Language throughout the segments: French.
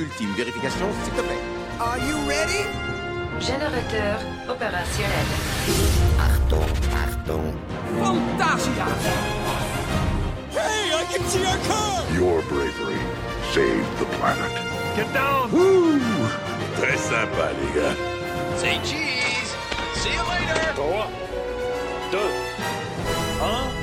ultime vérification, s'il te plaît. Are you ready? Générateur opérationnel. Achtung, Achtung. Fantasia! Hey, I can see our car! Your bravery saved the planet. Get down! Très sympa, les gars. Say cheese! See you later! 3, 2, 1.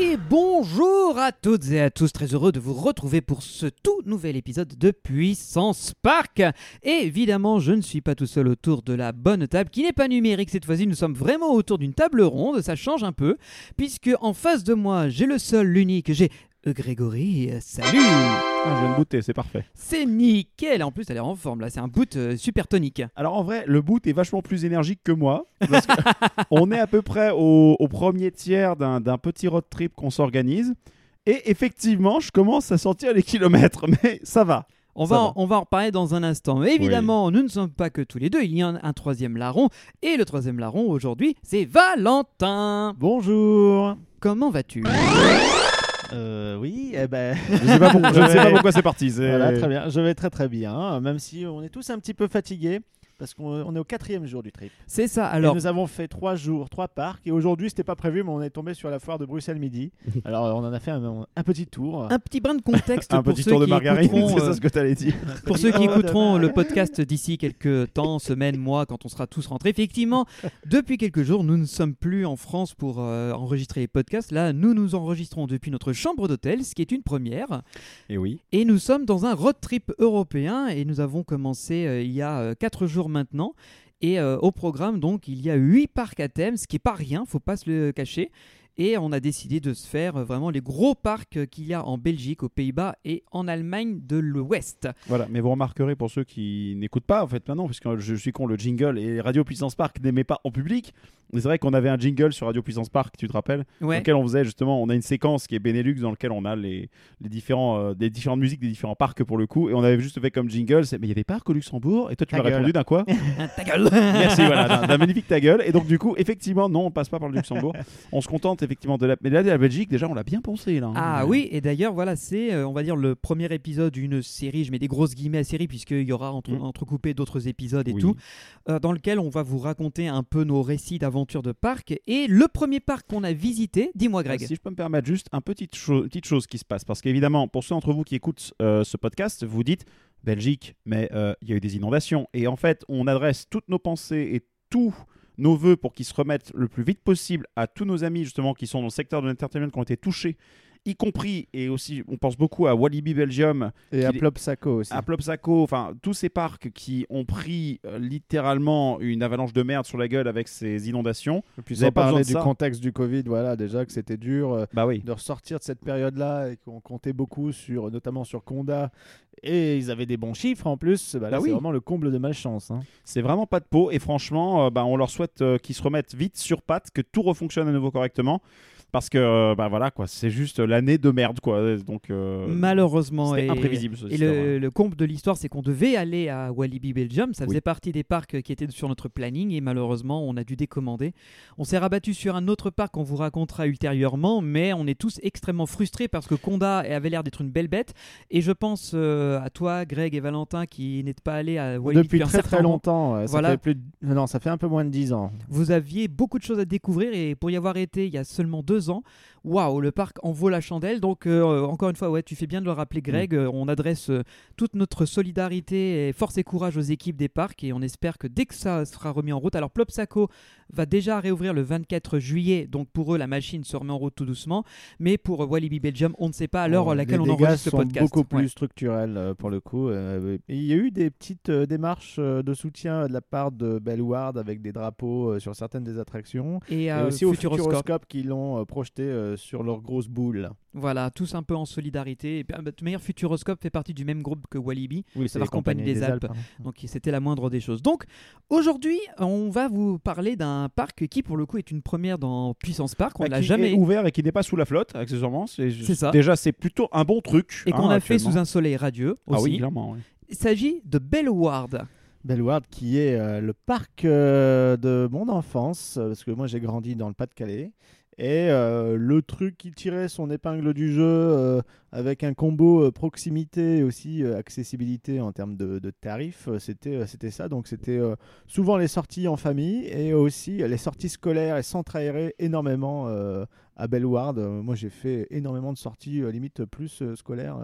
Et bonjour à toutes et à tous, très heureux de vous retrouver pour ce tout nouvel épisode de Puissance Park. Et évidemment, je ne suis pas tout seul autour de la bonne table, qui n'est pas numérique cette fois-ci, nous sommes vraiment autour d'une table ronde, ça change un peu, puisque en face de moi, j'ai le seul, l'unique, j'ai Grégory, euh, salut Ah, je viens de booter, c'est parfait. C'est nickel, en plus elle est en forme là, c'est un boot euh, super tonique. Alors en vrai, le boot est vachement plus énergique que moi. Parce que on est à peu près au, au premier tiers d'un petit road trip qu'on s'organise. Et effectivement, je commence à sentir les kilomètres, mais ça va. On va, en, va. on va en reparler dans un instant. Mais évidemment, nous ne sommes pas que tous les deux. Il y a un, un troisième larron. Et le troisième larron aujourd'hui, c'est Valentin. Bonjour. Comment vas-tu? Euh, oui, eh ben. Je ne sais pas Ouais. pourquoi c'est parti. Voilà, très bien. Je vais très très bien, même si on est tous un petit peu fatigués parce qu'on on est au quatrième jour du trip. C'est ça. Alors, nous avons fait trois jours, trois parcs, et aujourd'hui c'était pas prévu, mais on est tombé sur la foire de Bruxelles midi. Alors on en a fait un, un petit tour. un petit brin de contexte Un pour petit ceux tour de qui margarine, c'est euh, ça ce que t'allais dire. Pour ceux qui écouteront dommage. le podcast d'ici quelques temps, semaines, mois, quand on sera tous rentrés, effectivement, depuis quelques jours, nous ne sommes plus en France pour euh, enregistrer les podcasts. Là, nous nous enregistrons depuis notre chambre d'hôtel, ce qui est une première. Et oui. Et nous sommes dans un road trip européen et nous avons commencé euh, il y a 4 jours maintenant. Et euh, au programme, donc, il y a 8 parcs à thème, ce qui est pas rien, faut pas se le cacher. Et on a décidé de se faire euh, vraiment les gros parcs euh, qu'il y a en Belgique, aux Pays-Bas et en Allemagne de l'Ouest. Voilà, mais vous remarquerez pour ceux qui n'écoutent pas en fait maintenant, puisque je suis con, le jingle et Radio Puissance Park n'aimaient pas en public. C'est vrai qu'on avait un jingle sur Radio Puissance Park, tu te rappelles Dans Ouais. lequel on faisait justement, on a une séquence qui est Benelux dans lequel on a les, les différents, euh, des différentes musiques des différents parcs pour le coup, et on avait juste fait comme jingle, c'est, mais il y a des parcs au Luxembourg, et toi tu m'as répondu d'un quoi ta gueule Merci, voilà, d'un magnifique ta gueule. Et donc du coup, effectivement, non, on passe pas par le Luxembourg. on se contente effectivement de la, mais là, de la Belgique, déjà, on l'a bien pensé là. hein. Ah oui, et d'ailleurs, voilà, c'est, euh, on va dire, le premier épisode d'une série, je mets des grosses guillemets à série, puisqu'il y aura entre, Mm. entrecoupé d'autres épisodes et Oui. tout, euh, dans lequel on va vous raconter un peu nos récits d'aventures de parc. Et le premier parc qu'on a visité, dis-moi Greg. Si je peux me permettre juste un petite, cho- petite chose qui se passe, parce qu'évidemment, pour ceux d'entre vous qui écoutent euh, ce podcast, vous dites Belgique, mais il y a eu des inondations. Et en fait, on adresse toutes nos pensées et tous nos voeux pour qu'ils se remettent le plus vite possible à tous nos amis justement qui sont dans le secteur de l'entertainment qui ont été touchés, y compris et aussi on pense beaucoup à Walibi Belgium, Et à Plopsaco aussi. à Plopsaco, enfin tous ces parcs qui ont pris euh, littéralement une avalanche de merde sur la gueule avec ces inondations. Et puis sans parler du ça. contexte du Covid, voilà, déjà que c'était dur euh, Bah oui. de ressortir de cette période-là et qu'on comptait beaucoup sur, notamment sur Conda. Et ils avaient des bons chiffres en plus. Bah, là, Bah c'est oui. vraiment le comble de malchance. hein. C'est vraiment pas de peau et franchement, euh, bah, on leur souhaite qu'ils se remettent vite sur pattes, que tout refonctionne à nouveau correctement. Parce que euh, bah voilà quoi, c'est juste l'année de merde quoi. Donc euh, Malheureusement, c'était et, imprévisible. ce et le, ouais. le comble de l'histoire, c'est qu'on devait aller à Walibi Belgium. Ça Oui. faisait partie des parcs qui étaient sur notre planning et malheureusement, on a dû décommander. On s'est rabattu sur un autre parc qu'on vous racontera ultérieurement, mais on est tous extrêmement frustrés parce que Conda avait l'air d'être une belle bête. Et je pense euh, à toi, Greg et Valentin, qui n'êtes pas allés à Walibi Depuis un très très longtemps. ça Voilà. fait plus de- Non, ça fait un peu moins de 10 ans. Vous aviez beaucoup de choses à découvrir et pour y avoir été il y a seulement deux ans, waouh, le parc en vaut la chandelle. Donc, euh, encore une fois, ouais, tu fais bien de le rappeler, Greg. Euh, on adresse euh, toute notre solidarité et force et courage aux équipes des parcs et on espère que dès que ça sera remis en route, alors Plopsaco va déjà réouvrir le 24 juillet. Donc, pour eux, la machine se remet en route tout doucement. Mais pour Walibi Belgium, on ne sait pas à l'heure Bon, à laquelle on enregistre sont podcast. beaucoup plus Ouais. structurels euh, pour le coup. euh, il y a eu des petites euh, démarches de soutien de la part de Bellward avec des drapeaux sur certaines des attractions. Et, Et aussi au Futuroscope. Futuroscope qui l'ont projeté sur leur grosse boule. Voilà, tous un peu en solidarité. Et, bah, de toute manière, Futuroscope fait partie du même groupe que Walibi. Oui, c'est la Compagnie des Alpes. pardon. Donc c'était la moindre des choses. Donc aujourd'hui, on va vous parler d'un parc qui pour le coup est une première dans Puissance Park. On Bah, l'a jamais est ouvert et qui n'est pas sous la flotte, accessoirement. C'est C'est ça. Déjà, c'est plutôt un bon truc. et qu'on hein, a fait sous un soleil radieux Ah aussi. oui, clairement. Il s'agit de Bellward. Bellward, qui est euh, le parc euh, de mon enfance, parce que moi j'ai grandi dans le Pas-de-Calais. Et euh, le truc qui tirait son épingle du jeu euh, avec un combo euh, proximité et aussi euh, accessibilité en termes de, de tarifs, c'était euh, c'était ça. Donc c'était euh, souvent les sorties en famille et aussi euh, les sorties scolaires et s'entraîner énormément euh, à Bellward. Moi j'ai fait énormément de sorties euh, limite plus euh, scolaires.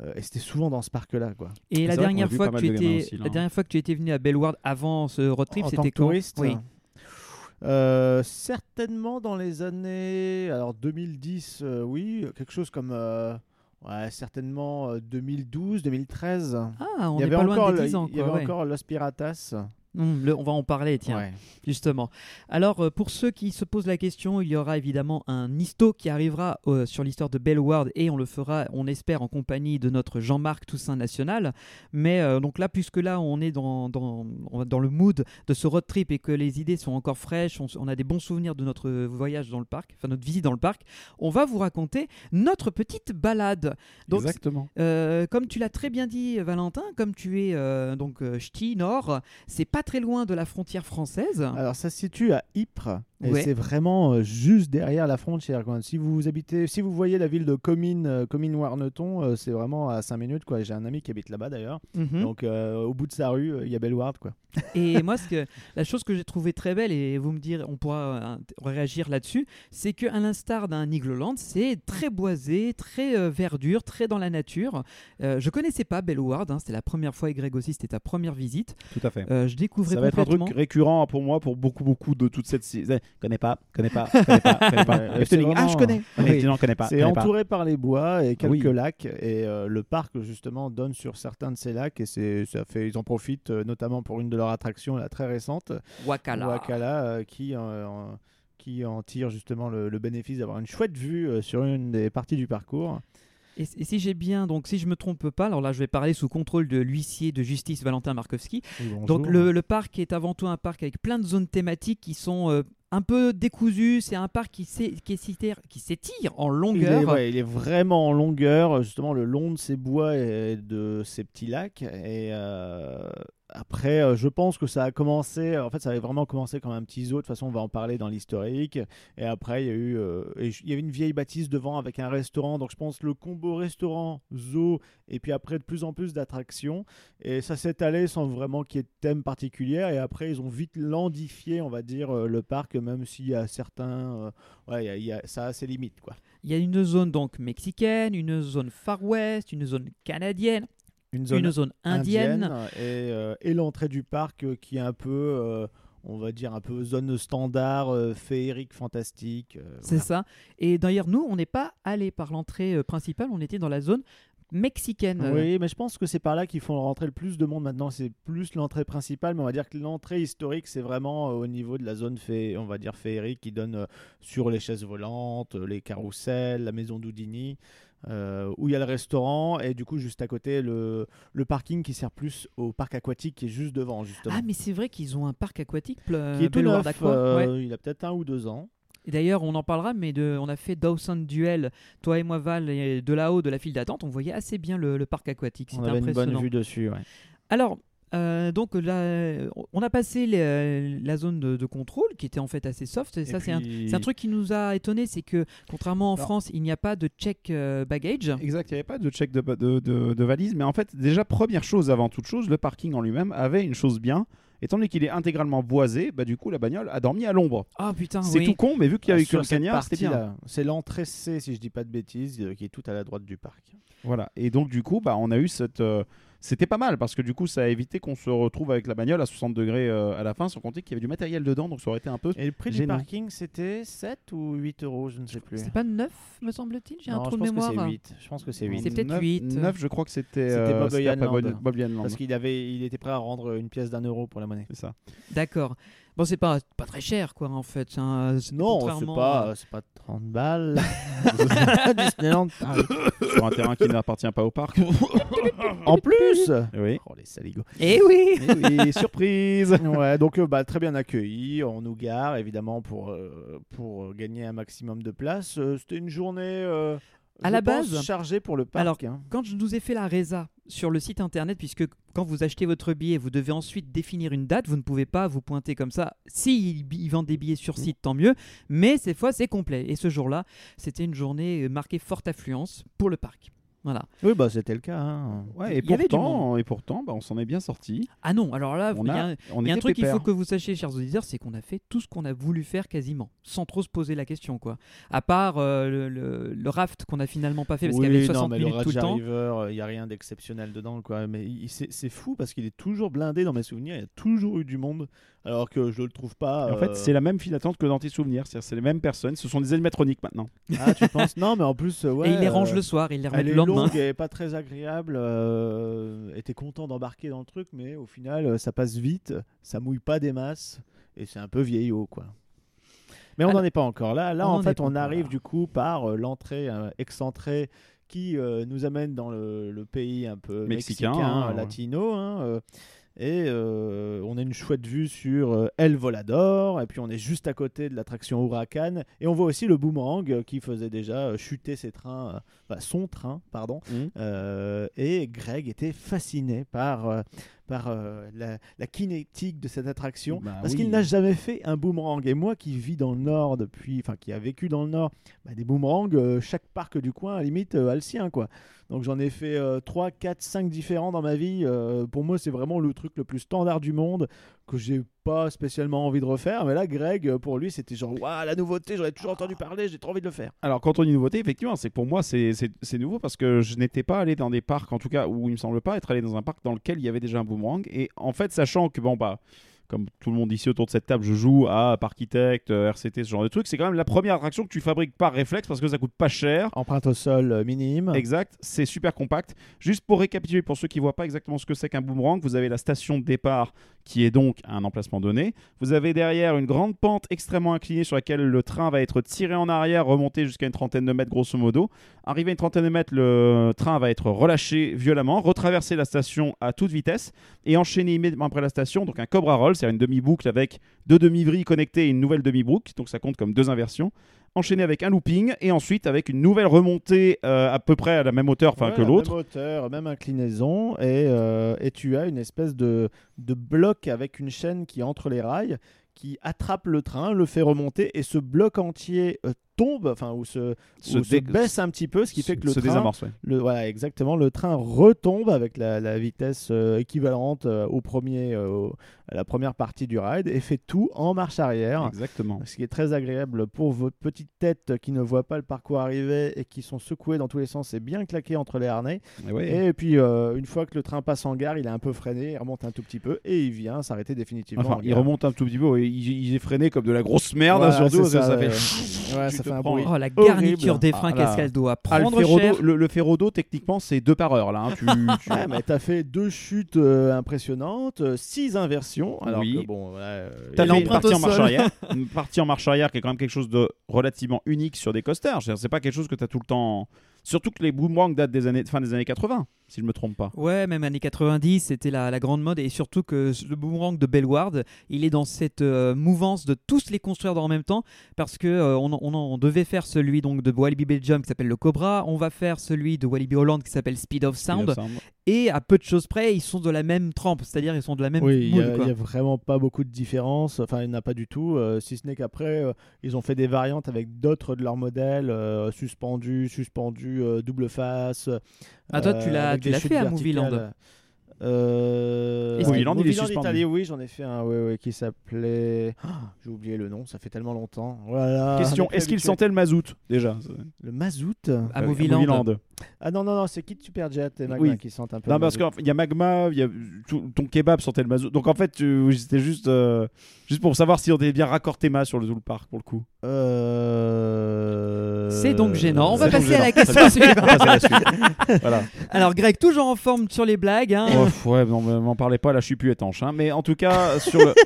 euh, et c'était souvent dans ce parc-là, quoi. Et la dernière fois que tu étais, aussi, la hein. dernière fois que tu étais venu à Bellward avant ce road trip, en tant c'était que quand? touriste Oui. Euh, certainement dans les années alors 2010 euh, oui quelque chose comme euh, ouais, certainement euh, 2012 2013 Ah, on il y n'est avait pas loin encore des le- 10 ans. il y avait quoi, ouais. encore Los Piratas Le- on va en parler, tiens. Ouais. Justement. Alors, euh, pour ceux qui se posent la question, il y aura évidemment un histo qui arrivera euh, sur l'histoire de Bellward et on le fera, on espère, en compagnie de notre Jean-Marc Toussaint National. Mais euh, donc là, puisque là, on est dans, dans, dans le mood de ce road trip et que les idées sont encore fraîches, on, on a des bons souvenirs de notre voyage dans le parc, enfin notre visite dans le parc, on va vous raconter notre petite balade. Donc, Exactement. euh, comme tu l'as très bien dit, Valentin, comme tu es donc ch'ti nord, c'est pas très loin de la frontière française. alors ça se situe à Ypres et Ouais. c'est vraiment euh, juste derrière la frontière quoi. si vous habitez si vous voyez la ville de Comines euh, Comines Warneton euh, c'est vraiment à 5 minutes quoi j'ai un ami qui habite là-bas d'ailleurs Mhm. donc euh, au bout de sa rue euh, il y a Bellward quoi Et moi, ce que, la chose que j'ai trouvé très belle, et vous me direz, on pourra euh, réagir là-dessus, c'est qu'à l'instar d'un Igloland, c'est très boisé, très euh, verdure, très dans la nature. Euh, je connaissais pas Bellward, hein, c'était la première fois, et Greg aussi, c'était ta première visite. Tout à fait. Euh, je découvrais Ça va être un truc récurrent pour moi pour beaucoup beaucoup de toute cette saison. Connais pas, connais pas, connais pas, connais c'est ah je connais. vraiment- Mais Oui. non, connais pas. C'est pas. entouré par les bois et quelques Oui. lacs et euh, le parc justement donne sur certains de ces lacs et c'est ça fait ils en profitent euh, notamment pour une de leurs attractions la très récente Wakala. Wakala euh, qui euh, en, qui en tire justement le, le bénéfice d'avoir une chouette vue euh, sur une des parties du parcours. Et, et si j'ai bien, donc si je me trompe pas, alors là je vais parler sous contrôle de l'huissier de justice Valentin Markowski. Donc le, le parc est avant tout un parc avec plein de zones thématiques qui sont euh, un peu décousues. C'est un parc qui s'é- qui s'étire qui s'étire en il longueur. est, ouais, il est vraiment en longueur, justement le long de ces bois et de ces petits lacs. Et euh, après, euh, je pense que ça a commencé, en fait, ça avait vraiment commencé comme un petit zoo. De toute façon, on va en parler dans l'historique. Et après, il y a eu, euh, il y avait une vieille bâtisse devant avec un restaurant. Donc, je pense le combo restaurant, zoo, et puis après de plus en plus d'attractions. Et ça s'est allé sans vraiment qu'il y ait de thème particulier. Et après, ils ont vite landifié, on va dire, euh, le parc, même s'il y a certains, euh, ouais, y a- ça a ses limites, quoi. Il y a une zone donc mexicaine, une zone Far West, une zone canadienne, Une une zone indienne. et, euh, et l'entrée du parc euh, qui est un peu, euh, on va dire, un peu zone standard, féerique, fantastique. C'est ça. Et d'ailleurs, nous, on n'est pas allé par l'entrée principale, on était dans la zone mexicaine. Oui, mais je pense que c'est par là qu'ils font rentrer le plus de monde maintenant. C'est plus l'entrée principale, mais on va dire que l'entrée historique, c'est vraiment au niveau de la zone, fé- on va dire féerique, qui donne sur les chaises volantes, les carousels, la maison d'Houdini. Euh, où il y a le restaurant et du coup juste à côté le, le parking qui sert plus au parc aquatique qui est juste devant justement. Ah, mais c'est vrai qu'ils ont un parc aquatique. qui est tout neuf. Euh, Ouais. Il a peut-être un ou deux ans. Et d'ailleurs, on en parlera, mais de, on a fait Dawson Duel, toi et moi Val, et de là-haut de la file d'attente, on voyait assez bien le, le parc aquatique. On avait une impressionnant. bonne vue dessus. ouais. Alors, euh, donc là, on a passé les- la zone de, de contrôle qui était en fait assez soft. Et, ça, c'est un, puis- c'est un truc qui nous a étonné, c'est que contrairement en Alors- France, il n'y a pas de check euh, baggage. Exact, il n'y avait pas de check de, de, de- de valise, mais en fait, déjà, première chose avant toute chose, le parking en lui-même avait une chose bien. Étant donné qu'il est intégralement boisé, bah, du coup, la bagnole a dormi à l'ombre. Ah putain, C'est oui. tout con, mais vu qu'il y avait que Sur le cette cagnard, c'était bien. C'est l'entrée C, si je dis pas de bêtises, euh, qui est tout à la droite du parc. Voilà. Et donc, du coup, bah, on a eu cette. euh, C'était pas mal parce que du coup, ça a évité qu'on se retrouve avec la bagnole à 60 degrés euh, à la fin, sans compter qu'il y avait du matériel dedans, donc ça aurait été un peu. Et le prix Gênant. du parking, c'était 7 ou 8 euros, je ne sais plus. C'est pas 9, me semble-t-il J'ai un trou je de pense que mémoire. c'est 8. Je pense que c'est 8. C'est peut-être 9, 8. 9, je crois que c'était. C'était euh, Bob. Bob-. Parce qu'il avait, il était prêt à rendre une pièce d'un euro pour la monnaie. C'est ça. D'accord. Bon, c'est pas, pas très cher, quoi, en fait. hein, Non, c'est contrairement pas, c'est pas 30 balles. Disneyland Paris. Sur un terrain qui n'appartient pas au parc. En plus oui. Oh les saligots. Eh oui Eh oui, surprise Ouais, donc euh, bah, très bien accueilli. On nous gare évidemment pour, euh, pour gagner un maximum de place. Euh, C'était une journée euh, À la base- chargée pour le parc. Alors, hein. Quand je nous ai fait la résa sur le site internet, puisque quand vous achetez votre billet, vous devez ensuite définir une date. Vous ne pouvez pas vous pointer comme ça. Si ils, vendent des billets sur site, tant mieux. Mais cette fois, c'est complet. Et ce jour-là, c'était une journée euh, marquée forte affluence pour le parc. Voilà. Oui, bah c'était le cas. hein. Ouais, et pourtant, et pourtant bah, on s'en est bien sorti. Ah non, alors là, il y a- un- on il y a un était truc qu'il faut que vous sachiez, chers auditeurs, c'est qu'on a fait tout ce qu'on a voulu faire quasiment, sans trop se poser la question, quoi. À part euh, le, le- le raft qu'on a finalement pas fait parce oui, qu'il y avait non, 60 mais minutes le tout le temps. River, il n'y a rien d'exceptionnel dedans. Quoi. Mais c'est fou parce qu'il est toujours blindé dans mes souvenirs. Il y a toujours eu du monde, alors que je le trouve pas. En fait, euh, c'est la même file d'attente que dans tes souvenirs. C'est-à-dire, c'est les mêmes personnes. Ce sont des animatroniques maintenant. Ah, tu penses? Non, mais en plus, euh, ouais. et il les range euh, le soir, il les remet Elle le est lendemain. longue et pas très agréable. Euh, et t'es content d'embarquer dans le truc, mais au final, ça passe vite, ça mouille pas des masses, et c'est un peu vieillot, quoi. Mais on n'en est pas encore là. Là, On en en est fait, on arrive là. du coup par euh, l'entrée euh, excentrée qui euh, nous amène dans le, le pays un peu Mexicain, mexicain, hein, ouais. latino. hein, euh, et euh, on a une chouette vue sur euh, El Volador, et puis on est juste à côté de l'attraction Huracan, et on voit aussi le boomerang euh, qui faisait déjà chuter ses trains, enfin, son train, pardon. Euh, et Greg était fasciné par, par euh, la, la kinétique de cette attraction, Bah parce oui. qu'il n'a jamais fait un boomerang. Et moi qui vis dans le Nord depuis, enfin qui a vécu dans le Nord, bah, des boomerangs, chaque parc du coin, à la limite, a le sien, quoi. Donc j'en ai fait euh, 3, 4, 5 différents dans ma vie. Euh, pour moi, c'est vraiment le truc le plus standard du monde que j'ai pas spécialement envie de refaire. Mais là, Greg, euh, pour lui, c'était genre, waouh, la nouveauté, j'en ai toujours entendu parler, j'ai trop envie de le faire. Alors, quand on dit nouveauté, effectivement, c'est pour moi, c'est nouveau parce que je n'étais pas allé dans des parcs, en tout cas, où il me semble pas être allé dans un parc dans lequel il y avait déjà un boomerang. Et en fait, sachant que, bon, bah. Comme tout le monde ici autour de cette table, je joue à Parkitect, euh, RCT, ce genre de trucs. C'est quand même la première attraction que tu fabriques par réflexe parce que ça coûte pas cher. Empreinte au sol euh, minime. Exact, c'est super compact. Juste pour récapituler, pour ceux qui ne voient pas exactement ce que c'est qu'un boomerang, vous avez la station de départ qui est donc à un emplacement donné. Vous avez derrière une grande pente extrêmement inclinée sur laquelle le train va être tiré en arrière, remonté jusqu'à une trentaine de mètres grosso modo. Arrivé à une trentaine de mètres, le train va être relâché violemment, retraverser la station à toute vitesse et enchaîner immédiatement après la station, donc un Cobra Roll, c'est-à-dire une demi-boucle avec deux demi-vrilles connectées et une nouvelle demi-boucle, donc ça compte comme deux inversions. Enchaîné avec un looping et ensuite avec une nouvelle remontée euh, à peu près à la même hauteur enfin, Ouais, que la l'autre. Même hauteur, même inclinaison, et, euh, et tu as une espèce de, de bloc avec une chaîne qui est entre les rails, qui attrape le train, le fait remonter, et ce bloc entier euh, tombe, enfin, ou se, Se baisse un petit peu, ce qui fait que le se train, désamorce. ouais. le, voilà, exactement, le train retombe avec la, la vitesse euh, équivalente euh, au premier, euh, au- à la première partie du ride, et fait tout en marche arrière. Exactement. Ce qui est très agréable pour votre petite tête qui ne voit pas le parcours arriver et qui sont secouées dans tous les sens et bien claquées entre les harnais. Et ouais. Et puis, une fois que le train passe en gare, il est un peu freiné, il remonte un tout petit peu et il vient s'arrêter définitivement. Enfin, en il remonte un tout petit peu. Il, il est freiné comme de la grosse merde, Voilà, surtout. ça, ça fait. ouais. Ça fait un prends. bruit. Oh, la Horrible. garniture des freins, Ah, là. qu'est-ce qu'elle doit Ah, le, prendre cher. le, le ferro d'eau, techniquement, c'est deux par heure. Là, hein. tu, tu- Ouais, mais t'as fait deux chutes euh, impressionnantes, euh, six inversions. Alors Oui. que bon, euh, T'as fait une l'empreinte partie au en marche arrière, une partie en marche arrière qui est quand même quelque chose de relativement unique sur des coasters. C'est pas quelque chose que tu as tout le temps. Surtout que les boomerangs datent des années, fin des années 80, si je me trompe pas. Ouais, même années 90, c'était la, la grande mode. Et surtout que le boomerang de Bellward, il est dans cette euh, mouvance de tous les construire en même temps. Parce que euh, on, on- on devait faire celui donc, de Walibi Belgium qui s'appelle le Cobra. On va faire celui de Walibi Holland qui s'appelle Speed of Sound. Et à peu de choses près, ils sont de la même trempe. C'est-à-dire, ils sont de la même Oui, il n'y a, vraiment pas beaucoup de différence. Enfin, il n'y en a pas du tout. euh, si ce n'est qu'après, euh, ils ont fait des variantes avec d'autres de leurs modèles, euh, suspendus, suspendus, euh, double face. Ah, toi, tu l'as- avec tu des l'as fait à. Movieland. Euh, Movieland, il est suspendu. Italie, oui, j'en ai fait un, ouais, ouais, qui s'appelait. Ah, J'ai oublié le nom, ça fait tellement longtemps. Voilà. Question est-ce qu'il sentait le mazout déjà? Le mazout? À Euh, Movieland. Ah non non non, c'est Kid Superjet et Magma Oui. qui sentent un peu. Non, le parce mazout. qu'il y a Magma, il y a tout- ton kebab sentait le mazout. Donc en fait, c'était juste, euh, juste pour savoir si on était bien raccord mains sur le Zool Park pour le coup. Euh... C'est donc gênant. On va passer à la question suivante. Voilà. Alors, Greg, toujours en forme sur les blagues. hein. Ouf, ouais, non, m'en parlez pas, là je suis plus étanche. hein. Mais en tout cas, sur le.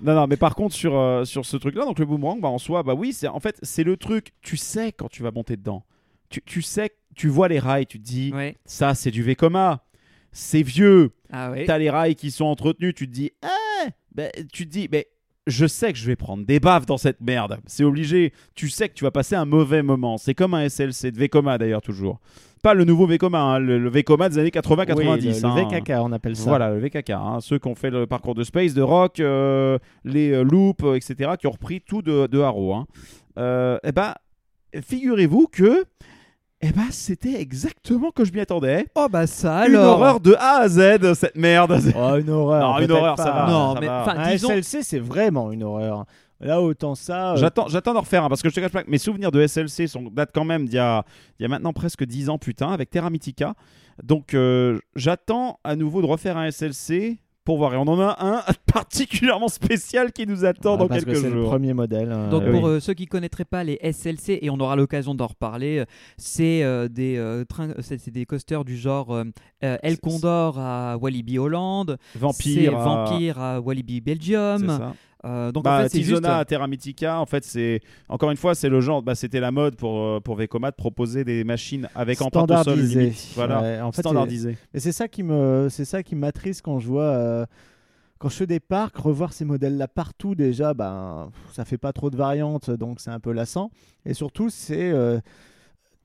Non, non, mais par contre, sur, euh, sur ce truc-là, donc le boomerang, bah, en soi, bah oui, c'est en fait, c'est le truc, tu sais quand tu vas monter dedans. Tu, tu sais, tu vois les rails, tu te dis, Ouais. ça c'est du Vekoma, c'est vieux. Ah ouais. T'as les rails qui sont entretenus, tu te dis, ah, ben, tu te dis, mais je sais que je vais prendre des baffes dans cette merde. C'est obligé. Tu sais que tu vas passer un mauvais moment. C'est comme un SLC de Vekoma d'ailleurs toujours. pas le nouveau Vekoma, hein, le, le Vekoma des années 80-90. Oui, le, le hein. VKK, on appelle ça. Voilà, le VKK, hein, ceux qui ont fait le parcours de Space, de Rock, euh, les euh, Loops, euh, etc., qui ont repris tout de, de Haro. Hein. Eh ben, figurez-vous que eh ben, c'était exactement que je m'y attendais. Oh bah ça Une alors. horreur de A à Z, cette merde. Oh, une horreur. Non, une horreur, ça va. Non, ça mais va. enfin, Un disons. SLC, c'est vraiment une horreur. Là, autant ça. euh, J'attends, j'attends d'en refaire un parce que je te cache pas que mes souvenirs de SLC sont, datent quand même d'il y a, il y a maintenant presque 10 ans, putain, avec Terra Mythica. Donc euh, j'attends à nouveau de refaire un SLC pour voir. Et on en a un particulièrement spécial qui nous attend ah, dans parce que quelques c'est le jours. premier modèle. hein. Donc Euh, pour oui. euh, ceux qui connaîtraient pas les SLC et on aura l'occasion d'en reparler, euh, c'est euh, des euh, trains, c'est c'est des coasters du genre El Condor à Walibi Hollande, c'est Vampire, à- Vampire à Walibi c'est Belgium. Euh, donc Bah, en fait c'est Tizona juste à Terra Mythica, en fait, c'est encore une fois, c'est le genre, bah, c'était la mode pour euh, pour Vekoma de proposer des machines avec empreinte au sol limite. Voilà, Ouais, en fait, standardisé. Et c'est ça qui me, c'est ça qui m'attriste quand je vois, euh, quand je fais des parcs, revoir ces modèles-là partout déjà, ben, ça fait pas trop de variantes, donc c'est un peu lassant. Et surtout, c'est, euh,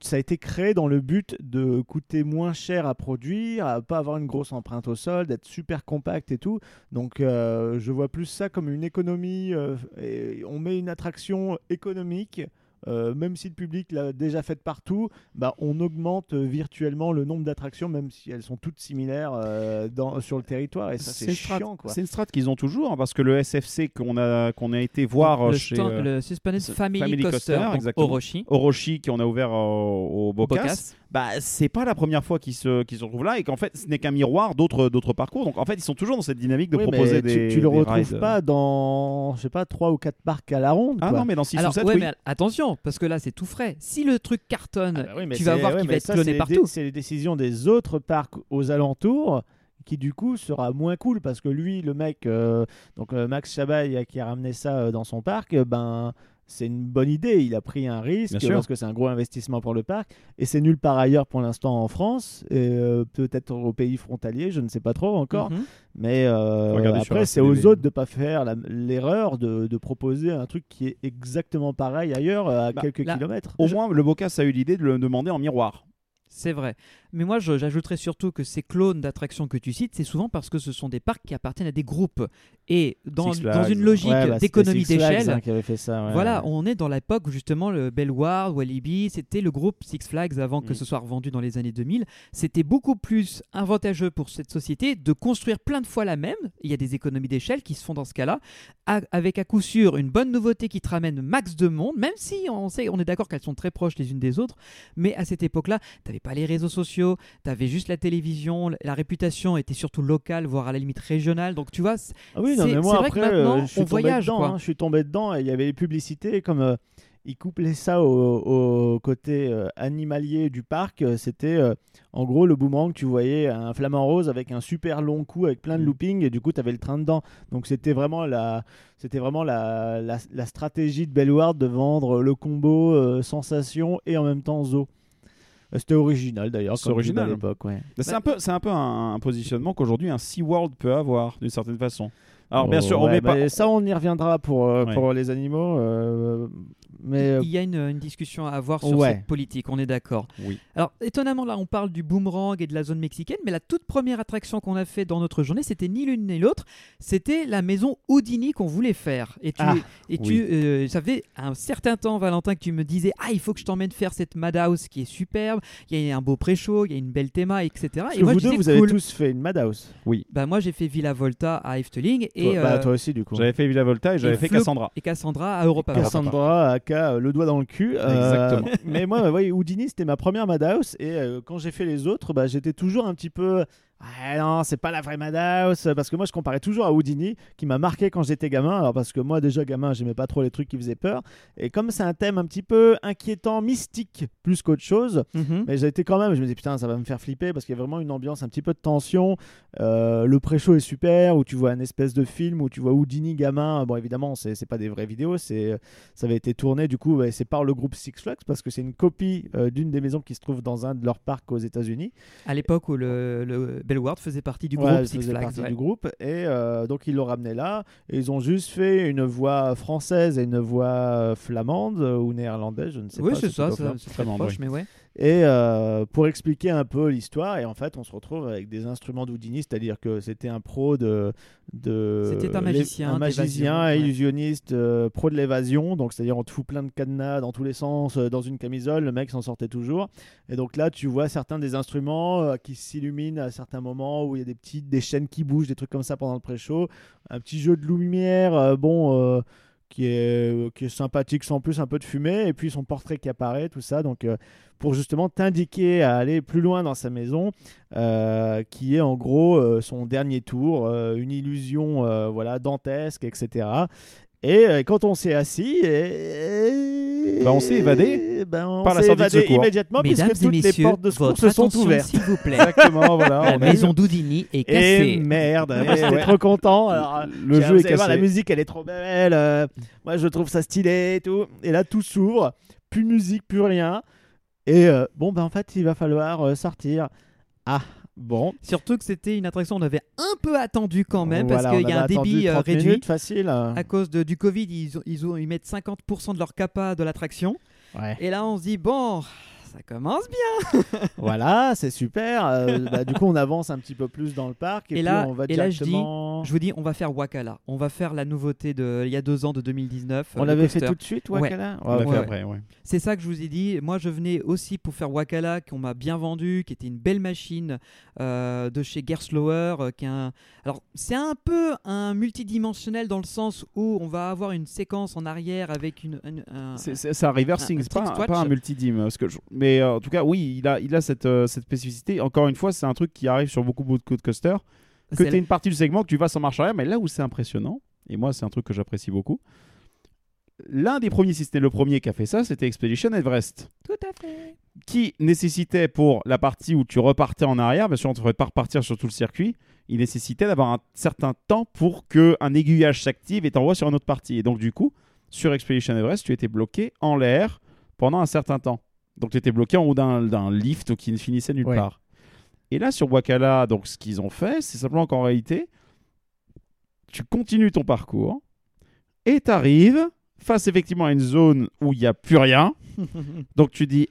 ça a été créé dans le but de coûter moins cher à produire, à pas avoir une grosse empreinte au sol, d'être super compact et tout. Donc, euh, je vois plus ça comme une économie. euh, et on met une attraction économique. Euh, même si le public l'a déjà faite partout, bah, on augmente euh, virtuellement le nombre d'attractions, même si elles sont toutes similaires euh, dans, sur le territoire. Et ça, c'est une strat- chiant. Quoi. C'est une strat qu'ils ont toujours hein, parce que le SFC qu'on a qu'on a été voir le, chez stand- euh, le Suspended Family, Family Coaster, Coaster, donc exactement. Orochi, Orochi qu'on a ouvert au, au Bocas, Bocas. Bah c'est pas la première fois qu'ils se qu'ils se retrouvent là et qu'en fait ce n'est qu'un miroir d'autres d'autres parcours. Donc en fait ils sont toujours dans cette dynamique de Oui, proposer tu, des tu le des retrouves rides. pas dans, je sais pas, trois ou quatre parcs à la ronde. Ah quoi. non mais dans 6 Alors ou 7 ouais oui. mais attention parce que là c'est tout frais. Si le truc cartonne, Ah bah oui, tu vas voir qu'il va être ça, cloné partout. C'est les décisions des autres parcs aux alentours qui du coup sera moins cool parce que lui, le mec, euh, donc euh, Max Chabaye euh, qui a ramené ça euh, dans son parc, ben c'est une bonne idée. Il a pris un risque Bien sûr. parce que c'est un gros investissement pour le parc et c'est nulle part ailleurs pour l'instant en France et euh, peut-être au pays frontalier, je ne sais pas trop encore. Mhm. Mais euh, après, c'est aux autres de pas faire la- l'erreur de, de proposer un truc qui est exactement pareil ailleurs à Bah, quelques là, kilomètres. Au moins le Bocas a eu l'idée de le demander en miroir. C'est vrai. Mais moi, je- j'ajouterais surtout que ces clones d'attractions que tu cites, c'est souvent parce que ce sont des parcs qui appartiennent à des groupes. Et dans, une logique Ouais, bah, d'économie d'échelle, hein, qui avait fait ça. ouais. voilà, on est dans l'époque où justement le Bellward, Walibi, c'était le groupe Six Flags avant que Mm. ce soit revendu dans les années 2000. C'était beaucoup plus avantageux pour cette société de construire plein de fois la même. Il y a des économies d'échelle qui se font dans ce cas-là, avec à coup sûr une bonne nouveauté qui te ramène max de monde, même si on sait, on est d'accord qu'elles sont très proches les unes des autres. Mais à cette époque-là, tu n'avais pas les réseaux sociaux, tu avais juste la télévision, la réputation était surtout locale, voire à la limite régionale. Donc tu vois, Ah oui, non, C'est- mais moi c'est vrai que après, maintenant, euh, je suis on tombé voyage, dedans. hein, je suis tombé dedans et il y avait les publicités comme euh, ils couplaient ça au, au côté euh, animalier du parc. C'était euh, en gros le boomerang. Tu voyais un flamant rose avec un super long cou avec plein de Mm. looping et du coup tu avais le train dedans. Donc c'était vraiment la, c'était vraiment la, la, la stratégie de Bellward de vendre le combo euh, sensation et en même temps zoo. C'était original d'ailleurs. C'est original. à l'époque. Ouais. Bah, c'est un peu c'est un peu un, un positionnement qu'aujourd'hui un SeaWorld peut avoir d'une certaine façon. Alors bien sûr on ouais, met pas bah, Ça, on y reviendra pour, euh, Ouais. pour les animaux. euh, mais euh, il y a une, une discussion à avoir sur Ouais. cette politique, on est d'accord. Oui. Alors, étonnamment, là, on parle du boomerang et de la zone mexicaine, mais la toute première attraction qu'on a fait dans notre journée, c'était ni l'une ni l'autre, c'était la maison Houdini qu'on voulait faire. Et tu, Ah, et tu oui. euh, ça fait un certain temps, Valentin, que tu me disais Ah, il faut que je t'emmène faire cette Madhouse qui est superbe, il y a un beau pré-show, il y a une belle théma, etc. parce et que moi, vous je deux, vous avez tous fait une Madhouse. Bah, moi, j'ai fait Villa Volta à Efteling et, toi, bah, euh, toi aussi, du coup. J'avais fait Villa Volta et j'avais fait Cassandra. et Cassandra à Europa. Cassandra, aka le doigt dans le cul. euh, Exactement. mais moi, ouais, Houdini, c'était ma première Madhouse. Et euh, quand j'ai fait les autres, bah, j'étais toujours un petit peu. Ah non, c'est pas la vraie Madhouse. Parce que moi, je comparais toujours à Houdini, qui m'a marqué quand j'étais gamin. Alors, parce que moi, déjà, gamin, j'aimais pas trop les trucs qui faisaient peur. Et comme c'est un thème un petit peu inquiétant, mystique, plus qu'autre chose, Mhm. Mais j'ai été quand même, je me dis putain, ça va me faire flipper parce qu'il y a vraiment une ambiance, un petit peu de tension. Euh, le pré-show est super, où tu vois un espèce de film où tu vois Houdini gamin. Bon, évidemment, c'est pas des vraies vidéos, c'est ça avait été tourné du coup, c'est par le groupe Six Flags parce que c'est une copie euh, d'une des maisons qui se trouve dans un de leurs parcs aux États-Unis. À l'époque où le, le Bellward faisait partie du groupe elle Six faisait Flags. partie ouais. du groupe et euh, donc ils l'ont ramené là et ils ont juste fait une voix française et une voix flamande ou néerlandaise je ne sais Oui, pas c'est ça, c'est très proche, oui. mais ouais. Et euh, pour expliquer un peu l'histoire et en fait on se retrouve avec des instruments d'Houdini c'est-à-dire que c'était un pro de, de C'était un magicien un magicien ouais. illusionniste euh, pro de l'évasion donc c'est-à-dire on te fout plein de cadenas dans tous les sens euh, dans une camisole le mec s'en sortait toujours et donc là tu vois certains des instruments qui s'illuminent à certains moments où il y a des petites des chaînes qui bougent des trucs comme ça pendant le pré-show un petit jeu de lumière bon qui est, sympathique sans plus un peu de fumée et puis son portrait qui apparaît tout ça. Donc euh, pour justement t'indiquer à aller plus loin dans sa maison euh, qui est en gros euh, son dernier tour une illusion voilà dantesque etc et euh, quand on s'est assis et... Bah, on s'est évadé ben, on par la s'est sortie de évadé secours. immédiatement Mesdames puisque toutes les portes de secours se sont ouvertes s'il vous plaît. Exactement, voilà. La on a eu- maison d'Houdini est et cassée. merde, et j'étais ouais. trop content. Alors, Le jeu est allez voir, cassé. la musique, elle est trop belle. euh, moi, je trouve ça stylé et tout. Et là, tout s'ouvre. Plus de musique, plus rien. Et euh, bon, ben en fait, il va falloir euh, sortir. Ah, bon. Surtout que c'était une attraction qu'on avait un peu attendu quand même, Voilà, parce qu'il on y a un débit euh, 30 réduit. minutes, facile. À cause de- du Covid, ils, ils, ils mettent 50% de leur capa de l'attraction. Ouais. Et là, on se dit, bon, ça commence bien. voilà, c'est super. Euh, bah, du coup, on avance un petit peu plus dans le parc. Et, Et puis, là- on va et là, je dis, directement. Je vous dis, on va faire Wakala. On va faire la nouveauté de il y a deux ans, de 2019. On euh, l'avait fait tout de suite, Ouais. Wakala On l'a Ouais, fait ouais. après, ouais. C'est ça que je vous ai dit. Moi, je venais aussi pour faire Wakala, qu'on m'a bien vendu, qui était une belle machine euh, de chez Gerslower. euh, qui est un... Alors, c'est un peu un multidimensionnel dans le sens où on va avoir une séquence en arrière avec une. une- un- C'est- un reversing, un c'est pas, un- swatch. pas un multidim. parce que je- Mais euh, en tout cas, oui, il a, il a cette, euh, cette spécificité. Encore une fois, c'est un truc qui arrive sur beaucoup, beaucoup de coasters. Que tu une partie du segment, que tu vas sans marche arrière, mais là où c'est impressionnant, et moi, c'est un truc que j'apprécie beaucoup. L'un des premiers, si c'était le premier qui a fait ça, c'était Expedition Everest. Tout à fait. Qui nécessitait pour la partie où tu repartais en arrière, bien sûr, on ne devrait pas repartir sur tout le circuit, il nécessitait d'avoir un certain temps pour qu'un aiguillage s'active et t'envoie sur une autre partie. Et donc, du coup, sur Expedition Everest, tu étais bloqué en l'air pendant un certain temps. Donc, tu étais bloqué en haut d'un lift qui ne finissait nulle Ouais. part. Et là, sur Wakala, donc, ce qu'ils ont fait, c'est simplement qu'en réalité, tu continues ton parcours et tu arrives face effectivement à une zone où il n'y a plus rien. donc, tu dis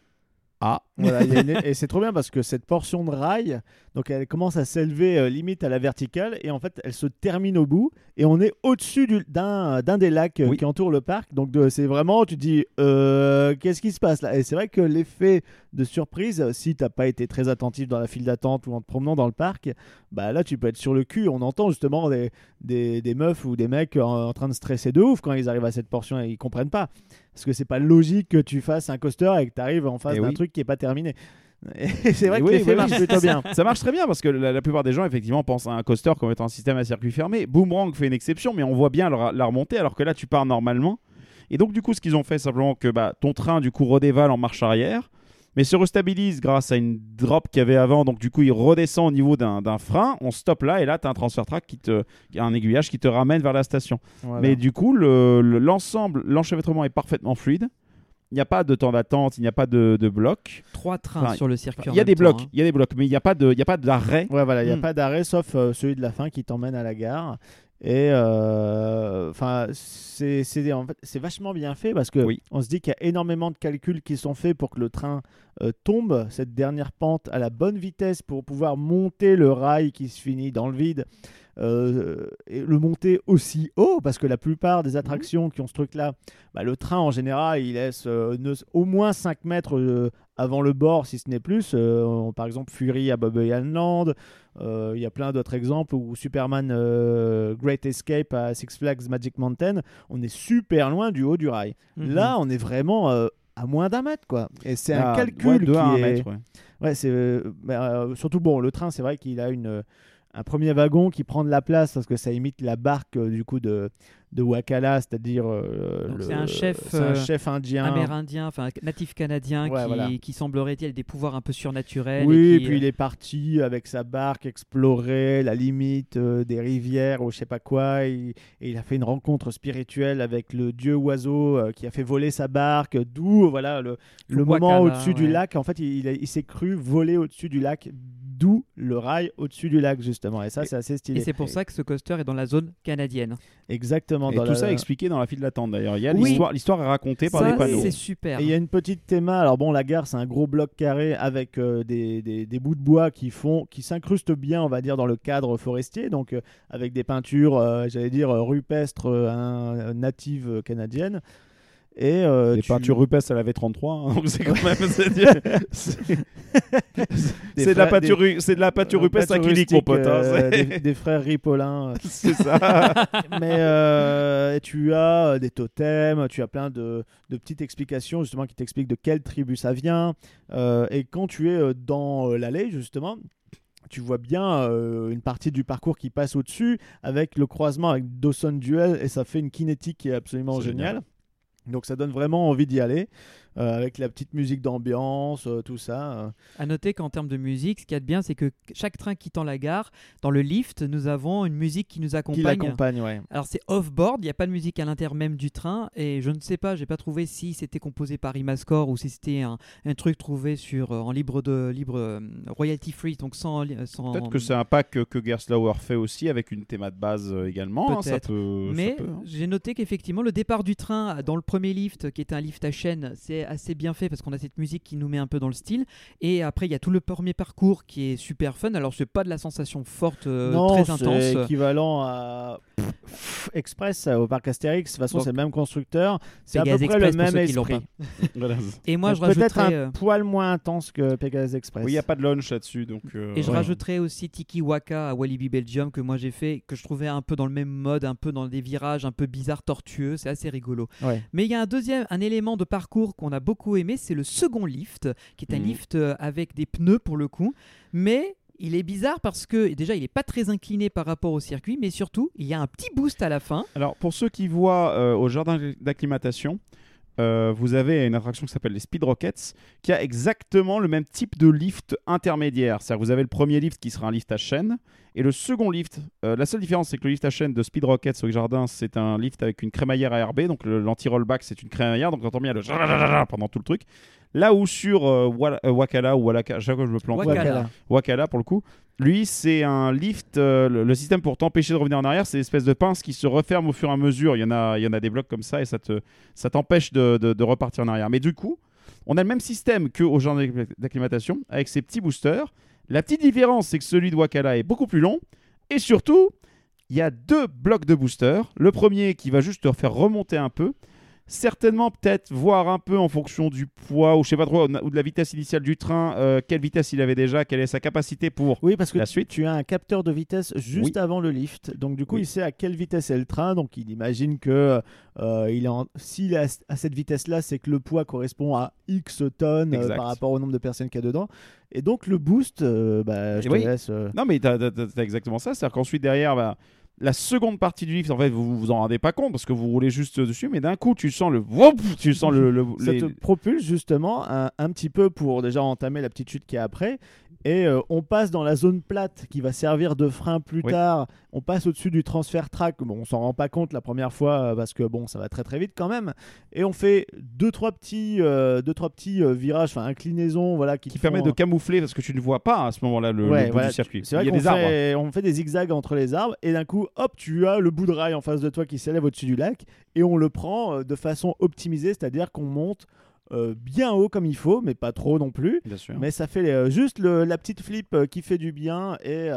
Ah, Voilà, il y a une- Et c'est trop bien parce que cette portion de rail, donc elle commence à s'élever euh, limite à la verticale et en fait elle se termine au bout et on est au-dessus du- d'un des lacs euh, Oui. qui entourent le parc. Donc de- c'est vraiment, tu te dis, euh, qu'est-ce qui se passe là? Et c'est vrai que l'effet de surprise, si t'as pas été très attentif dans la file d'attente ou en te promenant dans le parc, bah là tu peux être sur le cul. On entend justement des, des, des meufs ou des mecs en, en train de stresser de ouf quand ils arrivent à cette portion et ils comprennent pas. Parce que c'est pas logique que tu fasses un coaster et que tu arrives en face Eh d'un oui. truc qui est pas terminé. Et c'est vrai Et que oui, l'effet oui, marche plutôt bien. Ça marche très bien parce que la, la plupart des gens, effectivement, pensent à un coaster comme étant un système à circuit fermé. Boomerang fait une exception, mais on voit bien la, la remontée alors que là, tu pars normalement. Et donc, du coup, ce qu'ils ont fait, simplement que bah, ton train, du coup, redévale en marche arrière, mais se restabilise grâce à une drop qu'il y avait avant. Donc, du coup, il redescend au niveau d'un frein. On stoppe là, et là, tu as un transfer track qui te, un aiguillage qui te ramène vers la station. Voilà. Mais du coup, le- le- l'ensemble, l'enchevêtrement est parfaitement fluide. Il n'y a pas de temps d'attente, il n'y a pas de, de bloc. Trois trains Enfin, sur le circuit. Il y a des temps, blocs, hein. il y a des blocs, mais il n'y a pas de, il y a pas d'arrêt. Ouais, voilà, il n'y a Hmm. pas d'arrêt sauf euh, celui de la fin qui t'emmène à la gare. Et euh, enfin, c'est c'est- en fait, c'est vachement bien fait parce que Oui. on se dit qu'il y a énormément de calculs qui sont faits pour que le train euh, tombe cette dernière pente à la bonne vitesse pour pouvoir monter le rail qui se finit dans le vide. Euh, et le monter aussi haut parce que la plupart des attractions qui ont ce truc là bah, le train en général il laisse euh, ne- au moins 5 mètres euh, avant le bord si ce n'est plus par exemple Fury à Bob Land euh, il y a plein d'autres exemples où Superman Great Escape à Six Flags Magic Mountain, on est super loin du haut du rail. Mhm. Là, on est vraiment à moins d'un mètre, quoi. Et c'est un Ah, calcul ouais, de qui un est... mètre, ouais. Ouais, c'est euh, bah, euh, surtout bon. Le train, c'est vrai qu'il a une un premier wagon qui prend de la place parce que ça imite la barque euh, du coup de de Wakala, c'est-à-dire euh, c'est un chef, c'est un euh, chef indien. amérindien, enfin natif canadien, Ouais, qui, voilà. qui semblerait-il des pouvoirs un peu surnaturels. Oui, et qui, puis euh, il est parti avec sa barque explorer la limite euh, des rivières ou je sais pas quoi. Et, et il a fait une rencontre spirituelle avec le dieu oiseau euh, qui a fait voler sa barque. D'où voilà le, le moment au-dessus du lac. En fait, il, il s'est cru voler au-dessus du lac d'où le rail au-dessus du lac justement. Et ça, c'est assez stylé. Et c'est pour ça que ce coaster est dans la zone canadienne. Exactement. Et dans tout la- ça expliqué dans la file d'attente d'ailleurs. Il y a Oui. l'histoire, l'histoire est racontée par des panneaux. c'est super. Et il y a une petite théma. Alors bon, la gare, c'est un gros bloc carré avec euh, des, des- des bouts de bois qui font, qui s'incrustent bien, on va dire, dans le cadre forestier. Donc euh, avec des peintures, euh, j'allais dire rupestres, natives canadiennes. Et euh, Les tu- peintures rupestres à la V33, hein, c'est quand même. c'est- des de la peinture, ru- c'est de la peinture euh, rupestre acrylique, mon pote. hein, euh, des, des frères Ripollin. euh, c'est ça. Mais euh, tu as euh, des totems, tu as plein de, de petites explications justement qui t'expliquent de quelle tribu ça vient. Euh, et quand tu es euh, dans euh, l'allée justement, tu vois bien euh, une partie du parcours qui passe au-dessus avec le croisement avec Dawson Duel et ça fait une kinétique qui est absolument géniale. génial. Donc ça donne vraiment envie d'y aller euh, avec la petite musique d'ambiance, euh, tout ça. euh. À noter qu'en termes de musique, ce qu'il y a de bien, c'est que chaque train quittant la gare, dans le lift, nous avons une musique qui nous qui accompagne. l'accompagne, ouais. Alors c'est off-board, il n'y a pas de musique à l'intérieur même du train et je ne sais pas, j'ai pas trouvé si c'était composé par Imascore ou si c'était un, un truc trouvé sur euh, en libre de libre euh, royalty free donc sans sans Peut-être que c'est un pack que, que Gerstlauer fait aussi avec une théma de base également. hein, ça peut, mais peut, hein. j'ai noté qu'effectivement le départ du train dans le premier lift qui est un lift à chaîne, c'est assez bien fait parce qu'on a cette musique qui nous met un peu dans le style et après il y a tout le premier parcours qui est super fun. Alors c'est pas de la sensation forte euh, non, très c'est intense. équivalent à pff, Express euh, au parc Astérix. De toute façon, c'est le même constructeur. C'est à peu Pegasus près le Express, même esprit. Voilà. Et moi je Peut-être un euh, poil moins intense que Pegasus Express. Oui, il n'y a pas de launch là-dessus. Donc, euh, Et je ouais. rajouterais aussi Tiki Waka à Walibi Belgium que moi j'ai fait, que je trouvais un peu dans le même mode, un peu dans des virages un peu bizarres, tortueux, c'est assez rigolo. Ouais. Mais il y a un deuxième, un élément de parcours qu'on a beaucoup aimé, c'est le second lift, qui est un Mhm. lift euh, avec des pneus pour le coup, mais il est bizarre parce que déjà il n'est pas très incliné par rapport au circuit, mais surtout il y a un petit boost à la fin. Alors, pour ceux qui voient euh, au jardin d'acclimatation, euh, vous avez une attraction qui s'appelle les Speed Rockets, qui a exactement le même type de lift intermédiaire. C'est-à-dire que vous avez le premier lift qui sera un lift à chaîne, et le second lift, euh, la seule différence c'est que le lift à chaîne de Speed Rockets au jardin, c'est un lift avec une crémaillère ARB, donc l'anti-rollback c'est une crémaillère, donc on entend bien le pendant tout le truc. Là où sur euh, Wakala ou Walaka, chaque fois je me plante. Wakala. Wakala pour le coup. Lui, c'est un lift. euh, le, système pour t'empêcher de revenir en arrière, c'est l'espèce de pince qui se referme au fur et à mesure. Il y en a, il y en a des blocs comme ça et ça te, ça t'empêche de, de- de repartir en arrière. Mais du coup, on a le même système qu'au genre d'acclimatation avec ces petits boosters. La petite différence, c'est que celui de Wakala est beaucoup plus long et surtout, il y a deux blocs de boosters. Le premier qui va juste te faire remonter un peu. Certainement, peut-être voir un peu en fonction du poids ou je sais pas trop, ou de la vitesse initiale du train, euh, quelle vitesse il avait déjà, quelle est sa capacité pour Oui, parce que La tu- suite. tu as un capteur de vitesse juste Oui. avant le lift. Donc, du coup, Oui. il sait à quelle vitesse est le train. Donc, il imagine que euh, il est en... s'il est à, à cette vitesse-là, c'est que le poids correspond à X tonnes euh, par rapport au nombre de personnes qu'il y a dedans. Et donc, le boost, bah, je te oui. laisse. Non, mais t'as as, exactement ça. C'est-à-dire qu'ensuite, derrière, bah, la seconde partie du lift, en fait, vous vous en rendez pas compte parce que vous roulez juste dessus, mais d'un coup, tu sens le. Tu sens le. le- Ça les- te propulse justement un, un petit peu pour déjà entamer la petite chute qui est après. Et euh, on passe dans la zone plate qui va servir de frein plus Oui. tard. On passe au-dessus du transfert track. Bon, on s'en rend pas compte la première fois euh, parce que bon, ça va très très vite quand même. Et on fait deux trois petits, euh, deux trois petits euh, virages, enfin inclinaisons, voilà, qui, qui permet de camoufler parce que tu ne vois pas à ce moment-là le, Ouais, le bout voilà, du circuit. C'est vrai qu'on fait, on fait des zigzags entre les arbres et d'un coup, hop, tu as le bout de rail en face de toi qui s'élève au-dessus du lac et on le prend de façon optimisée, c'est-à-dire qu'on monte euh, bien haut comme il faut, mais pas trop non plus. Bien sûr. Mais ça fait euh, juste le- la petite flip euh, qui fait du bien et,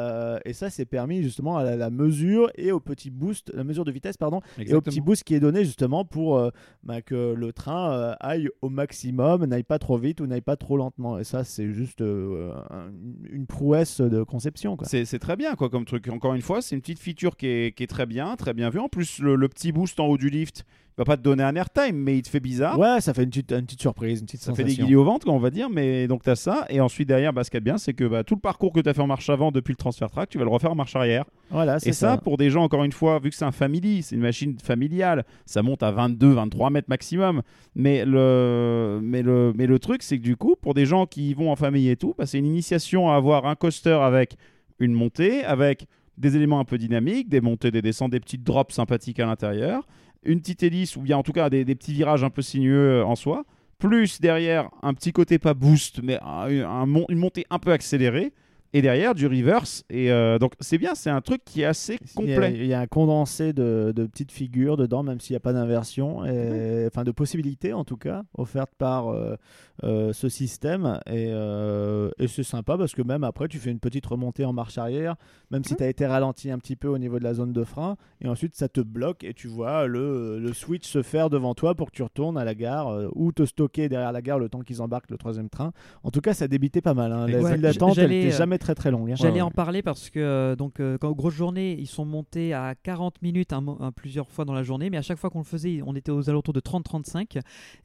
et ça c'est permis justement à la, la mesure et au petit boost, la mesure de vitesse pardon, et au petit boost qui est donné justement pour bah, que le train aille au maximum, n'aille pas trop vite ou n'aille pas trop lentement. Et ça c'est juste un- une prouesse de conception. C'est très bien quoi comme truc. Encore une fois, c'est une petite feature qui est, qui est très bien, très bien vue. En plus, le, le petit boost en haut du lift, va pas te donner un airtime, mais il te fait bizarre. Ouais, ça fait une petite, une petite surprise, une petite Ça fait sensation. des guillis au ventre, on va dire, mais donc tu as ça. Et ensuite, derrière, bah, ce qu'il y a de bien, c'est que bah, tout le parcours que tu as fait en marche avant depuis le transfert track, tu vas le refaire en marche arrière. Voilà, c'est Et ça, pour des gens, encore une fois, vu que c'est un family, c'est une machine familiale, ça monte à 22, 23 mètres maximum. Mais le, mais le, mais le truc, c'est que du coup, pour des gens qui y vont en famille et tout, bah, c'est une initiation à avoir un coaster avec une montée, avec des éléments un peu dynamiques, des montées, des descentes, des petites drops sympathiques à l'intérieur, une petite hélice ou bien en tout cas des, petits virages un peu sinueux en soi, plus derrière un petit côté pas boost, mais une montée un peu accélérée. Et derrière du reverse. Et euh, donc c'est bien, c'est un truc qui est assez Il y, a, complet. il y a un condensé de, de petites figures dedans, même s'il n'y a pas d'inversion, et- enfin de possibilités en tout cas, offertes par euh, euh, ce système. Et, euh, et c'est sympa parce que même après, tu fais une petite remontée en marche arrière, même si tu as été ralenti un petit peu au niveau de la zone de frein, et ensuite ça te bloque et tu vois le, le switch se faire devant toi pour que tu retournes à la gare euh, ou te stocker derrière la gare le temps qu'ils embarquent le troisième train. En tout cas, ça débitait pas mal. Hein. La file d'attente, elle n'était jamais très très longue. hein. J'allais Ouais, en parler parce que euh, donc euh, quand grosse journée, ils sont montés à 40 minutes un mo- un- plusieurs fois dans la journée, mais à chaque fois qu'on le faisait, on était aux alentours de 30-35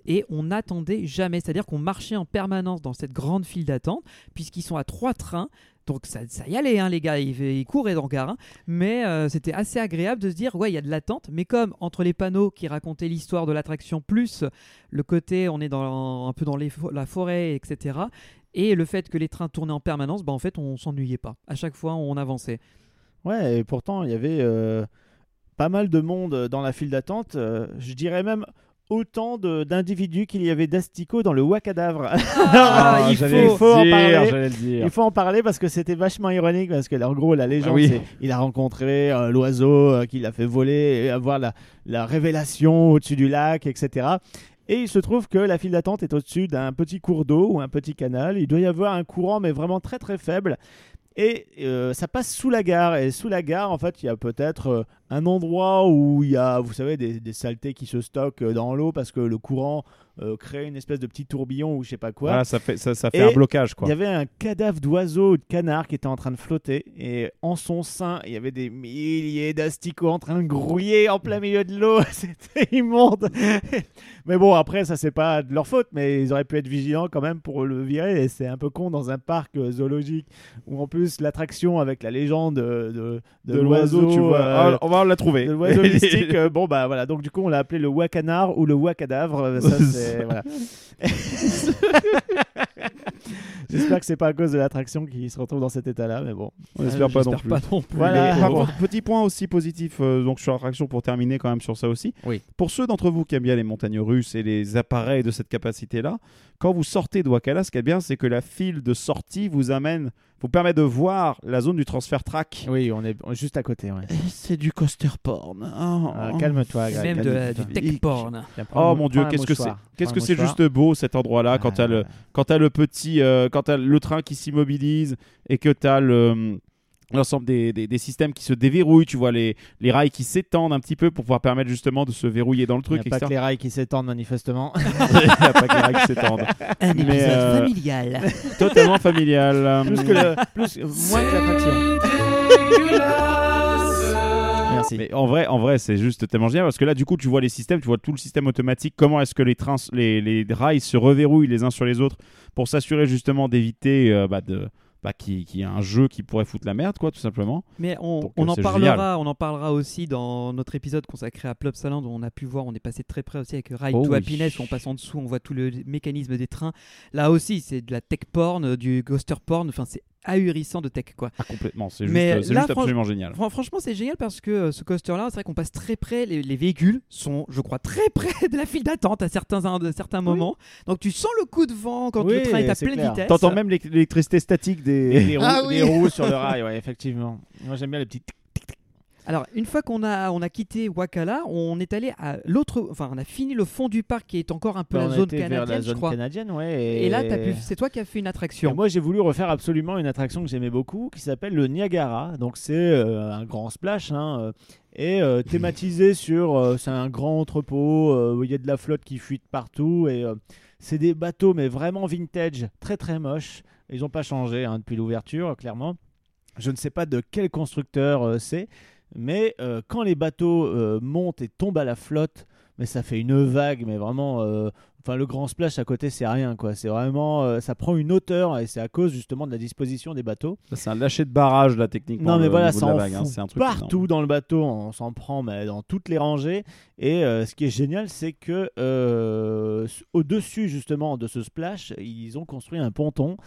et on n'attendait jamais, c'est-à-dire qu'on marchait en permanence dans cette grande file d'attente puisqu'ils sont à trois trains. Donc ça, ça y allait, hein, les gars, ils, ils couraient dans le hein. mais euh, c'était assez agréable de se dire, ouais, il y a de l'attente, mais comme entre les panneaux qui racontaient l'histoire de l'attraction, plus le côté, on est dans, un peu dans les la forêt, etc., et le fait que les trains tournaient en permanence, bah en fait, on s'ennuyait pas. À chaque fois, on avançait. Ouais, et pourtant, il y avait euh, pas mal de monde dans la file d'attente. euh, je dirais même autant de- d'individus qu'il y avait d'asticots dans le Wakadavre. Ah, il faut- il faut en parler. Il faut en parler parce que c'était vachement ironique parce que en gros la légende Ah oui. c'est il a rencontré euh, l'oiseau euh, qui l'a fait voler et avoir la, la révélation au-dessus du lac etc. Et il se trouve que la file d'attente est au-dessus d'un petit cours d'eau ou un petit canal. Il doit y avoir un courant mais vraiment très très faible. Et euh, ça passe sous la gare. Et sous la gare, en fait, il y a peut-être euh, un endroit où il y a, vous savez, des, saletés qui se stockent euh, dans l'eau parce que le courant euh, crée une espèce de petit tourbillon ou je sais pas quoi. Voilà, ça fait, ça, ça fait Et un blocage. Il Quoi. y avait un cadavre d'oiseau ou de canard qui était en train de flotter et en son sein, il y avait des milliers d'asticots en train de grouiller en plein milieu de l'eau. C'était immonde. mais bon, après, ça c'est pas de leur faute, mais ils auraient pu être vigilants quand même pour le virer. Et c'est un peu con dans un parc euh, zoologique où en plus l'attraction avec la légende de, de, de l'oiseau, tu vois. euh, Ah, on va la trouver. de l'oiseau mystique, euh, bon bah voilà, donc du coup on l'a appelé le Wacanard ou le Wakadavre. euh, Ça, c'est, voilà. J'espère que c'est pas à cause de l'attraction qu'il se retrouve dans cet état-là, mais bon. On espère pas non J'espère plus. pas non plus. Voilà. Mais par contre, petit point aussi positif euh, donc sur l'attraction pour terminer quand même sur ça aussi. Oui. Pour ceux d'entre vous qui aiment bien les montagnes russes et les appareils de cette capacité-là, quand vous sortez de Wakala, ce qui est bien, c'est que la file de sortie vous amène, vous permet de voir la zone du transfert track. Oui, on est juste à côté. Ouais. C'est du coaster porn. Oh, Ah, calme-toi, même de la- du tech porn. Oh mon dieu, qu'est-ce que c'est. Qu'est-ce que c'est juste beau cet endroit-là quand t'as le Ah. quand t'as le petit euh, quand t'as le train qui s'immobilise et que t'as le l'ensemble des, des, des systèmes qui se déverrouillent, tu vois les, les rails qui s'étendent un petit peu pour pouvoir permettre justement de se verrouiller dans le Il truc, n'y a pas que les rails qui s'étendent manifestement. Il n'y a pas que les rails qui s'étendent. Un Mais, épisode euh, familial. Totalement familial. plus que le, plus, moins que l'attraction. Merci. Mais en vrai, en vrai, c'est juste tellement génial parce que là, du coup, tu vois les systèmes, tu vois tout le système automatique. Comment est-ce que les trains, les, les rails se reverrouillent les uns sur les autres pour s'assurer justement d'éviter euh, bah, de bah, qu'il y ait un jeu qui pourrait foutre la merde, quoi, tout simplement. Mais on, Donc, on en parlera, génial. on en parlera aussi dans notre épisode consacré à Plop Salon, dont on a pu voir, on est passé très près aussi avec Ride Oh to oui. Happiness, où on passe en dessous, on voit tout le mécanisme des trains. Là aussi, c'est de la tech porn, euh, du ghoster porn, enfin c'est ahurissant de tech quoi. Ah, complètement. C'est juste, Mais euh, c'est là, juste franch- absolument génial. Fran- franchement, c'est génial parce que euh, ce coaster-là, c'est vrai qu'on passe très près, les, les véhicules sont, je crois, très près de la file d'attente à certains, à certains moments. Donc tu sens le coup de vent quand Oui, le train est à pleine clair. vitesse. T'entends même l'électricité statique des. les roues, Ah oui. les roues sur le rail, ouais, effectivement. Moi j'aime bien les petits. Alors, une fois qu'on a, on a quitté Wakala, on est allé à l'autre, enfin, on a fini le fond du parc qui est encore un peu Bah, la on zone était vers canadienne, la je zone crois. canadienne, ouais. Et, là, t'as pu- c'est toi qui as fait une Et attraction. moi, j'ai voulu refaire absolument une attraction que j'aimais beaucoup, qui s'appelle le Niagara. Donc, c'est euh, un grand splash, hein, euh, et euh, thématisé sur. euh, c'est un grand entrepôt euh, où il y a de la flotte qui fuit de partout, et c'est des bateaux, mais vraiment vintage, très très moches. Ils n'ont pas changé hein, depuis l'ouverture, clairement. Je ne sais pas de quel constructeur c'est, mais euh, quand les bateaux euh, montent et tombent à la flotte, mais ça fait une vague, mais vraiment. euh, Enfin, le grand splash à côté, c'est rien, quoi. C'est vraiment, euh, ça prend une hauteur et c'est à cause justement de la disposition des bateaux. C'est un lâcher de barrage là techniquement. Non, mais au voilà, ça en la vague, hein. un truc partout énorme. dans le bateau. On s'en prend, mais dans toutes les rangées. Et euh, ce qui est génial, c'est que euh, au-dessus justement de ce splash, ils ont construit un ponton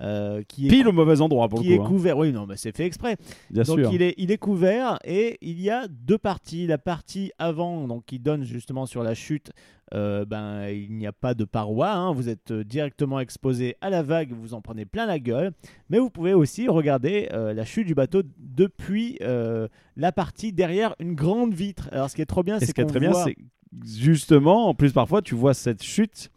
euh, qui est Pile au mauvais endroit pour qui le est coup. hein. couvert. Oui, non, mais c'est fait exprès. Bien donc sûr. il est, il est couvert et il y a deux parties. La partie avant, donc qui donne justement sur la chute, euh, ben il n'y a pas de paroi. hein. Vous êtes euh, directement exposé à la vague, vous en prenez plein la gueule. Mais vous pouvez aussi regarder euh, la chute du bateau depuis euh, la partie derrière une grande vitre. Alors ce qui est trop bien, c'est ce qui est qu'on très bien, voit- c'est justement, en plus parfois, tu vois cette chute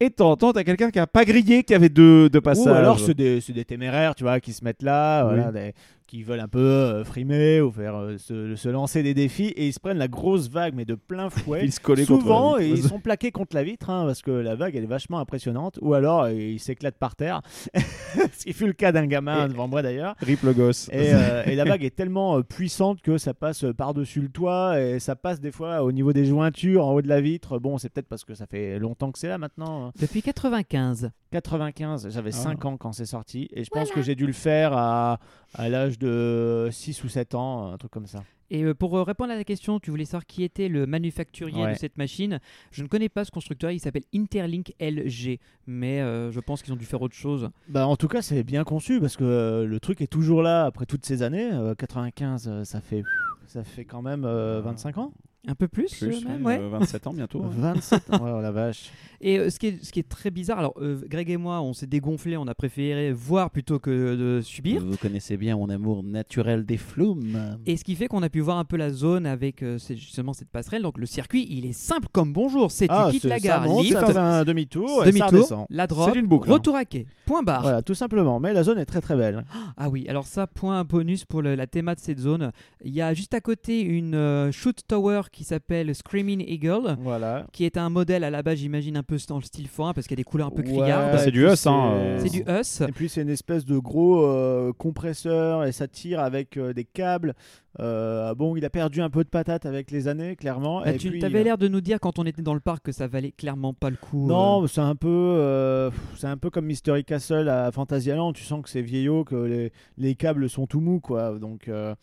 et temps, t'as quelqu'un qui a pas grillé, qui avait deux, deux passages. Ou alors c'est des, téméraires, tu vois, qui se mettent là, Oui. voilà, des- qui veulent un peu euh, frimer ou faire euh, se, se lancer des défis et ils se prennent la grosse vague mais de plein fouet. Ils se la Souvent, et ils sont plaqués contre la vitre hein, parce que la vague elle est vachement impressionnante. Ou alors euh, ils s'éclatent par terre, ce qui fut le cas d'un gamin Et- devant moi d'ailleurs. Rip le gosse. Et, euh, et la vague est tellement euh, puissante que ça passe par-dessus le toit et ça passe des fois au niveau des jointures en haut de la vitre. Bon, c'est peut-être parce que ça fait longtemps que c'est là maintenant. hein. Depuis 95. 95, j'avais Ah. 5 ans quand c'est sorti et je pense que j'ai dû le faire à, à l'âge de 6 ou 7 ans, un truc comme ça. Et euh, pour euh, répondre à la question, tu voulais savoir qui était le manufacturier Ouais. de cette machine. Je ne connais pas ce constructeur, il s'appelle Interlink LG, mais euh, je pense qu'ils ont dû faire autre chose. Bah, en tout cas, c'est bien conçu parce que euh, le truc est toujours là après toutes ces années. Euh, 95, euh, ça fait, ça fait quand même euh, 25 ans Un peu plus, Plus, euh, même, ouais, ouais. euh, 27 ans bientôt. 27 ans, ouais, oh la vache. Et euh, ce, qui est, ce qui est très bizarre, alors euh, Greg et moi, on s'est dégonflé, on a préféré voir plutôt que de subir. Vous connaissez bien mon amour naturel des flumes. Et ce qui fait qu'on a pu voir un peu la zone avec euh, justement cette passerelle. Donc le circuit, il est simple comme bonjour. C'est Ah, tu quittes la gare, monte, un demi-tour, redescend. la drop, C'est une boucle, hein. retour à quai. Point barre. Voilà, tout simplement. Mais la zone est très très belle. Ah oui, alors ça, point bonus pour le- la théma de cette zone. Il y a juste à côté une euh, shoot tower qui s'appelle Screaming Eagle, Voilà. qui est un modèle à la base, j'imagine, un peu dans le style forain parce qu'il y a des couleurs un peu Ouais, criardes. c'est du Us, hein, euh. C'est du US. Et puis c'est une espèce de gros euh, compresseur et ça tire avec euh, des câbles. Euh, bon, il a perdu un peu de patate avec les années, clairement. Bah, et tu puis, avais l'air de nous dire quand on était dans le parc que ça valait clairement pas le coup. Non, euh. c'est un peu, euh, c'est un peu comme Mystery Castle à Fantasyland. Tu sens que c'est vieillot, que les, les câbles sont tout mous, quoi. Donc euh,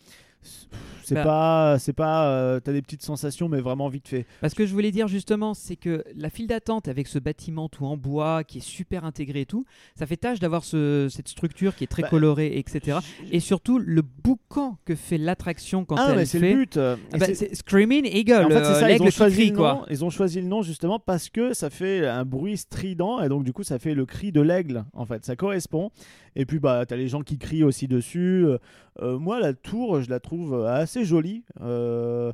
c'est Bah. pas, c'est pas, euh, t'as des petites sensations, mais vraiment vite fait. Parce que je voulais dire justement, c'est que la file d'attente avec ce bâtiment tout en bois qui est super intégré et tout, ça fait tâche d'avoir ce- cette structure qui est très Bah, colorée, etc. Et surtout le boucan que fait l'attraction quand ah, elle c'est fait. le but. euh, Ah bah, c'est- c'est Screaming Eagle, En fait, c'est euh, ça, ils l'aigle ont, choisi crie le quoi. nom, ils ont choisi le nom justement parce que ça fait un bruit strident et donc du coup ça fait le cri de l'aigle en fait, ça correspond. Et puis bah t'as les gens qui crient aussi dessus. Euh, euh, moi la tour je la trouve euh, assez jolie. euh,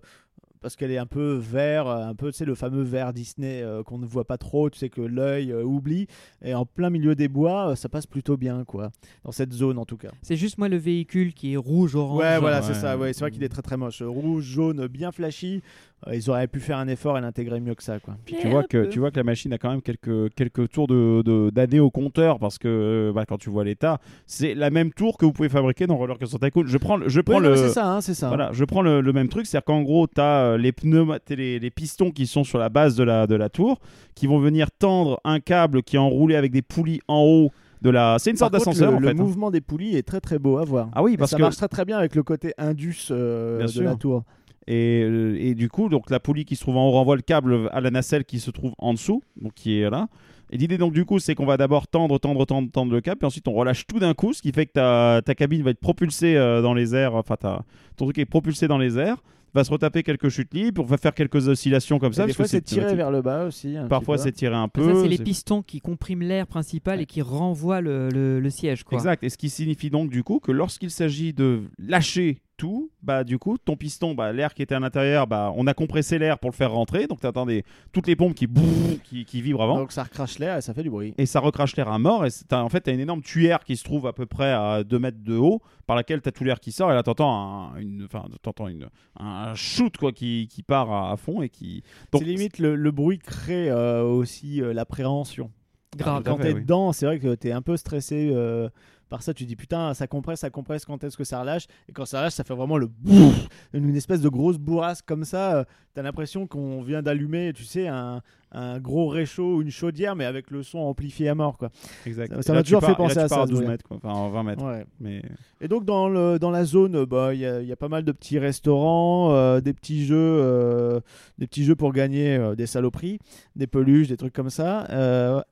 parce qu'elle est un peu vert, un peu, tu sais, le fameux vert Disney euh, qu'on ne voit pas trop, tu sais, que l'œil euh, oublie. Et en plein milieu des bois, euh, ça passe plutôt bien, quoi. Dans cette zone, en tout cas. C'est juste moi le véhicule qui est rouge, orange. Ouais, voilà, Ouais. c'est ça. Ouais, c'est vrai qu'il est très très moche. Rouge, jaune, bien flashy. Euh, ils auraient pu faire un effort et l'intégrer mieux que ça, quoi. Puis tu vois, que, tu vois que la machine a quand même quelques, quelques tours de, de- d'années au compteur parce que euh, bah, quand tu vois l'état, c'est la même tour que vous pouvez fabriquer dans Roller Coaster Tycoon. Je prends, le- je prends le. c'est ça, hein, c'est ça. Voilà, je prends le, le même truc, c'est-à-dire qu'en gros, tu as les pneuma- t'as les, les pistons qui sont sur la base de la, de la tour, qui vont venir tendre un câble qui est enroulé avec des poulies en haut de la. C'est une sorte d'ascenseur le, en le fait. hein. mouvement des poulies est très très beau à voir. Ah oui, Et parce ça que marche très très bien avec le côté indus euh, de sûr. la tour. Et, euh, et du coup, donc la poulie qui se trouve en haut renvoie le câble à la nacelle qui se trouve en dessous, donc qui est là. Et l'idée donc du coup, c'est qu'on va d'abord tendre, tendre, tendre, tendre le câble, puis ensuite on relâche tout d'un coup, ce qui fait que ta, ta cabine va être propulsée euh, dans les airs, enfin ta- ton truc est propulsé dans les airs, va se retaper quelques chutes libres, on va faire quelques oscillations comme Et ça. des fois, c'est tiré vers le bas aussi. un Parfois c'est tiré un peu. Ça, c'est les pistons qui compriment l'air principal et qui renvoient le, le- le siège. Quoi. Exact. Et ce qui signifie donc du coup que lorsqu'il s'agit de lâcher tout, bah du coup ton piston, bah, l'air qui était à l'intérieur, bah on a compressé l'air pour le faire rentrer, donc tu attends toutes les pompes qui, brrr, qui, qui vibrent avant. Donc ça recrache l'air et ça fait du bruit. et ça recrache l'air à mort. Et c'est un- en fait, tu as une énorme tuyère qui se trouve à peu près à 2 mètres de haut, par laquelle tu as tout l'air qui sort. Et là, tu entends, un, une, enfin, t'entends une, un shoot quoi, qui, qui part à, à fond. et qui donc, C'est limite le, le bruit crée euh, aussi euh, l'appréhension. Grave. Quand t'es oui. dedans, c'est vrai que t'es un peu stressé euh, par ça, tu dis putain, ça compresse, ça compresse, quand est-ce que ça relâche? Et quand ça relâche, ça fait vraiment le bouf, une, une espèce de grosse bourrasque comme ça. T'as l'impression qu'on vient d'allumer, tu sais, un, un gros réchaud ou une chaudière, mais avec le son amplifié à mort, quoi. Exact. Ça- m'a toujours pars- fait là, penser à ça, 12 ouais. mètres, quoi. enfin 20 mètres. Ouais. Mais Et donc dans, le, dans la zone, bah, il y, a- y a pas mal de petits restaurants, euh, des petits jeux, euh, des petits jeux pour gagner euh, des saloperies, des peluches, des trucs comme ça.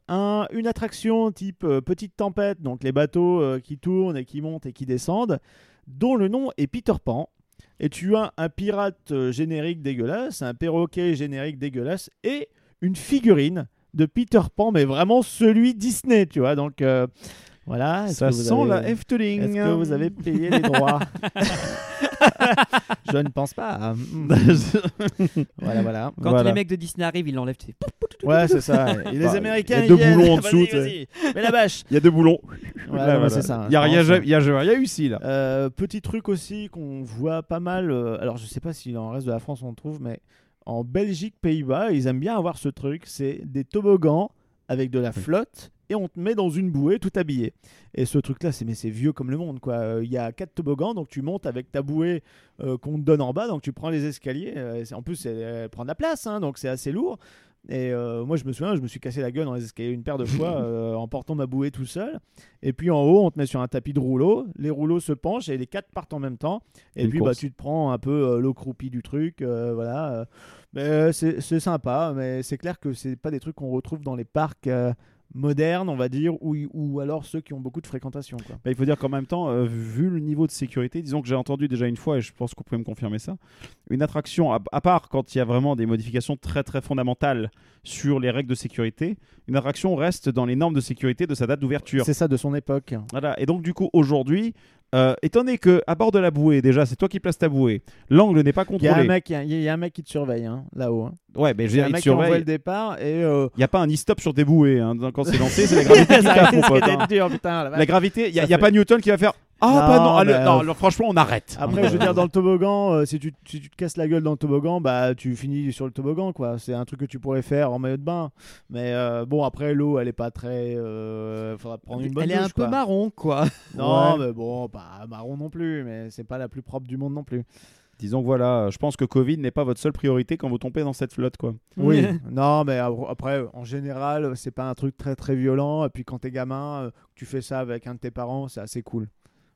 Un, une attraction type petite tempête, donc les bateaux qui tournent et qui montent et qui descendent, dont le nom est Peter Pan. Et tu as un pirate euh, générique dégueulasse, un perroquet générique dégueulasse et une figurine de Peter Pan, mais vraiment celui Disney, tu vois. Donc euh, voilà. Ça que vous sent la avez- Efteling. est-ce que vous avez payé les droits Je ne pense pas. voilà, voilà. Quand Voilà. les mecs de Disney arrivent, ils l'enlèvent. c'est- Ouais, c'est ça. Et les Bah, Américains, il y a deux boulons en Vas-y, dessous. Mets la bâche. Il y a deux boulons. Ouais, Là, non, voilà. c'est ça. Il y a rien, Non, c'est- il y a ici là. Euh, petit truc aussi qu'on voit pas mal. euh, alors, je sais pas si dans le reste de la France on le trouve, mais en Belgique, Pays-Bas, ils aiment bien avoir ce truc. C'est des toboggans avec de la flotte et on te met dans une bouée tout habillé. Et ce truc-là, c'est mais c'est vieux comme le monde quoi. Euh, Il y a quatre toboggans, donc tu montes avec ta bouée euh, qu'on te donne en bas, donc tu prends les escaliers. euh, en plus, c'est- elle prend de la place, hein, donc c'est assez lourd. Et euh, moi, je me souviens, je me suis cassé la gueule dans les escaliers une paire de fois euh, en portant ma bouée tout seul. Et puis en haut, on te met sur un tapis de rouleau. Les rouleaux se penchent et les quatre partent en même temps. Et Une puis course. bah, tu te prends un peu euh, l'eau croupie du truc. voilà. Mais c'est c'est sympa. Mais c'est clair que c'est pas des trucs qu'on retrouve dans les parcs modernes, on va dire, ou, ou alors ceux qui ont beaucoup de fréquentation. Quoi. Bah, il faut dire qu'en même temps, euh, vu le niveau de sécurité, disons que j'ai entendu déjà une fois, et je pense qu'on peut me confirmer ça, une attraction, à, à part quand il y a vraiment des modifications très très fondamentales sur les règles de sécurité, une attraction reste dans les normes de sécurité de sa date d'ouverture. C'est ça de son époque. Voilà. Et donc du coup, aujourd'hui, euh, étant donné que à bord de la bouée, déjà, c'est toi qui places ta bouée, l'angle n'est pas Il y, a un contrôlé. mec, il y a- un mec qui te surveille hein, là-haut. hein. Ouais, mais a un mec qui surveille. le départ et. euh, Il n'y a pas un e-stop sur tes bouées. hein. Quand c'est lancé, c'est la gravité qui tape, mon pote, hein. dur, putain, la gravité, il n'y a, y a fait- pas Newton qui va faire Ah, Non, bah non, non, euh, alors, franchement, on arrête. Après, je veux dire, dans le toboggan, euh, si, tu, si tu te casses la gueule dans le toboggan, bah tu finis sur le toboggan, quoi. C'est un truc que tu pourrais faire en maillot de bain. Mais euh, bon, après, l'eau, elle est pas très. Euh, faudra prendre une bonne Elle est un peu marron, quoi. Non, Ouais. mais bon, pas marron non plus, mais c'est pas la plus propre du monde non plus. Disons que voilà, je pense que Covid n'est pas votre seule priorité quand vous tombez dans cette flotte, quoi. Oui. non, mais après, en général, c'est pas un truc très très violent. Et puis quand t'es gamin, tu fais ça avec un de tes parents, c'est assez cool.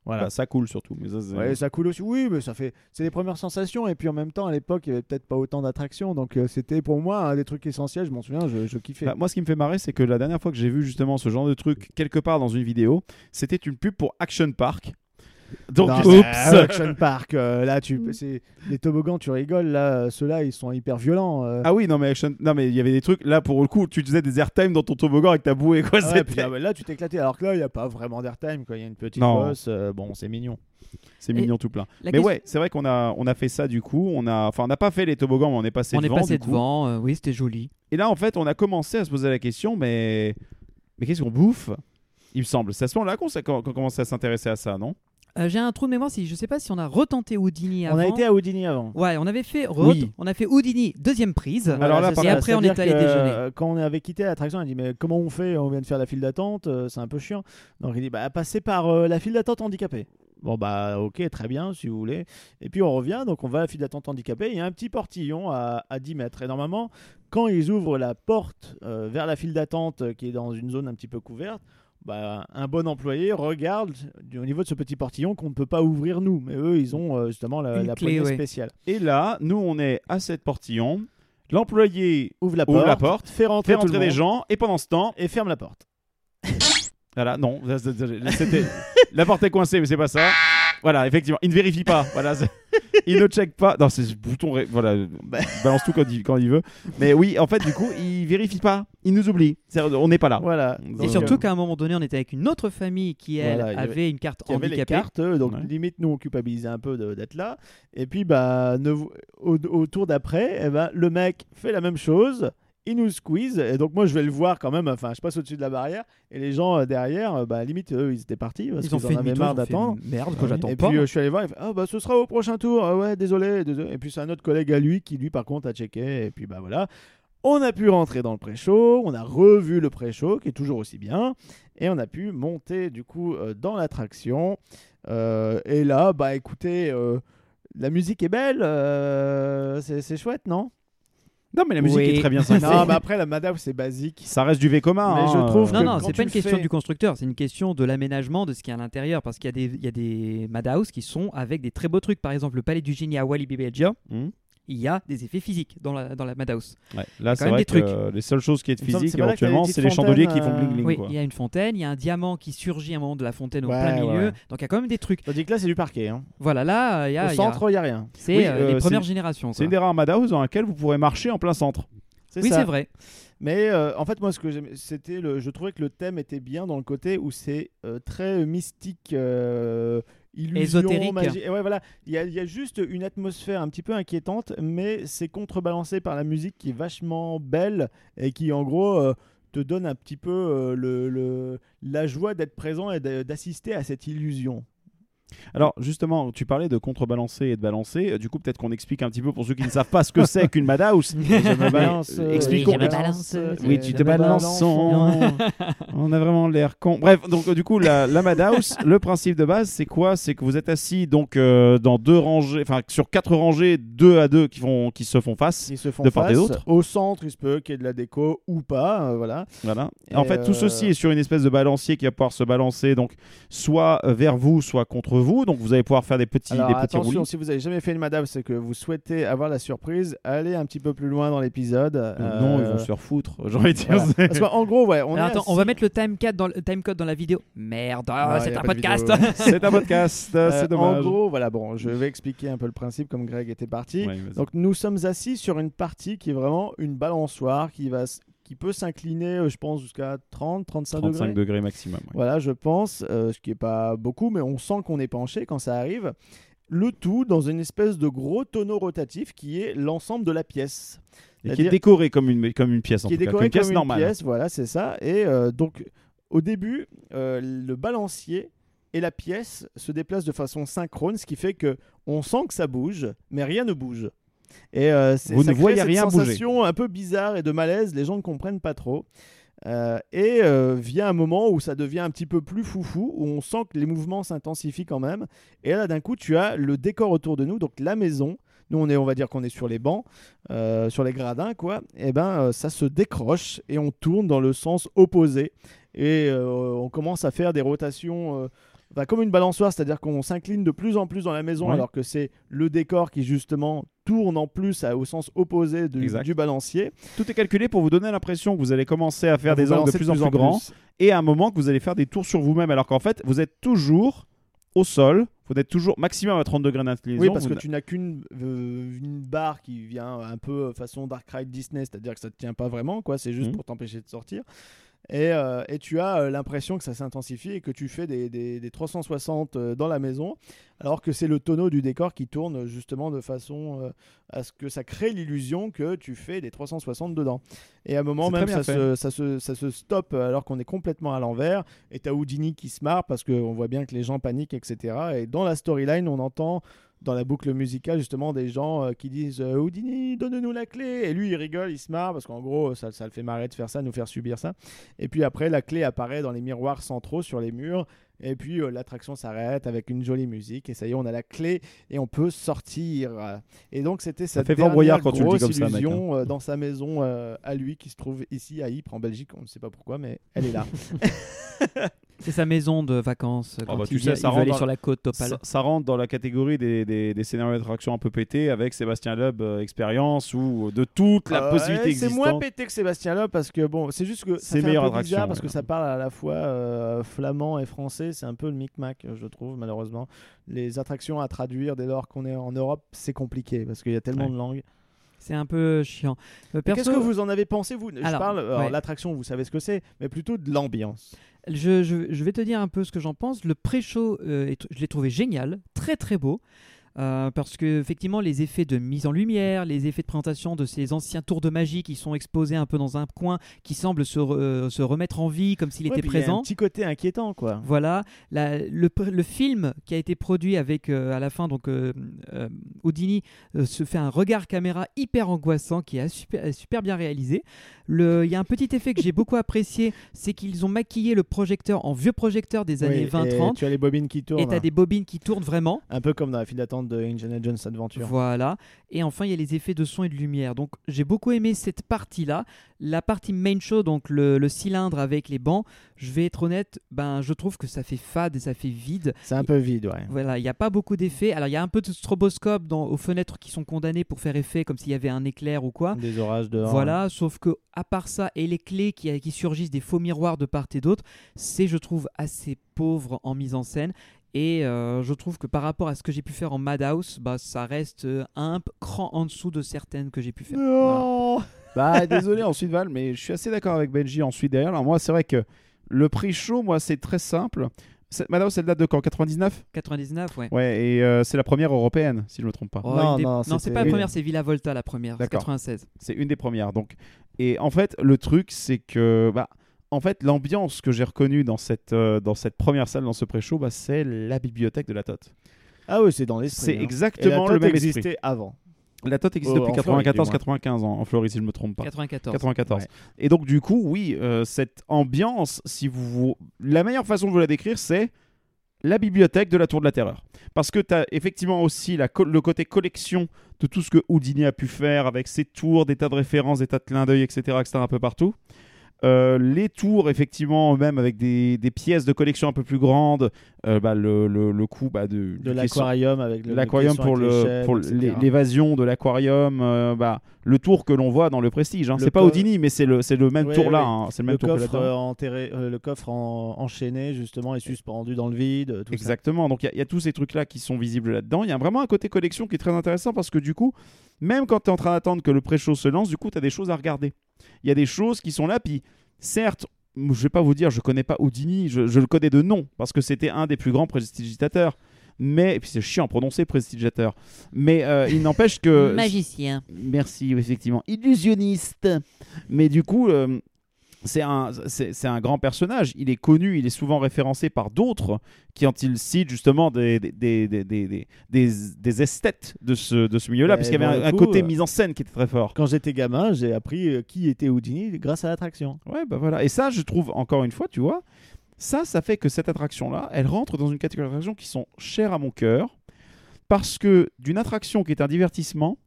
Voilà. Bah, ça coule surtout. Mais ça, Ouais, ça coule aussi. Oui, mais ça fait. C'est les premières sensations. Et puis en même temps, à l'époque, il y avait peut-être pas autant d'attractions. Donc euh, c'était pour moi un des trucs essentiels. Je m'en souviens, je, je kiffais. Bah, moi, ce qui me fait marrer, c'est que la dernière fois que j'ai vu justement ce genre de truc quelque part dans une vidéo, c'était une pub pour Action Park. Donc, Non, oups. mais, euh, Action Park, euh, là, tu, c'est les toboggans, tu rigoles. Là, euh, ceux-là, ils sont hyper violents. euh. Ah oui, non mais Action... non mais il y avait des trucs là pour le coup, tu faisais des airtime dans ton toboggan avec ta bouée quoi. Ah ouais, c'était- puis là, là, tu t'éclatais. Alors que là, il n'y a pas vraiment d'airtime. quoi. Il y a une petite Non. bosse. euh, bon, c'est mignon. C'est mignon tout plein. La Mais question- ouais, c'est vrai qu'on a on a fait ça du coup. On a enfin on n'a pas fait les toboggans, mais on est passé On est devant. passé du coup. devant, euh, oui, c'était joli. Et là en fait, on a commencé à se poser la question, mais mais qu'est-ce qu'on bouffe? Il me semble. C'est à ce moment-là qu'on s'est- qu'on qu'on commençait à s'intéresser à ça, non? Euh, J'ai un trou de mémoire, si je sais pas si on a retenté Houdini avant. On a été à Houdini avant. Ouais, on avait fait Oui. on a fait Houdini deuxième prise. Alors là, c'est par et après on C'est-à-dire est allé que, déjeuner. euh, Quand on avait quitté l'attraction, on a dit mais comment on fait? On vient de faire la file d'attente, euh, c'est un peu chiant. Donc il dit bah passez par euh, la file d'attente handicapée. Bon bah ok très bien si vous voulez. Et puis on revient donc on va à la file d'attente handicapée. Il y a un petit portillon à, à 10 mètres et normalement quand ils ouvrent la porte euh, vers la file d'attente euh, qui est dans une zone un petit peu couverte. Bah, un bon employé regarde du- au niveau de ce petit portillon qu'on ne peut pas ouvrir nous, mais eux ils ont euh, justement la, la clé, poignée ouais. spéciale. Et là, nous on est à cette portillon. L'employé Ouvre la ouvre porte, la porte, fait rentrer, fait tout le rentrer des monde gens et pendant ce temps, et ferme la porte. voilà, non, c'était la porte est coincée, mais c'est pas ça. Voilà, effectivement, il ne vérifie pas. Voilà, il ne check pas. Non, c'est ce bouton. ré- Voilà, Bah. balance tout quand il, quand il veut. Mais oui, en fait, du coup, il vérifie pas. Il nous oublie. On n'est pas là. Voilà. Et surtout euh, qu'à un moment donné, on était avec une autre famille qui, elle, Voilà, avait, avait- une carte qui avait les handicapée. cartes, eux, donc Ouais. limite nous on culpabilisait un peu d'être là. Et puis bah ne- au, au tour d'après, eh ben, le mec fait la même chose. Il nous squeeze et donc moi je vais le voir quand même. Enfin, je passe au-dessus de la barrière et les gens euh, derrière, euh, bah limite eux ils étaient partis parce Ils ont qu'ils fait en avaient marre ils ont d'attendre. Merde, que j'attends Et pas. puis euh, je suis allé voir, il fait Ah bah ce sera au prochain tour. Ah ouais, désolé, désolé. Et puis c'est un autre collègue à lui qui lui par contre a checké. Et puis bah voilà. On a pu rentrer dans le pré-show, on a revu le pré-show qui est toujours aussi bien, et on a pu monter du coup euh, dans l'attraction. Et là, bah écoutez, la musique est belle, c'est chouette, non? Non, mais la musique Oui. est très bien sympa. Non, mais après la Madhouse c'est basique. Ça reste du V commun. Mais je hein, trouve Non, que non, quand c'est tu pas une le question fais- du constructeur, c'est une question de l'aménagement de ce qu'il y a à l'intérieur. Parce qu'il y, a des- il y a des Madhouse qui sont avec des très beaux trucs. Par exemple, le palais du génie à Walibi Belgium, Hmm. Il y a des effets physiques dans la, dans la Madhouse. ouais. Là, c'est même vrai des que trucs. euh, les seules choses qui est physique des éventuellement, c'est les chandeliers qui font fontaines, bling bling. Oui, il y a une fontaine, il y a un diamant qui surgit à un moment de la fontaine au Ouais, plein milieu. ouais. Donc il y a quand même des trucs. Tandis que là c'est du parquet. Hein. Voilà, là, il y a. Au centre, il n'y a rien. C'est Oui, euh, euh, les c'est- premières générations. C'est une des rares Madhouse dans laquelle vous pourrez marcher en plein centre. Oui, c'est vrai. Mais euh, en fait, moi, ce que c'était le, je trouvais que le thème était bien dans le côté où c'est euh, très mystique, euh, ouais, voilà. Il y, a, juste une atmosphère un petit peu inquiétante, mais c'est contrebalancé par la musique qui est vachement belle et qui, en gros, euh, te donne un petit peu euh, le, la joie d'être présent et d'assister à cette illusion. Alors justement, tu parlais de contrebalancer et de balancer. Euh, Du coup, peut-être qu'on explique un petit peu pour ceux qui ne savent pas ce que c'est qu'une Madhouse. Me balance. euh, euh, expliquons- Oui, balance, euh, Oui, tu te balances. balance. On a vraiment l'air con. Bref, donc euh, du coup, la, la Madhouse, le principe de base, c'est quoi? C'est que vous êtes assis donc euh, dans deux rangées, enfin sur quatre rangées, deux à deux qui font, qui se font face. Ils se font De part et face. d'autre. Au centre, il se peut qu'il y ait de la déco ou pas. euh, voilà. Voilà. Et en fait, tout euh, ceci est sur une espèce de balancier qui va pouvoir se balancer donc soit euh, vers vous, soit contre vous. Donc vous allez pouvoir faire des petits, Alors des petits attention, roulis. si vous avez jamais fait une madame, c'est que vous souhaitez avoir la surprise, allez un petit peu plus loin dans l'épisode. Euh, Non, ils Euh, vont se faire foutre. J'ai envie de dire. voilà. Parce qu'en gros, ouais, on Alors, va mettre le time code dans le time dans la vidéo. Merde, ah, c'est un podcast. vidéo. C'est un podcast, Euh, c'est En dommage. gros, voilà, bon, je vais expliquer un peu le principe comme Greg était parti. Ouais. Donc nous sommes assis sur une partie qui est vraiment une balançoire qui va qui peut s'incliner, euh, je pense, jusqu'à 30, 35, 35 degrés. degrés maximum. ouais. Voilà, je pense, euh, ce qui est pas beaucoup, mais on sent qu'on est penché quand ça arrive. Le tout dans une espèce de gros tonneau rotatif qui est l'ensemble de la pièce. Et qui est décoré comme une, comme une pièce en qui est cas, décoré une pièce comme normale. une pièce, voilà, c'est ça. Et euh, donc, au début, euh, le balancier et la pièce se déplacent de façon synchrone, ce qui fait que on sent que ça bouge, mais rien ne bouge. Et euh, Vous ça ne crée voyez cette rien bouger. sensation un peu bizarre et de malaise. Les gens ne comprennent pas trop. Euh, et euh, vient un moment où ça devient un petit peu plus foufou, où on sent que les mouvements s'intensifient quand même. Et là, d'un coup, tu as le décor autour de nous, donc la maison. Nous, on est, on va dire qu'on est sur les bancs, euh, sur les gradins, quoi. Et ben, euh, ça se décroche et on tourne dans le sens opposé. Et on commence à faire des rotations. Comme une balançoire, c'est-à-dire qu'on s'incline de plus en plus dans la maison, Ouais. alors que c'est le décor qui justement tourne en plus à- au sens opposé du, balancier. Tout est calculé pour vous donner l'impression que vous allez commencer à faire Vous des angles de plus en plus grands et à un moment que vous allez faire des tours sur vous-même alors qu'en fait vous êtes toujours au sol, vous êtes toujours maximum à 30 degrés d'inclinaison. Oui, parce que tu n'as qu'une euh, une barre qui vient un peu euh, façon Dark Ride Disney, c'est-à-dire que ça ne tient pas vraiment, quoi. C'est juste Mhm. pour t'empêcher de sortir. Et, euh, et tu as euh, l'impression que ça s'intensifie et que tu fais des, des- des 360 euh, dans la maison, alors que c'est le tonneau du décor qui tourne justement de façon à ce que ça crée l'illusion que tu fais des 360 dedans. Et à un moment même, très ça bien se, ça, se, ça se stoppe alors qu'on est complètement à l'envers. Et t'as Houdini qui se marre parce qu'on voit bien que les gens paniquent, etc. Et dans la storyline, on entend dans la boucle musicale justement des gens euh, qui disent euh, Houdini donne-nous la clé. Et lui il rigole il se marre parce qu'en gros ça, ça le fait marrer de faire ça nous faire subir ça. Et puis après la clé apparaît dans les miroirs centraux sur les murs. Et puis euh, l'attraction s'arrête avec une jolie musique. Et ça y est on a la clé et on peut sortir. Et donc c'était Ça cette fait Fort dernière quand tu le dis comme ça, mec, hein. dans sa maison euh, à lui qui se trouve ici à Ypres en Belgique. On ne sait pas pourquoi mais elle est là C'est sa maison de vacances. Quand bah, il, tu sais, ça il rentre aller dans- sur la côte Opale. ça, ça rentre dans la catégorie des, des, des scénarios d'attraction un peu pétés avec Sébastien Loeb euh, expérience ou de toute la Euh, possibilité ouais, C'est existante. moins pété que Sébastien Loeb parce que bon, c'est juste que ça C'est fait meilleure un peu attraction, bizarre parce que ouais. ça parle à la fois euh, flamand et français. C'est un peu le micmac, je trouve, malheureusement. Les attractions à traduire dès lors qu'on est en Europe, c'est compliqué parce qu'il y a tellement Ouais. de langues. C'est un peu chiant. Euh, perso, Qu'est-ce que vous en avez pensé, vous? Je Alors, parle, ouais. l'attraction, vous savez ce que c'est, mais plutôt de l'ambiance. Je, vais te dire un peu ce que j'en pense. Le pré-show, euh, je l'ai trouvé génial, très très beau. Euh, parce que effectivement les effets de mise en lumière, les effets de présentation de ces anciens tours de magie qui sont exposés un peu dans un coin, qui semblent se, re- euh, se remettre en vie comme s'il Ouais, était il y a présent. un petit côté inquiétant, quoi. Voilà, La- le, film qui a été produit avec euh, à la fin donc euh, Houdini se fait un regard caméra hyper angoissant qui est super, super bien réalisé. Il y a un petit effet que j'ai beaucoup apprécié, c'est qu'ils ont maquillé le projecteur en vieux projecteur des années Oui, et 20-30 Tu as les bobines qui tournent. et t'as des bobines qui tournent vraiment. Un peu comme dans la file d'attente de Indiana Jones Adventure. Voilà. Et enfin, il y a les effets de son et de lumière. Donc, j'ai beaucoup aimé cette partie-là. La partie main show, donc le, le cylindre avec les bancs, je vais être honnête, ben, je trouve que ça fait fade et ça fait vide. C'est un peu vide, ouais. Voilà, il n'y a pas beaucoup d'effets. Alors, il y a un peu de stroboscope dans, aux fenêtres qui sont condamnées pour faire effet, comme s'il y avait un éclair ou quoi. Des orages dehors. Voilà, sauf que à part ça et les clés qui, qui surgissent des faux miroirs de part et d'autre, c'est je trouve assez pauvre en mise en scène. Et euh, je trouve que par rapport à ce que j'ai pu faire en Madhouse, bah, ça reste euh, un cran en dessous de certaines que j'ai pu faire. Non Bah désolé ensuite Val, mais je suis assez d'accord avec Benji ensuite derrière. Alors moi c'est vrai que le prix chaud, moi c'est très simple. C'est- Madhouse, elle date de quand? 99 99, ouais. Ouais, et euh, c'est la première européenne, si je me trompe pas. Oh, Non, des- non, c'est pas la première, c'est Villa Volta la première, c'est D'accord. 96. C'est une des premières. Donc, et en fait, le truc, c'est que, bah, en fait, l'ambiance que j'ai reconnue dans cette, euh, dans cette première salle, dans ce pré-show, bah, c'est la bibliothèque de la Tote. Ah oui, c'est dans l'esprit. C'est hein. exactement Et la le Tote même esprit. existait avant. La Tote existe Oh, depuis en Floride, du 94-95 ans, en Floride, si je ne me trompe pas. 94. 94. Ouais. Et donc, du coup, oui, euh, cette ambiance, si vous. La meilleure façon de vous la décrire, c'est la bibliothèque de la Tour de la Terreur. Parce que tu as effectivement aussi la co- le côté collection de tout ce que Houdini a pu faire avec ses tours, des tas de références, des tas de clins d'œil, etc., etc., un peu partout. Euh, les tours, effectivement, même avec des, des pièces de collection un peu plus grandes, euh, bah, le, le, le coup bah, de, l'aquarium avec l'aquarium pour le l'évasion de l'aquarium euh, bah le tour que l'on voit dans le prestige hein. C'est pas Houdini mais c'est le c'est le même Ouais, tour là ouais. hein. c'est le même le tour que coffre, enterré, le coffre en- enchaîné justement et suspendu dans le vide. Tout ça. exactement donc il y y, a tous ces trucs là qui sont visibles là-dedans il y a vraiment un côté collection qui est très intéressant parce que du coup même quand tu es en train d'attendre que le pré-show se lance du coup tu as des choses à regarder il y a des choses qui sont là puis certes je vais pas vous dire je connais pas Houdini je, je le connais de nom parce que c'était un des plus grands prestigitateurs mais et puis c'est chiant à prononcer prestigiateur mais euh, il n'empêche que Magicien. Merci, effectivement. Illusionniste. Mais du coup, euh, c'est un, c'est, un grand personnage. Il est connu, il est souvent référencé par d'autres qui, quand il cite justement des, des, des, des, des, des, des- des esthètes de ce, de ce milieu-là, Et parce qu'il y avait pour un, côté euh, mise en scène qui était très fort. Quand j'étais gamin, j'ai appris euh, qui était Houdini grâce à l'attraction. Ouais, bah voilà. Et ça, je trouve, encore une fois, tu vois, ça, ça fait que cette attraction-là, elle rentre dans une catégorie d'attractions qui sont chères à mon cœur, parce que d'une attraction qui est un divertissement,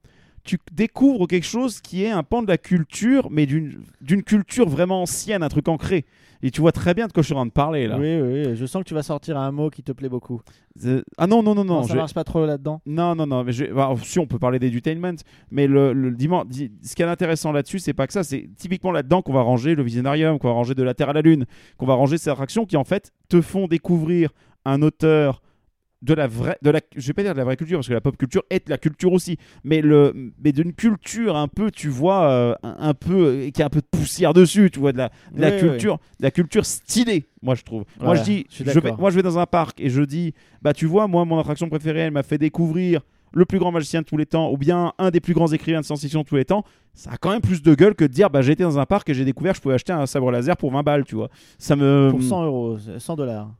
tu découvres quelque chose qui est un pan de la culture, mais d'une culture vraiment ancienne, un truc ancré. Et tu vois très bien de quoi je suis en train de parler là. Oui, oui, je sens que tu vas sortir un mot qui te plaît beaucoup. Ah non, non, non, non. Non, ça je- marche pas trop là-dedans. Non, non, non, mais je... bah, si on peut parler d'edutainment, mais le, le dimanche, di- ce qui est intéressant là-dessus, c'est pas que ça, c'est typiquement là-dedans qu'on va ranger le Visionarium, qu'on va ranger de la Terre à la Lune, qu'on va ranger ces attractions qui en fait te font découvrir un auteur de la vraie, de la, je vais pas dire de la vraie culture parce que la pop culture est la culture aussi, mais le, mais d'une culture un peu, tu vois, euh, un, un peu euh, qui a un peu de poussière dessus, tu vois, de la, de la Oui, culture, de la culture stylée, moi je trouve. moi je dis, je vais, moi je vais dans un parc et je dis, bah tu vois, moi mon attraction préférée, elle m'a fait découvrir le plus grand magicien de tous les temps ou bien un des plus grands écrivains de science-fiction de tous les temps, ça a quand même plus de gueule que de dire bah été dans un parc et j'ai découvert je pouvais acheter un sabre laser pour 20 balles, tu vois. Ça me Pour 100 euros, 100 dollars.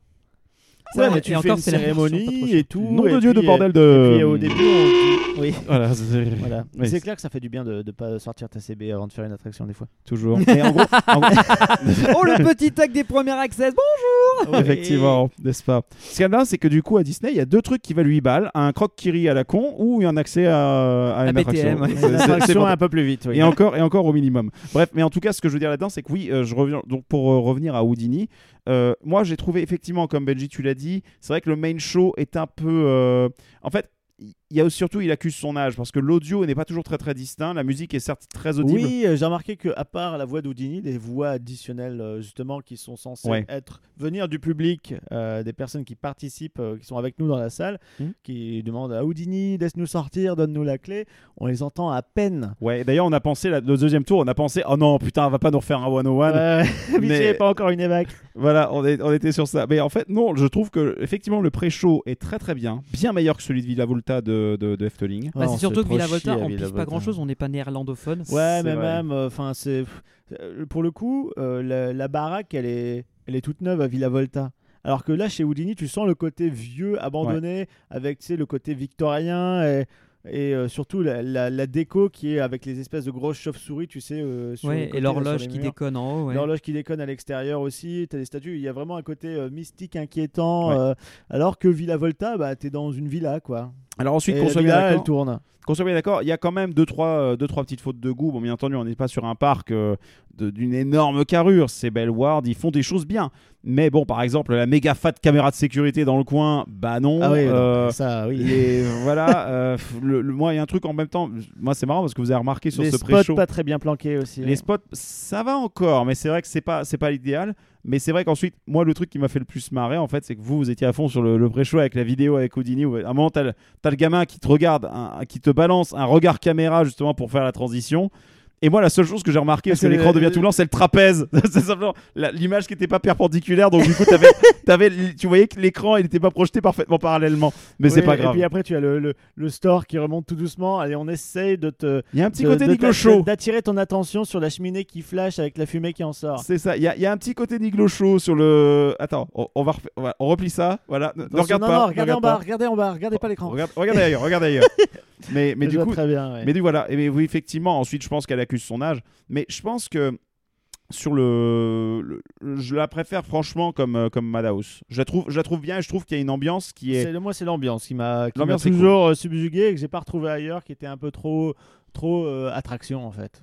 Ouais, mais tu et fais encore, une cérémonie et tout. Nom et de Dieu de bordel Et de puis au début, on dit- oui. voilà, c'est- Voilà. Oui, clair que ça fait du bien de ne pas sortir ta CB avant de faire une attraction des fois. toujours. Mais en gros, en gros- oh, le petit tag des premières access. Bonjour Effectivement, n'est-ce pas? Ce qu'il y a là, c'est que du coup, à Disney, il y a deux trucs qui valent 8 balles un croque kiri à la con ou un accès à, à une À attraction. BTM, ouais. Une un peu plus vite. oui. Et encore, et encore au minimum. Bref, mais en tout cas, ce que je veux dire là-dedans, c'est que oui, euh, je reviens donc pour euh, revenir à Houdini. Euh, moi, j'ai trouvé effectivement, comme Benji, tu l'as dit, c'est vrai que le main show est un peu. euh, en fait, il y a surtout, il accuse son âge parce que l'audio n'est pas toujours très très distinct. La musique est certes très audible. Oui, euh, j'ai remarqué que à part la voix d'Houdini, les voix additionnelles euh, justement qui sont censées Ouais. être venir du public, euh, des personnes qui participent, euh, qui sont avec nous dans la salle, Mhm. qui demandent à Houdini laisse-nous sortir, donne-nous la clé. On les entend à peine. Ouais, d'ailleurs, on a pensé, le deuxième tour, on a pensé, oh non, putain, on va pas nous refaire un 101. Ouais, Mais- mais pas encore une évac. Voilà, on, est- on était sur ça. Mais en fait, non, je trouve que effectivement le pré-show est très très bien, bien meilleur que celui de Villa Volta de de, de, de Efteling. Bah, Ouais, c'est on surtout que chier à on pige pas Villa-Volta. grand-chose, on n'est pas néerlandophone. Ouais, mais vrai. même, euh, enfin, c'est euh, pour le coup, euh, la, la baraque, elle est, elle est toute neuve à Villa Volta. Alors que là, chez Houdini, tu sens le côté vieux, abandonné, avec tu sais, le côté victorien et, et euh, surtout la, la- la déco qui est avec les espèces de grosses chauves-souris, tu sais. euh, sur Ouais, et l'horloge qui murs. déconne en haut. ouais. L'horloge qui déconne à l'extérieur aussi, t'as des statues, il y a vraiment un côté euh, mystique, inquiétant, Ouais. euh, alors que Villa Volta, bah, t'es dans une villa, quoi. Alors ensuite, qu'on soit bien elle tourne. qu'on soit bien d'accord, il y a quand même deux trois, euh, deux, trois petites fautes de goût. Bon, bien entendu, on n'est pas sur un parc euh, d'une énorme carrure. C'est Bellward, ils font des choses bien. Mais bon, par exemple, la méga fat caméra de sécurité dans le coin, bah non. Ah oui, euh, non, ça, oui. Et voilà, euh, le, le- moi il y a un truc en même temps. Moi c'est marrant parce que vous avez remarqué sur Les ce spots pré-show. pas très bien planqués aussi. Les spots, ça va encore, mais c'est vrai que c'est pas, c'est pas l'idéal. Mais c'est vrai qu'ensuite, moi, le truc qui m'a fait le plus marrer, en fait, c'est que vous, vous étiez à fond sur le, pré-show avec la vidéo avec Houdini. Où, à un moment, t'as le, le gamin qui te regarde, qui te balance un regard caméra justement pour faire la transition. Et moi, la seule chose que j'ai remarqué, parce que C'est l'écran devient tout blanc, c'est le trapèze. c'est simplement l'image qui n'était pas perpendiculaire. Donc, du coup, t'avais, t'avais, tu voyais que l'écran, il n'était pas projeté parfaitement parallèlement. Mais c'est Oui, pas Et grave. puis après, tu as le, le, le store qui remonte tout doucement. Allez, on essaye de te. Il y a un petit de- côté Niglo Show. D'attirer ton attention sur la cheminée qui flash avec la fumée qui en sort. C'est ça, il y, a- y a un petit côté Niglo Show sur le. Attends, on, on va on va- on replie ça. Voilà, ne, ne Attention, regarde non, pas. non, regardez en regarde bas, pas. regardez en bas, regardez pas l'écran. Regarde, regarde ailleurs, regarde ailleurs. mais mais du coup, très bien. ouais. mais du voilà. Et mais oui, effectivement, ensuite, je pense qu'elle accuse son âge. Mais je pense que sur le, le- je la préfère franchement comme euh, comme Madhouse. Je la trouve, je la trouve bien et je trouve qu'il y a une ambiance qui est. C'est- moi, c'est l'ambiance qui m'a est toujours euh, subjugué et que j'ai pas retrouvé ailleurs, qui était un peu trop trop euh, attraction en fait.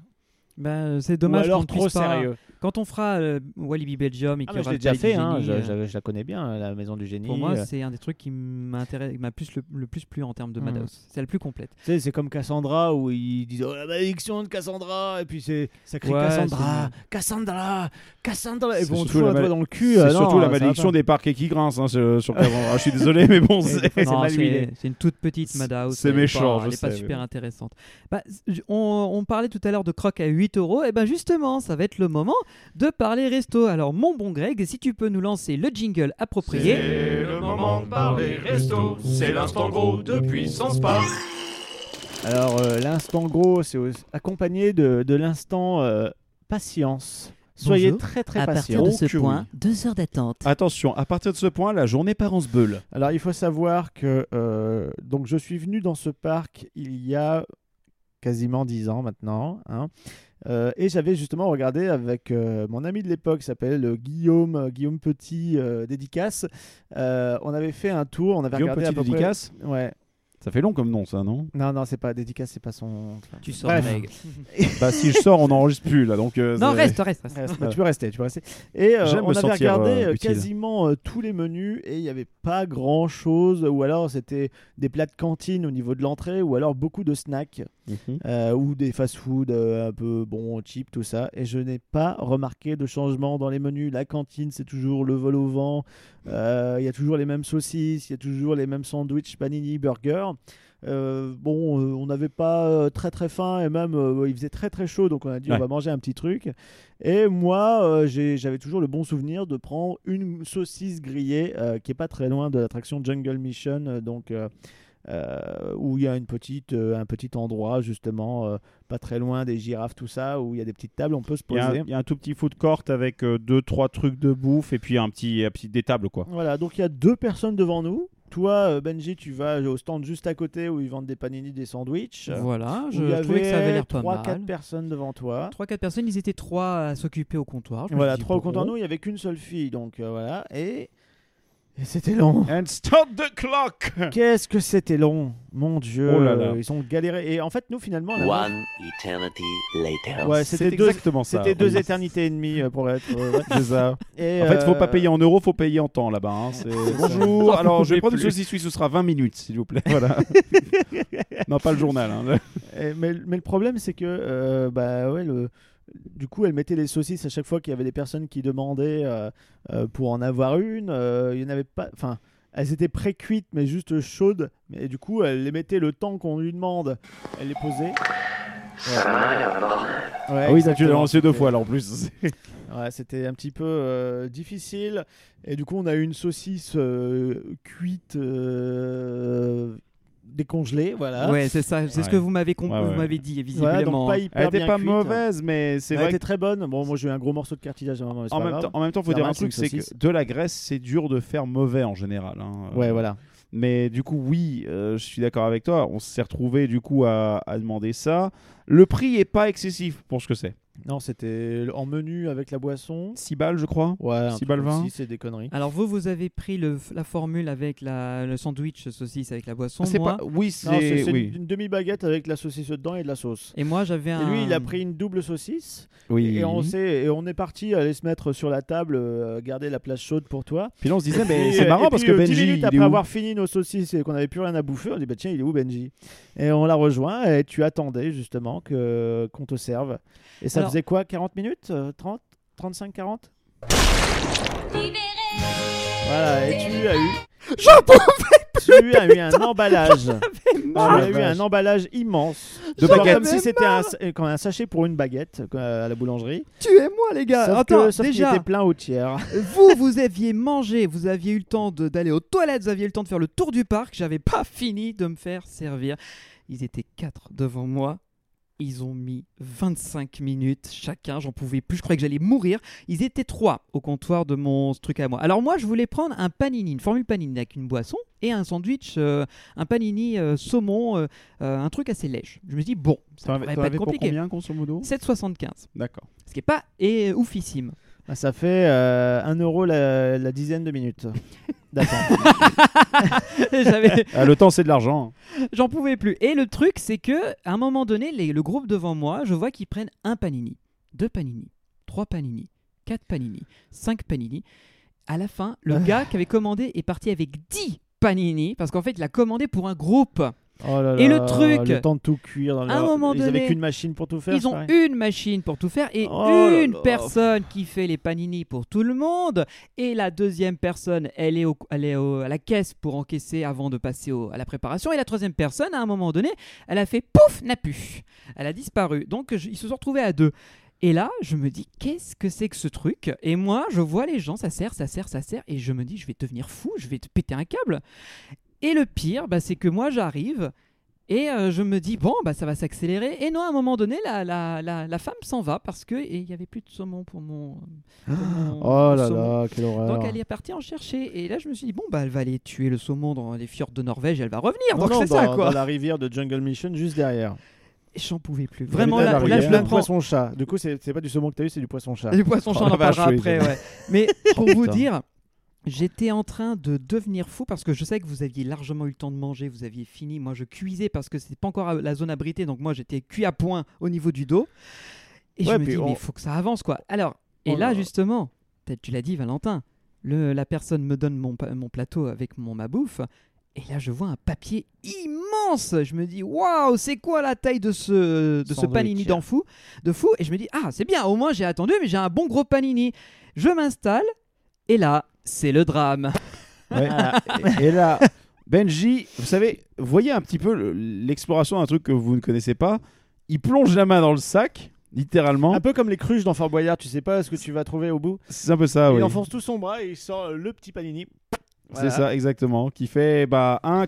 Ben, c'est Ou dommage alors qu'on ne trop pas- sérieux. Quand on fera euh, Walibi Belgium et Ah, qu'il y je aura l'ai le déjà fait, hein, je, euh, je- je la connais bien, la maison du génie. Pour moi, euh. c'est un des trucs qui m'a plus le, le plus plu en termes de Hmm. Madhouse. C'est la plus complète. Tu sais, c'est comme Cassandra où ils disent oh, la malédiction de Cassandra et puis c'est ça crie Ouais, Cassandra, Cassandra, Cassandra et C'est bon surtout la mal- dans le cul. C'est euh, surtout la malédiction des parcs qui grince hein, sur, sur Cassandra. je suis désolé, mais bon, c'est. c'est c'est c'est une toute petite C'est- Madhouse. c'est méchant, je Elle n'est pas super intéressante. Bah, on, parlait tout à l'heure de croque à 8 euros. Et ben justement, ça va être le moment de parler resto. Alors, mon bon Greg, si tu peux nous lancer le jingle approprié. C'est le moment de parler resto, c'est l'instant gros de Puissance Park. Alors euh, l'instant gros, c'est accompagné de, de l'instant euh, patience. Soyez Bonjour. très très à patient. partir de ce Oh point, deux heures d'attente. Attention, à partir de ce point, la journée part en sbeul. Alors il faut savoir que euh, donc je suis venu dans ce parc il y a quasiment 10 ans maintenant. hein. Euh, et j'avais justement regardé avec euh, mon ami de l'époque, qui s'appelle euh, Guillaume, Guillaume Petit, euh, dédicace. On avait fait un tour, on avait Guillaume regardé Petit à peu près- dédicace? Ouais. Ça fait long comme nom, ça, non? Non, non, c'est pas dédicace, c'est pas son. Tu sors. Greg. Bah, si je sors, on n'enregistre plus, là. Donc, euh, Non, reste, reste. reste. Reste, bah, tu peux rester, tu peux rester. Et euh, on avait regardé euh, euh, quasiment euh, tous les menus et il n'y avait pas grand chose, ou alors c'était des plats de cantine au niveau de l'entrée, ou alors beaucoup de snacks, Mhm. euh, ou des fast-food euh, un peu bon, cheap, tout ça. Et je n'ai pas remarqué de changement dans les menus. La cantine, c'est toujours le vol au vent. Euh, Il y a toujours les mêmes saucisses, il y a toujours les mêmes sandwichs, panini, Euh, bon, euh, on n'avait pas euh, très très faim et même il faisait très très chaud, donc on a dit Ouais. on va manger un petit truc. Et moi, j'avais toujours le bon souvenir de prendre une saucisse grillée qui est pas très loin de l'attraction Jungle Mission, donc où il y a une petite, un petit endroit justement pas très loin des girafes, tout ça, où il y a des petites tables, on peut se poser. il y a un tout petit food court avec deux, trois trucs de bouffe et puis un petit, un petit des tables, quoi. Voilà, donc il y a deux personnes devant nous. Toi, euh, Benji, tu vas au stand juste à côté où ils vendent des panini, des sandwichs. Voilà, je trouvais que ça avait l'air pas 3 4 mal. personnes devant toi. 3-4 personnes, ils étaient trois à s'occuper au comptoir. Voilà, dis, trois au bon. comptoir. Nous, il y avait qu'une seule fille, donc euh, voilà. Et, et c'était long. And stop the clock Qu'est-ce que c'était long, mon Dieu. Oh là là. Ils ont galéré. Et en fait, nous, finalement, One eternity later. Ouais, c'était deux, exactement ça. c'était deux éternités et demie euh, pour être. euh, ouais. C'est ça. Et, En fait, il faut euh, pas payer en euros, faut payer en temps là-bas. hein. Bonjour. Ça, Alors, je vais prendre une saucisse suisse, ce sera 20 minutes, s'il vous plaît. Voilà. non, pas le journal. hein. Et- mais, mais le problème, c'est que, euh, bah ouais, le, du coup, elle mettait les saucisses à chaque fois qu'il y avait des personnes qui demandaient euh, euh, pour en avoir une. euh, il y en avait pas. Enfin, elles étaient pré-cuites, mais juste chaudes. Mais du coup, elle les mettait le temps qu'on lui demande. Elle les posait. Ouais, Ah oui, ça, tu l'as lancé deux fois là en plus. Ouais, c'était un petit peu euh, difficile. Et du coup, on a eu une saucisse euh, cuite euh, décongelée, voilà. Ouais, c'est ça. C'est ce que vous m'avez con- Ouais, ouais. vous m'avez dit Voilà, visiblement. donc pas hyper Elle était bien pas cuite. mauvaise, mais c'est Elle vrai était que très bonne. Bon, moi j'ai eu un gros morceau de cartilage à un moment, mais c'est en pas même, grave. temps, en même temps, faut Ça dire un truc, une c'est que de la graisse, c'est dur de faire mauvais en général. hein. Ouais, voilà. Mais du coup, oui, euh, je suis d'accord avec toi. On s'est retrouvé du coup à, à demander ça. Le prix est pas excessif pour ce que c'est. Non, c'était en menu avec la boisson. 6 balles, je crois. Ouais, un Six truc balles comme vingt. si, c'est des conneries. Alors vous, vous avez pris le, la formule avec la, le sandwich saucisse avec la boisson. Ah, c'est moi. pas. Oui, c'est Oui. une, demi-baguette avec la saucisse dedans et de la sauce. Et moi, j'avais Et un. lui, il a pris une double saucisse. oui. Et on, s'est- et on est parti aller se mettre sur la table, euh, garder la place chaude pour toi. Puis là, on se disait, mais Et, c'est marrant et parce puis, que euh, dix Benji, minutes il est après avoir fini nos saucisses et qu'on n'avait plus rien à bouffer, on dit bah tiens, il est où Benji? Et on l'a rejoint et tu attendais justement que qu'on te serve. Et ça Alors- faisait quoi 40 minutes euh, 30 35 40 Voilà, et tu as eu J'en tu as eu un emballage. Tu mal. as eu un emballage immense. De baguettes. Comme si c'était un, comme un sachet pour une baguette euh, à la boulangerie. Tuez-moi, les gars. sauf Attends, que, sauf déjà, était plein au tiers. vous, vous aviez mangé, vous aviez eu le temps d'aller aux toilettes, vous aviez eu le temps de faire le tour du parc. J'avais pas fini de me faire servir. Ils étaient quatre devant moi. Ils ont mis 25 minutes chacun, j'en pouvais plus, je croyais que j'allais mourir. Ils étaient trois au comptoir de mon truc à moi. Alors moi, je voulais prendre un panini, une formule panini avec une boisson et un sandwich, euh, un panini euh, saumon, euh, un truc assez léger. Je me dis, bon, ça avais, pas être avais pour compliqué. combien, grosso modo? 7,75. D'accord. Ce qui est pas et, oufissime. Ah, Ça fait 1 euro la, la dizaine de minutes. D'accord. J'avais, Ah, le temps, c'est de l'argent. J'en pouvais plus. Et le truc, c'est que à un moment donné, les- le groupe devant moi, je vois qu'ils prennent un panini, deux panini, trois panini, quatre panini, cinq panini. À la fin, le gars qui avait commandé est parti avec 10 panini parce qu'en fait, il a commandé pour un groupe. Oh là Et le truc, le temps de tout cuire dans à un moment Ils donné, avaient qu'une machine pour tout faire. Ils ont une machine pour tout faire et Oh une là. personne qui fait les panini pour tout le monde. Et la deuxième personne, elle est, au- elle est au- à la caisse pour encaisser avant de passer au- à la préparation. Et la troisième personne, à un moment donné, elle a fait pouf, n'a pu. Elle a disparu. Donc je- ils se sont retrouvés à deux. Et là, je me dis, qu'est-ce que c'est que ce truc? Et moi, je vois les gens, ça sert, ça sert, ça sert. Et je me dis, je vais devenir fou, je vais te péter un câble. Et le pire, bah, c'est que moi, j'arrive. Et euh, je me dis, bon, bah, ça va s'accélérer. Et non, à un moment donné, la, la, la, la femme s'en va parce qu'il n'y avait plus de saumon pour mon. pour mon- Oh là saumon. là, quelle horreur. Donc elle est partie en chercher. Et là, je me suis dit, bon, bah, elle va aller tuer le saumon dans les fjords de Norvège et elle va revenir. Non, Donc non, c'est dans, ça, dans quoi. la rivière de Jungle Mission juste derrière. J'en pouvais plus. Vraiment, Dans là, là, je le prends. poisson chat. Du coup, c'est c'est pas du saumon que t'as eu, c'est du poisson chat. Du poisson chat, Oh, on en parlera après, ouais. Mais pour vous dire, j'étais en train de devenir fou parce que je sais que vous aviez largement eu le temps de manger, vous aviez fini. Moi, je cuisais parce que c'était pas encore la zone abritée, donc moi, j'étais cuit à point au niveau du dos. Et Ouais, je me dis, on- mais il faut que ça avance, quoi. Alors, et Oh là, là. justement, peut-être tu l'as dit, Valentin, le, la personne me donne mon, plateau avec mon, ma bouffe. Et là, je vois un papier immense. Je me dis, waouh, c'est quoi la taille de ce, de ce panini d'en fou, de fou? Et je me dis, ah, c'est bien, au moins j'ai attendu, mais j'ai un bon gros panini. Je m'installe, et là, c'est le drame. Ouais. et, et là, Benji, vous savez, voyez un petit peu le- l'exploration d'un truc que vous ne connaissez pas. Il plonge la main dans le sac, littéralement. Un peu comme les cruches dans Fort Boyard, tu sais pas ce que tu vas trouver au bout. C'est un peu ça, il oui. enfonce tout son bras et il sort le petit panini. Voilà. C'est ça, exactement. Qui fait bah, un.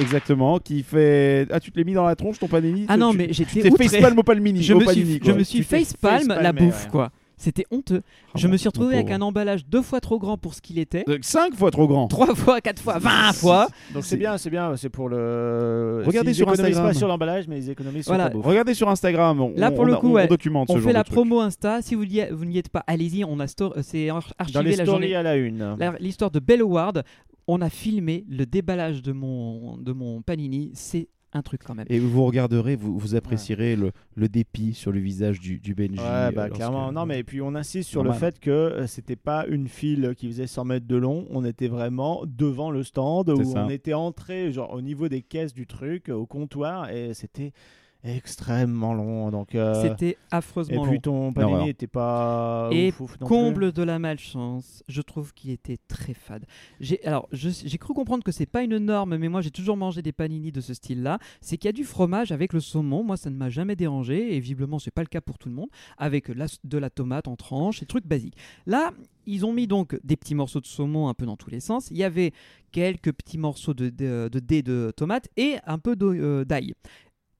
Exactement. Qui fait. Ah, tu te l'as mis dans la tronche ton panini? Ah non, Tu- mais Tu j'étais t'es outré. facepalm au panini. Je au me panini, suis, je me suis Tu t'es facepalm la bouffe, ouais. quoi. C'était honteux. Ah je bon, me suis retrouvé avec un emballage deux fois trop grand pour ce qu'il était. Donc, Cinq fois trop grand. Trois fois, quatre fois, vingt fois. Donc C'est- bien, c'est bien, c'est pour le. Regardez Ils sur Instagram. pas sur l'emballage, mais ils économisent sur Voilà. Regardez sur Instagram. On, Là, pour on le coup, on, ouais. on documente On ce fait genre la de truc. promo Insta. Si vous n'y vous n'y êtes pas, allez-y. On a euh, c'est ar- Dans archivé les la stories journée. à la une. L'histoire de Bell Howard. On a filmé le déballage de mon, de mon panini. C'est un truc quand même. Et vous regarderez, vous, vous apprécierez le, le dépit sur le visage du, du Benji. Ouais, euh, bah lorsque- clairement. Non, mais puis on insiste sur Normal. le fait que euh, c'était pas une file qui faisait 100 mètres de long. On était vraiment devant le stand où ça. on était entré genre au niveau des caisses du truc, au comptoir, et c'était extrêmement long. Donc, euh, C'était et affreusement puis long. ton panini n'était pas Et ouf, ouf non plus. Comble de la malchance, je trouve qu'il était très fade. J'ai alors j'ai cru comprendre que c'est pas une norme, mais moi j'ai toujours mangé des panini de ce style-là. C'est qu'il y a du fromage avec le saumon. Moi ça ne m'a jamais dérangé et visiblement c'est pas le cas pour tout le monde. Avec la- de la tomate en tranches, et trucs basiques. Là ils ont mis donc des petits morceaux de saumon un peu dans tous les sens. Il y avait quelques petits morceaux de, de, de dés de tomate et un peu d'eau- euh, d'ail.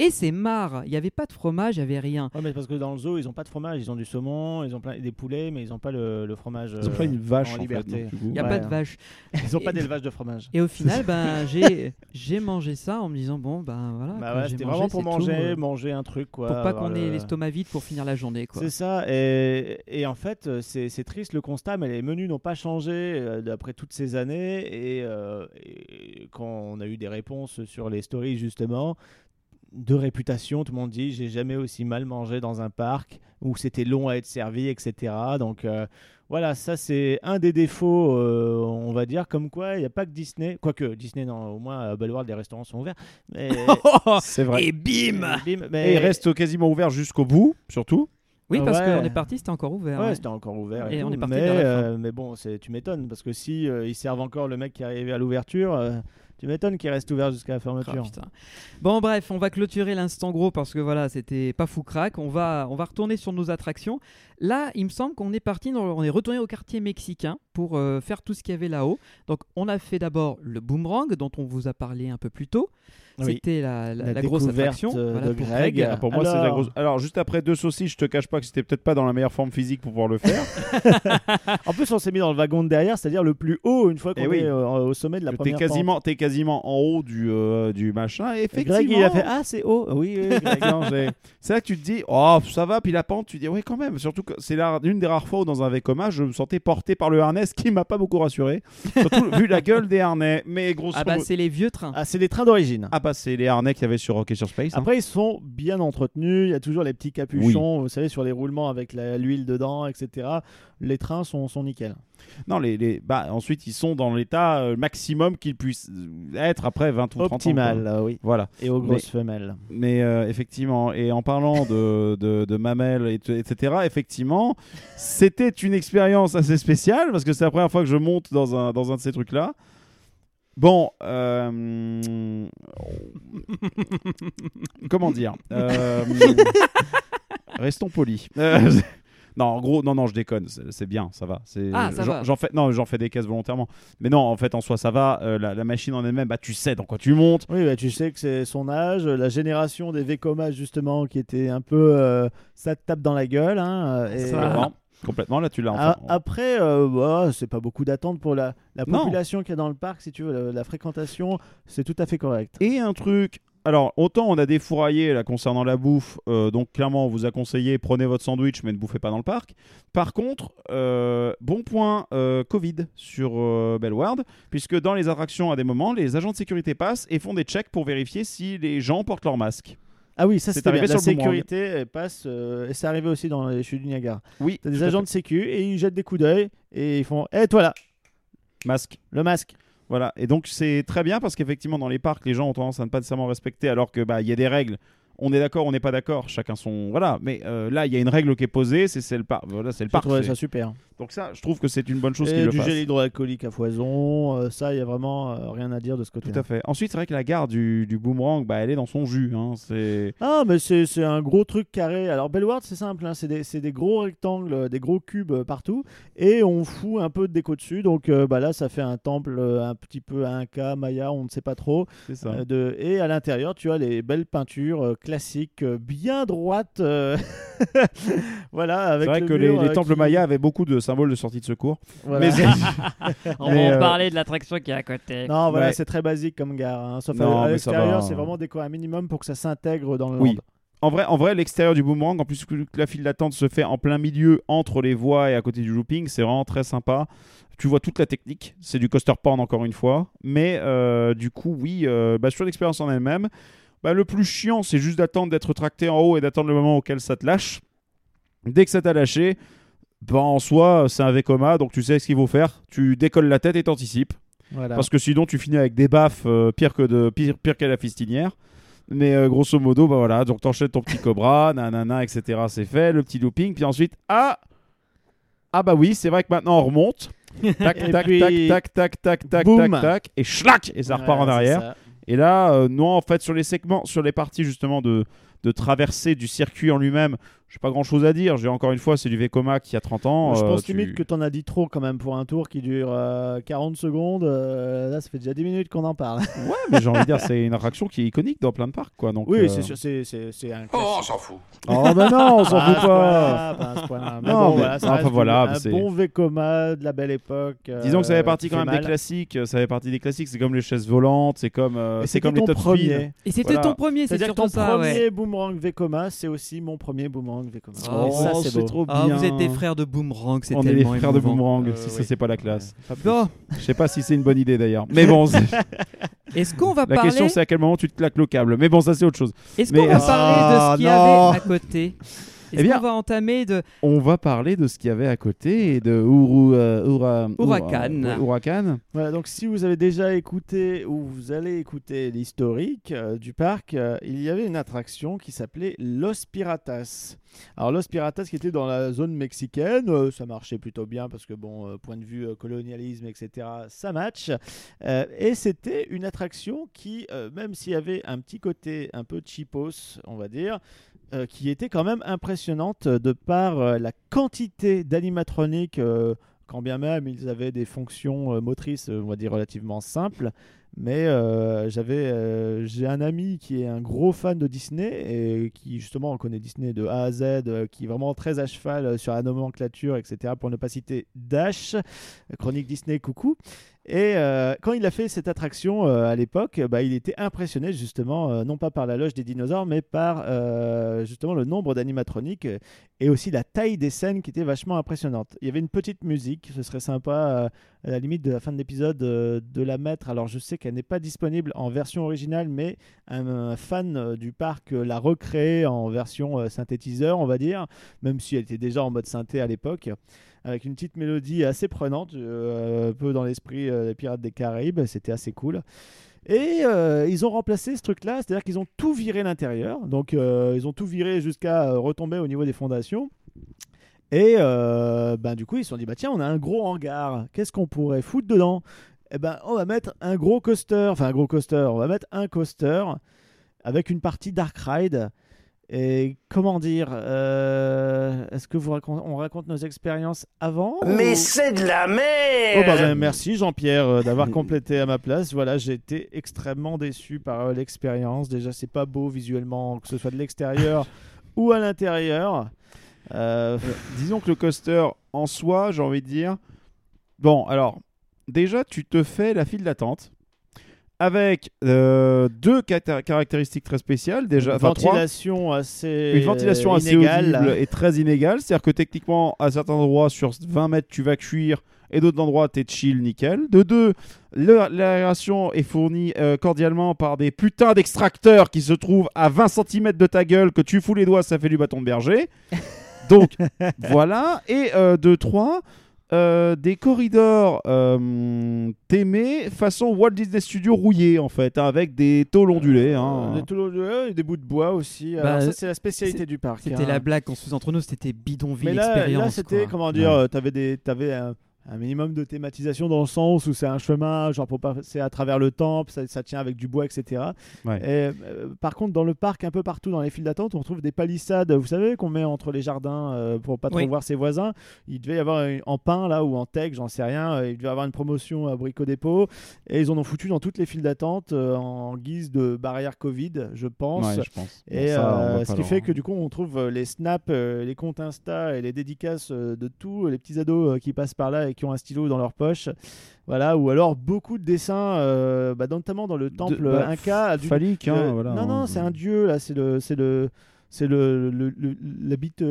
Et c'est marre. Il n'y avait pas de fromage, il n'y avait rien. Ouais, mais parce que dans le zoo, ils ont pas de fromage, ils ont du saumon, ils ont plein des poulets, mais ils ont pas le, le fromage. Ils ont euh, pas une vache en liberté. Il n'y a Ouais. pas de vache. Ils ont pas d'élevage de fromage. Et au final, ben, j'ai j'ai mangé ça en me disant bon ben voilà. Bah ouais, c'était mangé, vraiment pour tout, manger, euh, manger un truc quoi. pour pas qu'on ait le- l'estomac vide pour finir la journée quoi. C'est ça, et, et en fait, euh, c'est c'est triste le constat, mais les menus n'ont pas changé euh, d'après toutes ces années. Et, euh, et quand on a eu des réponses sur les stories, justement, de réputation, tout le monde dit j'ai jamais aussi mal mangé dans un parc où c'était long à être servi, etc. Donc euh, voilà, ça c'est un des défauts, euh, on va dire, comme quoi il n'y a pas que Disney, quoique Disney, non, au moins à Bellworld, les restaurants sont ouverts. Mais, C'est vrai. Et bim bim, Et mais il reste quasiment ouvert jusqu'au bout, surtout. Oui parce Ouais. qu'on est parti, c'était encore ouvert. Ouais, ouais. c'était encore ouvert. Et, on est parti mais, vers la fin. euh, mais bon, c'est- tu m'étonnes parce que si euh, ils servent encore le mec qui est arrivé à l'ouverture, euh, tu m'étonnes qu'il reste ouvert jusqu'à la fermeture. putain. Bon bref, on va clôturer l'instant gros parce que voilà, c'était pas fou crack. On va, on va retourner sur nos attractions. Là, il me semble qu'on est parti, dans- on est retourné au quartier mexicain pour euh, faire tout ce qu'il y avait là-haut. Donc on a fait d'abord le boomerang dont on vous a parlé un peu plus tôt. Oui. C'était la, la- La la grosse découverte, attraction euh, voilà, de pour Greg. Greg. Ah, Pour moi, c'est la Alors- grosse. Alors, juste après deux saucisses, je te cache pas que c'était peut-être pas dans la meilleure forme physique pour pouvoir le faire. En plus, on s'est mis dans le wagon de derrière, c'est-à-dire le plus haut une fois qu'on Eh oui. est euh, au sommet de la t'es première quasiment, t'es quasiment en haut du, euh, du machin. Et effectivement. Greg, il a fait Ah, c'est haut. Oui, oui, c'est là que tu te dis, oh, ça va, puis la pente, tu dis, oui, quand même. Surtout que c'est la- l'une des rares fois où dans un Vekoma, je me sentais porté par le harnais, ce qui m'a pas beaucoup rassuré. Surtout vu la gueule des harnais. Mais grosso Ah bah c'est les vieux trains. ah, c'est des trains d'origine. Ah bah, c'est les harnais qu'il y avait sur Rocket sur Space. hein. Après, ils sont bien entretenus. Il y a toujours les petits capuchons, vous savez, sur les roulements avec l'huile dedans, etc. Les trains sont, sont nickel. Non, les, les... Bah, ensuite, ils sont dans l'état euh, maximum qu'ils puissent être après 20 ou 30 ans. Optimal, quoi. euh, oui. Voilà. Et aux Mais- grosses femelles. Mais euh, effectivement, et en parlant de, de, de mamelles, et etc., effectivement, c'était une expérience assez spéciale parce que c'est la première fois que je monte dans un, dans un de ces trucs-là. Bon, euh, comment dire Euh, Restons polis. Euh, non, en gros, non, non, je déconne. C'est bien, ça va. C'est- Ah, ça va. J'en fais, non, j'en fais des caisses volontairement. Mais non, en fait, en soi, ça va. Euh, la, la machine en elle-même, bah, tu sais dans quoi tu montes. Oui, bah, tu sais que c'est son âge, la génération des Vekoma justement qui était un peu euh, ça te tape dans la gueule. hein, et, Ça. Complètement. Complètement, là, tu l'as. Enfin, Après, euh, bah, c'est pas beaucoup d'attente pour la, population qu'il y a dans le parc, si tu veux, la, la fréquentation, c'est tout à fait correct. Et un truc. Alors, autant on a défouraillé là concernant la bouffe, euh, donc clairement on vous a conseillé prenez votre sandwich mais ne bouffez pas dans le parc. Par contre, euh, bon point euh, Covid sur Bellward, puisque dans les attractions à des moments, les agents de sécurité passent et font des checks pour vérifier si les gens portent leur masque. Ah oui, ça C'est arrivé La sur le boomerang. sécurité passe, et c'est arrivé aussi dans les chutes du Niagara. Oui, T'as des agents de sécu et ils jettent des coups d'œil et ils font Eh toi là, masque. le masque. Voilà, et donc c'est très bien parce qu'effectivement dans les parcs, les gens ont tendance à ne pas nécessairement respecter alors que bah il y a des règles. On est d'accord, on n'est pas d'accord, chacun son voilà. Mais euh, là, il y a une règle qui est posée, c'est c'est le parc. Voilà, c'est le parc. ça super. Donc ça, je trouve que c'est une bonne chose Et qu'ils le du gel hydroalcoolique à foison, euh, ça, il y a vraiment euh, rien à dire de ce côté-là. Tout à fait. Ensuite, c'est vrai que la gare du, du boomerang, bah, elle est dans son jus. Hein. C'est Ah, mais c'est c'est un gros truc carré. Alors, Bellward, c'est simple, hein, c'est des, c'est des gros rectangles, des gros cubes partout, et on fout un peu de déco dessus. Donc bah, là, ça fait un temple un petit peu Inca, Maya, on ne sait pas trop. c'est ça. De... Et à l'intérieur, tu as les belles peintures classiques, euh, bien droites. euh, voilà, C'est avec vrai le que les, mur, les euh, temples qui- mayas avaient beaucoup de symboles de sortie de secours. voilà. Mais On va en parler de l'attraction qui est à côté. Non, voilà, Ouais. c'est très basique comme gare. hein. Sauf Non, à, l'extérieur, c'est vraiment décoré un minimum pour que ça s'intègre dans le Oui. land. en vrai, en vrai l'extérieur du boomerang, en plus que la file d'attente se fait en plein milieu entre les voies et à côté du looping, c'est vraiment très sympa. Tu vois toute la technique, c'est du coaster porn encore une fois. Mais euh, du coup, oui, euh, bah, sur l'expérience en elle-même, bah, le plus chiant, c'est juste d'attendre d'être tracté en haut et d'attendre le moment auquel ça te lâche. Dès que ça t'a lâché, bah, en soi, c'est un Vekoma, donc tu sais ce qu'il faut faire. Tu décolles la tête et t'anticipes. Voilà. Parce que sinon, tu finis avec des baffes euh, pire que de pire, pire qu'à la fistinière. Mais euh, grosso modo, bah voilà, donc t'enchaînes ton petit cobra, nanana, etc. C'est fait, le petit looping, puis ensuite, ah Ah bah oui, c'est vrai que maintenant on remonte. Tac, tac, puis, tac, tac, tac, tac, tac, tac, tac, et schlac Et ça repart Ouais, en arrière. Et là, euh, non, en fait, sur les segments, sur les parties justement de, de traversée du circuit en lui-même, j'ai pas grand chose à dire. J'ai encore une fois, c'est du Vekoma qui a 30 ans. je euh, pense tu- limite que t'en as dit trop quand même pour un tour qui dure euh, 40 secondes. euh, là, ça fait déjà 10 minutes qu'on en parle. Ouais, mais j'ai envie de dire, c'est une attraction qui est iconique dans plein de parcs, quoi. Donc, oui, euh, c'est sûr, c'est un Oh, on s'en fout. Oh, bah non, on s'en fout pas. Non, voilà, un bon Vekoma de la belle époque. euh, Disons que ça fait partie quand même des classiques. Ça fait partie des classiques. C'est comme les chaises volantes. C'est comme, euh, c'est c'était comme les ton top premier. speed. Et c'était ton premier, c'est C'est-à-dire surtout ton premier boomerang Vekoma, c'est aussi mon premier boomerang Oh, ça, c'est trop Ah, vous êtes des frères de boomerang, c'est On est les frères de boomerang. Euh, si ça, c'est pas la classe. Bon, Je sais pas si c'est une bonne idée d'ailleurs. Mais bon, c'est- est-ce qu'on va la parler question c'est à quel moment tu te claques le câble. Mais bon, ça c'est autre chose. Est-ce Mais- qu'on va parler de Ah, ce qu'il y avait à côté? Eh bien- qu'on va entamer de On va parler de ce qu'il y avait à côté et de Uru, euh, Ura- Huracan. Ura- Huracan. Voilà, donc si vous avez déjà écouté ou vous allez écouter l'historique euh, du parc, euh, il y avait une attraction qui s'appelait Los Piratas. Alors Los Piratas qui était dans la zone mexicaine, euh, ça marchait plutôt bien parce que bon, euh, point de vue euh, colonialisme, etc., ça match. Euh, et c'était une attraction qui, euh, même s'il y avait un petit côté un peu cheapos, on va dire, euh, qui était quand même impressionnante de par euh, la quantité d'animatroniques, euh, quand bien même ils avaient des fonctions euh, motrices, euh, on va dire relativement simples. Mais euh, j'avais, euh, j'ai un ami qui est un gros fan de Disney et qui justement connaît Disney de A à Z, euh, qui est vraiment très à cheval euh, sur la nomenclature, etc. Pour ne pas citer Dash, euh, chronique Disney, coucou. Et euh, quand il a fait cette attraction euh, à l'époque, bah, il était impressionné justement, euh, non pas par la loge des dinosaures, mais par justement le nombre d'animatroniques et aussi la taille des scènes qui était vachement impressionnante. Il y avait une petite musique, ce serait sympa à la limite de la fin de l'épisode de la mettre. Alors je sais qu'elle n'est pas disponible en version originale, mais un, un fan du parc l'a recréée en version synthétiseur, on va dire, même si elle était déjà en mode synthé à l'époque avec une petite mélodie assez prenante, euh, un peu dans l'esprit euh, des Pirates des Caraïbes, c'était assez cool. Et euh, ils ont remplacé ce truc-là, c'est-à-dire qu'ils ont tout viré l'intérieur, donc ils ont tout viré jusqu'à retomber au niveau des fondations. Et ben, du coup, ils se sont dit, bah, tiens, on a un gros hangar, qu'est-ce qu'on pourrait foutre dedans? Eh ben, on va mettre un gros coaster, enfin un gros coaster, on va mettre un coaster avec une partie Dark Ride. Et comment dire euh, Est-ce que vous racon- on raconte nos expériences avant Mais ou- c'est de la Oh, merde bah, ben, merci Jean-Pierre euh, d'avoir complété à ma place. Voilà, j'ai été extrêmement déçu par euh, l'expérience. Déjà, c'est pas beau visuellement, que ce soit de l'extérieur ou à l'intérieur. Euh, Disons que le coaster en soi, j'ai envie de dire. Bon, alors, déjà, tu te fais la file d'attente avec euh, deux caractéristiques très spéciales. Déjà, une enfin, trois. ventilation assez Une ventilation assez inégale. audible et très inégale. C'est-à-dire que techniquement, à certains endroits, sur 20 mètres, tu vas cuire et d'autres endroits, t'es chill, nickel. De deux, l'aération est fournie euh, cordialement par des putains d'extracteurs qui se trouvent à 20 cm de ta gueule, que tu fous les doigts, ça fait du bâton de berger. Donc, voilà. Et euh, de trois, euh, des corridors euh, témés façon Walt Disney Studio rouillé, en fait, hein, avec des tôles ondulées. hein. Euh, des, toulouse- ouais, des bouts de bois aussi. Bah, Alors ça, c'est la spécialité du parc. C'était hein. la blague qu'on se faisait entre nous, c'était bidonville Mais là, expérience. là c'était, quoi. comment dire, Ouais. euh, t'avais des, t'avais un, un minimum de thématisation dans le sens où c'est un chemin, genre pour passer à travers le temple, ça, ça tient avec du bois, etc. Ouais. Et, euh, par contre, dans le parc, un peu partout dans les files d'attente, on trouve des palissades, vous savez, qu'on met entre les jardins euh, pour pas trop Oui. voir ses voisins? Il devait y avoir une- en pain là ou en teck, j'en sais rien. euh, Il devait y avoir une promotion à Brico Dépôt et ils en ont foutu dans toutes les files d'attente euh, en guise de barrière Covid, je pense. Ouais, je pense. Et ça, euh, ce qui fait que du coup on trouve euh, les snaps, euh, les comptes Insta et les dédicaces euh, de tous les petits ados euh, qui passent par là et qui ont un stylo dans leur poche. Voilà, ou alors beaucoup de dessins, euh, bah, notamment dans le temple bah, Inca. du- Phallique, hein, voilà. non, non, c'est un dieu là, c'est le, c'est le, c'est le, le, le, la bite,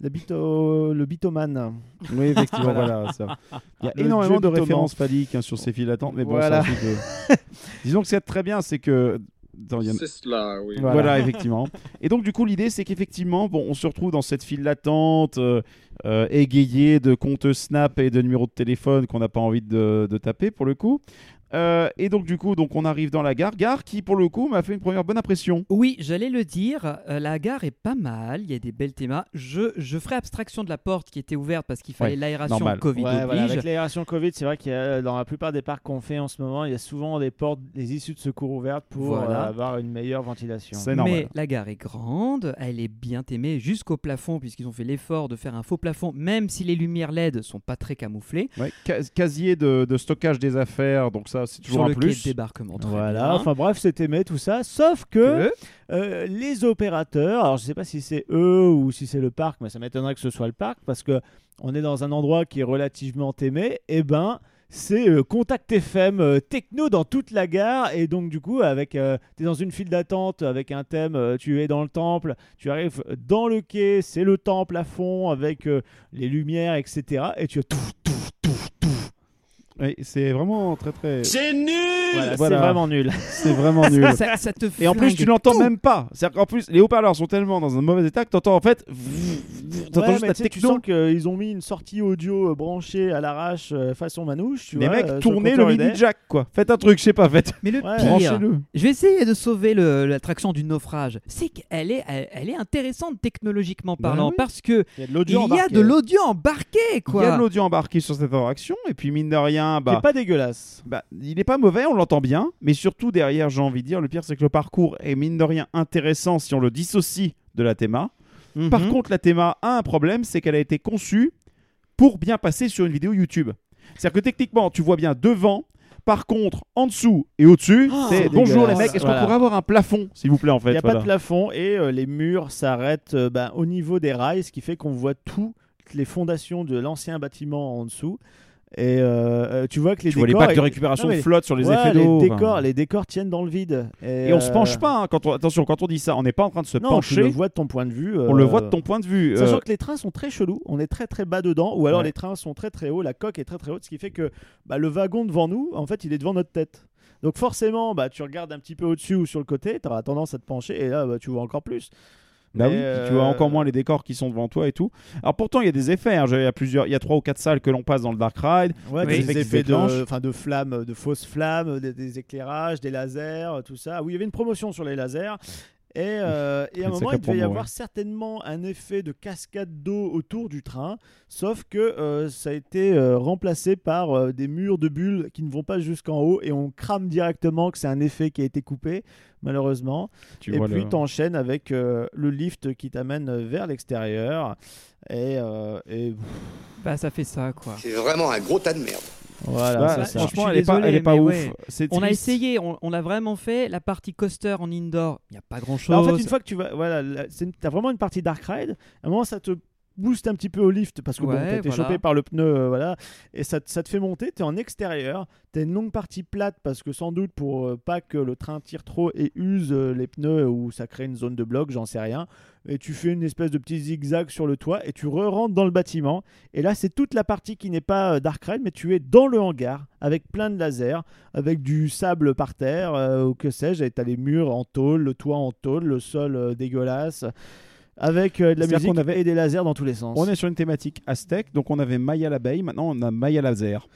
la bite, euh, le bitoman. Oui, effectivement, Voilà. ça. Il y a Le énormément de références phalliques hein, sur ces files d'attente, mais bon, Voilà. c'est de- Disons que ce qu'il y a de très bien, c'est que. A- C'est cela, oui. Voilà. Voilà, effectivement. Et donc, du coup, l'idée, c'est qu'effectivement, bon, on se retrouve dans cette file d'attente euh, euh, égayée de comptes Snap et de numéros de téléphone qu'on n'a pas envie de, de taper pour le coup. Euh, et donc du coup, donc on arrive dans la gare, gare qui pour le coup m'a fait une première bonne impression. Oui, j'allais le dire, euh, la gare est pas mal, il y a des belles thémas. Je, je ferai abstraction de la porte qui était ouverte parce qu'il fallait Ouais, l'aération normal. Covid Ouais, voilà, oblige. avec l'aération Covid, c'est vrai qu'il y a dans la plupart des parcs qu'on fait en ce moment, il y a souvent des portes, des issues de secours ouvertes pour Voilà. euh, avoir une meilleure ventilation. C'est normal. Mais la gare est grande, elle est bien aimée jusqu'au plafond puisqu'ils ont fait l'effort de faire un faux plafond, même si les lumières LED sont pas très camouflées. Ouais, casier de, de stockage des affaires, donc ça c'est toujours Sur un le quai plus. de débarquement. très Voilà, bien. enfin bref, c'est aimé tout ça, sauf que, Que- euh, les opérateurs, alors je sais pas si c'est eux ou si c'est le parc, mais ça m'étonnerait que ce soit le parc parce que on est dans un endroit qui est relativement aimé, et ben c'est euh, Contact FM euh, techno dans toute la gare et donc du coup avec tu es dans une file d'attente avec un thème euh, tu es dans le temple tu arrives dans le quai c'est le temple à fond avec euh, les lumières etc et tu as tout tout tout c'est vraiment très très. C'est nul voilà, Voilà. c'est vraiment nul C'est vraiment nul. ça, ça te Et en plus, tu l'entends même pas. C'est-à-dire qu'en plus, les haut-parleurs sont tellement dans un mauvais état que t'entends en fait. T'entends Ouais, juste mais la tu sens qu'ils ont mis une sortie audio euh, branchée à l'arrache euh, façon manouche. Tu Les vois, mecs, euh, tournez le LED. jack quoi. Faites un truc, je sais pas, faites. Mais le Ouais. pire, je vais essayer de sauver l'attraction du naufrage. C'est qu'elle est, elle, elle est intéressante technologiquement Bah parlant oui. parce que Il y a de l'audio embarqué quoi. Il y a de l'audio embarqué sur cette attraction et puis mine de rien, qui bah, est pas dégueulasse. bah, il est pas mauvais, on l'entend bien, mais surtout derrière, j'ai envie de dire, le pire c'est que le parcours est mine de rien intéressant si on le dissocie de la théma. Mhm. Par contre, la théma a un problème, c'est qu'elle a été conçue pour bien passer sur une vidéo YouTube. C'est-à-dire que techniquement, tu vois bien devant. Par contre, en dessous et au-dessus, Oh, c'est bonjour les mecs, est-ce qu'on pourrait avoir un plafond, s'il vous plaît, en fait Il n'y a voilà. pas de plafond et euh, les murs s'arrêtent euh, ben, au niveau des rails, ce qui fait qu'on voit toutes les fondations de l'ancien bâtiment en dessous. Et euh, euh, tu vois que les Tu vois les décors. bacs de récupération Non, flottent sur les Ouais, effets les d'eau. décors, enfin. les décors tiennent dans le vide. Et, Et on se euh, penche pas, hein, quand on... attention, quand on dit ça, on n'est pas en train de se Non, pencher, le vois de ton point de vue. on le euh, voit de ton point de vue. Sachant que les trains sont très chelous, on est très très bas dedans, ou alors Ouais. les trains sont très très hauts, la coque est très très haute, ce qui fait que bah, le wagon devant nous, en fait, il est devant notre tête. Donc forcément, bah, tu regardes un petit peu au-dessus ou sur le côté, tu auras tendance à te pencher, et là, bah, tu vois encore plus. Bah oui, euh, tu vois encore moins les décors qui sont devant toi et tout. Alors pourtant, il y a des effets. hein. Il y a plusieurs, il y a trois ou quatre salles que l'on passe dans le Dark Ride. Ouais, des Effets de, déclenchent. enfin, de flammes, de fausses flammes, des, des éclairages, des lasers, tout ça. Oui, il y avait une promotion sur les lasers. Et, euh, et à un moment, il devait y avoir ouais. certainement un effet de cascade d'eau autour du train, sauf que euh, ça a été euh, remplacé par euh, des murs de bulles qui ne vont pas jusqu'en haut et on crame directement que c'est un effet qui a été coupé, malheureusement. Tu et puis le- t'enchaînes avec euh, le lift qui t'amène vers l'extérieur. Et, euh, et Bah ça fait ça quoi. C'est vraiment un gros tas de merde. voilà, Bah, ça. franchement, elle est pas, désolé, elle est pas ouf. ouais. On a essayé, on, on l'a vraiment fait. La partie coaster en indoor, il n'y a pas grand chose. Bah, en fait, une fois que tu vas, voilà, t'as vraiment une partie dark ride. À un moment, ça te booste un petit peu au lift parce que bon, Ouais, t'as été voilà. chopé par le pneu, euh, voilà, et ça, te- ça te fait monter. T'es en extérieur, t'as une longue partie plate parce que sans doute pour euh, pas que le train tire trop et use euh, les pneus ou ça crée une zone de bloc, j'en sais rien. Et tu fais une espèce de petit zigzag sur le toit et tu re-rentres dans le bâtiment. Et là, c'est toute la partie qui n'est pas dark ride, mais tu es dans le hangar avec plein de lasers, avec du sable par terre ou que sais-je. Et t'as les murs en tôle, le toit en tôle, le sol dégueulasse, avec euh, de la musique qu'on avait- et des lasers dans tous les sens. On est sur une thématique aztèque, donc on avait Maya l'abeille, maintenant on a Maya laser.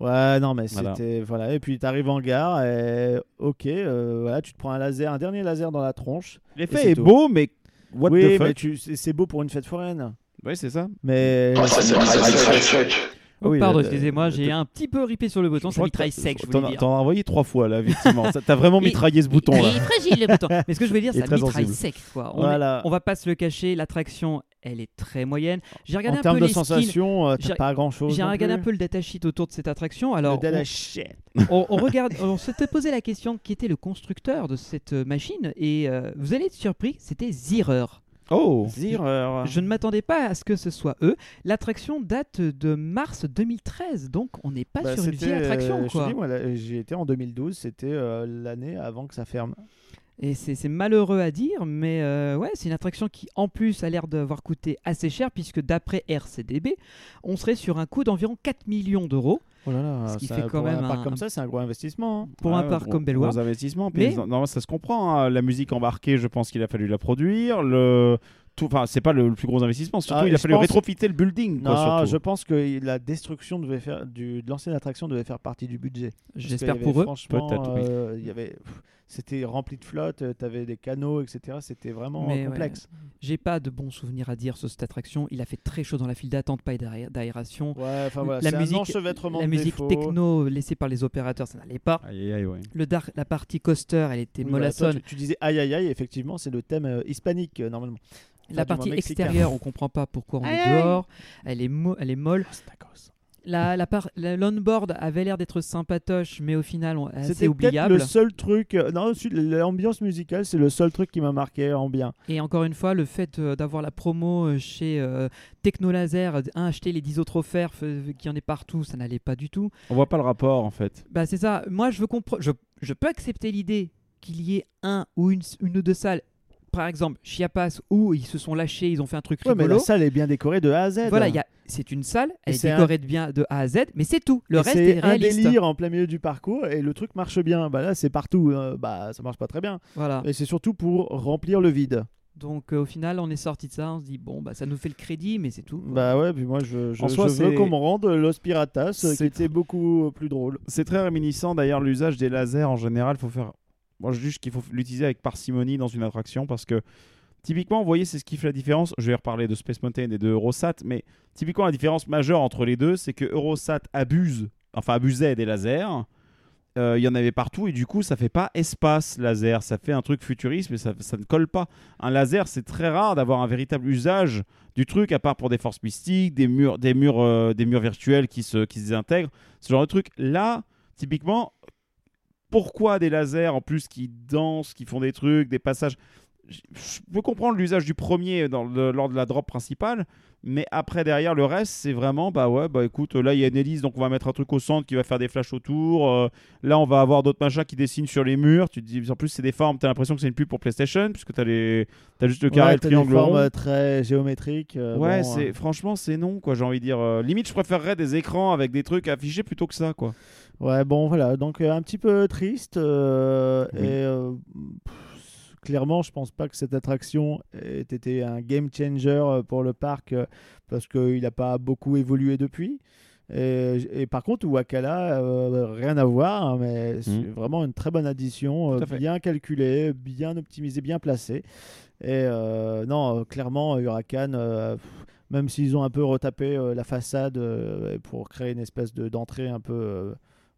Ouais, non, mais Voilà. c'était. Voilà. Et puis t'arrives en gare et ok, euh, voilà, tu te prends un laser, un dernier laser dans la tronche. Et L'effet c'est est tout. beau, mais what oui, the mais fuck tu- c'est c'est beau pour une fête foraine. Ouais, c'est ça. Mais. Oh, Oui, pardon, euh, excusez-moi, j'ai un petit peu ripé sur le bouton, Je ça mitraille sec, je voulais dire. t'en as envoyé trois fois là, effectivement. T'as vraiment Il- mitraillé ce bouton Il là. est fragile le bouton. Mais ce que je veux dire, Il ça mitraille sec. Quoi. On, est- Voilà. on va pas se le cacher, l'attraction, elle est très moyenne. J'ai regardé En un termes peu de sensations, euh, pas grand chose. J'ai regardé un peu le datasheet autour de cette attraction. Alors, le data on- shit. on, on regarde, on s'était posé la question qui était le constructeur de cette euh, machine? Et euh, vous allez être surpris, c'était Zirer. Oh Zirer. Je ne m'attendais pas à ce que ce soit eux. L'attraction date de mars 2013, donc on n'est pas Bah, sur une c'était, vieille attraction. euh, je te quoi. dis, moi, là, j'y étais en 2012, c'était euh, l'année avant que ça ferme. Et c'est malheureux à dire, mais euh, ouais, c'est une attraction qui en plus a l'air d'avoir coûté assez cher, puisque d'après RCDB, on serait sur un coût d'environ 4 millions d'euros. Oh là là, Ce qui ça- fait quand pour même un parc un- comme ça, c'est un gros investissement. hein. Pour un parc gros- comme Bellois. Gros investissement. Puis Mais- non, ça se comprend. hein. La musique embarquée, je pense qu'il a fallu la produire. Le... tout. Enfin, c'est pas le, le plus gros investissement. Surtout, Ah, il a fallu pense- rétrofiter le building. quoi, Non, je pense que la destruction devait faire du, de l'ancienne attraction devait faire partie du budget. J'espère pour eux. Franchement, Peut-être, oui. euh, il y avait, pff, c'était rempli de flotte, tu avais des canaux, etc. C'était vraiment Mais ouais. complexe. J'ai pas de bons souvenirs à dire sur cette attraction. Il a fait très chaud dans la file d'attente, pas d'aé- d'aération. Ouais, enfin voilà, la musique, la techno laissée par les opérateurs, ça n'allait pas. Aïe, aïe, aïe, ouais. Le dar- la partie coaster, elle était Oui, voilà, toi, mollassonne. tu, tu disais aïe aïe aïe, effectivement, c'est le thème euh, hispanique euh, normalement. la partie extérieure, on comprend pas pourquoi on Aïe, est dehors. Elle est, mo- elle est molle. La, la part, la- l'onboard avait l'air d'être sympatoche, mais au final, on- peut-être oubliable. le seul truc. euh, non, l'ambiance musicale, c'est le seul truc qui m'a marqué en bien. Et encore une fois, le fait euh, d'avoir la promo euh, chez euh, Technolaser, un acheter les 10 autres offerts, y en ait partout, ça n'allait pas du tout. On voit pas le rapport en fait. Bah c'est ça. Moi, je veux compre- je, je peux accepter l'idée qu'il y ait un ou une, une ou deux salles, par exemple Chiapas, où ils se sont lâchés, ils ont fait un truc Ouais, mais rigolo. la salle est bien décorée de A à Z. Voilà, il y a- c'est une salle, elle Et est c'est un- décorée de bien de A à Z, mais c'est tout. Le Et reste c'est est un réaliste. délire en plein milieu du parcours et le truc marche bien. Bah là, c'est partout. euh, bah, ça marche pas très bien. Voilà. Et c'est surtout pour remplir le vide. Donc euh, au final, on est sorti de ça, on se dit bon bah ça nous fait le crédit, mais c'est tout. quoi. Bah ouais, puis moi je, je, En soi, je veux c'est- qu'on me rende Los Piratas, euh, qui était beaucoup plus drôle. C'est très réminiscent d'ailleurs l'usage des lasers en général. Faut faire. Moi, je juge qu'il faut l'utiliser avec parcimonie dans une attraction parce que typiquement, vous voyez, c'est ce qui fait la différence. Je vais reparler de Space Mountain et de Eurosat, mais typiquement, la différence majeure entre les deux, c'est que Eurosat abuse, enfin abusait des lasers. Euh, Il y en avait partout et du coup, ça fait pas espace laser. Ça fait un truc futuriste, mais ça, ça ne colle pas. Un laser, c'est très rare d'avoir un véritable usage du truc, à part pour des forces mystiques, des murs, des murs, euh, des murs virtuels qui se, qui se désintègrent, ce genre de truc. Là, typiquement, pourquoi des lasers en plus qui dansent, qui font des trucs, des passages Je peux comprendre l'usage du premier dans le- lors de la drop principale, mais après derrière le reste, c'est vraiment bah ouais bah écoute là il y a une hélice donc on va mettre un truc au centre qui va faire des flashs autour. euh, là on va avoir d'autres machins qui dessinent sur les murs. Tu te dis en plus c'est des formes, t'as l'impression que c'est une pub pour PlayStation puisque t'as les t'as juste le carré, Ouais, le des formes rond. euh, très géométriques. euh, Ouais, bon, c'est euh, franchement c'est non quoi, j'ai envie de dire. limite je préférerais des écrans avec des trucs affichés plutôt que ça quoi. Ouais, bon, voilà. Donc, un petit peu triste. Oui. Et clairement, je pense pas que cette attraction ait été un game changer euh, pour le parc euh, parce qu'il n'a pas beaucoup évolué depuis. Et, et par contre, Wakala, euh, rien à voir, hein, mais c'est Mhm. vraiment une très bonne addition, euh, bien calculée, bien optimisée, bien placée. Et euh, non, clairement, Huracan, pff, même s'ils ont un peu retapé la façade pour créer une espèce de- d'entrée un peu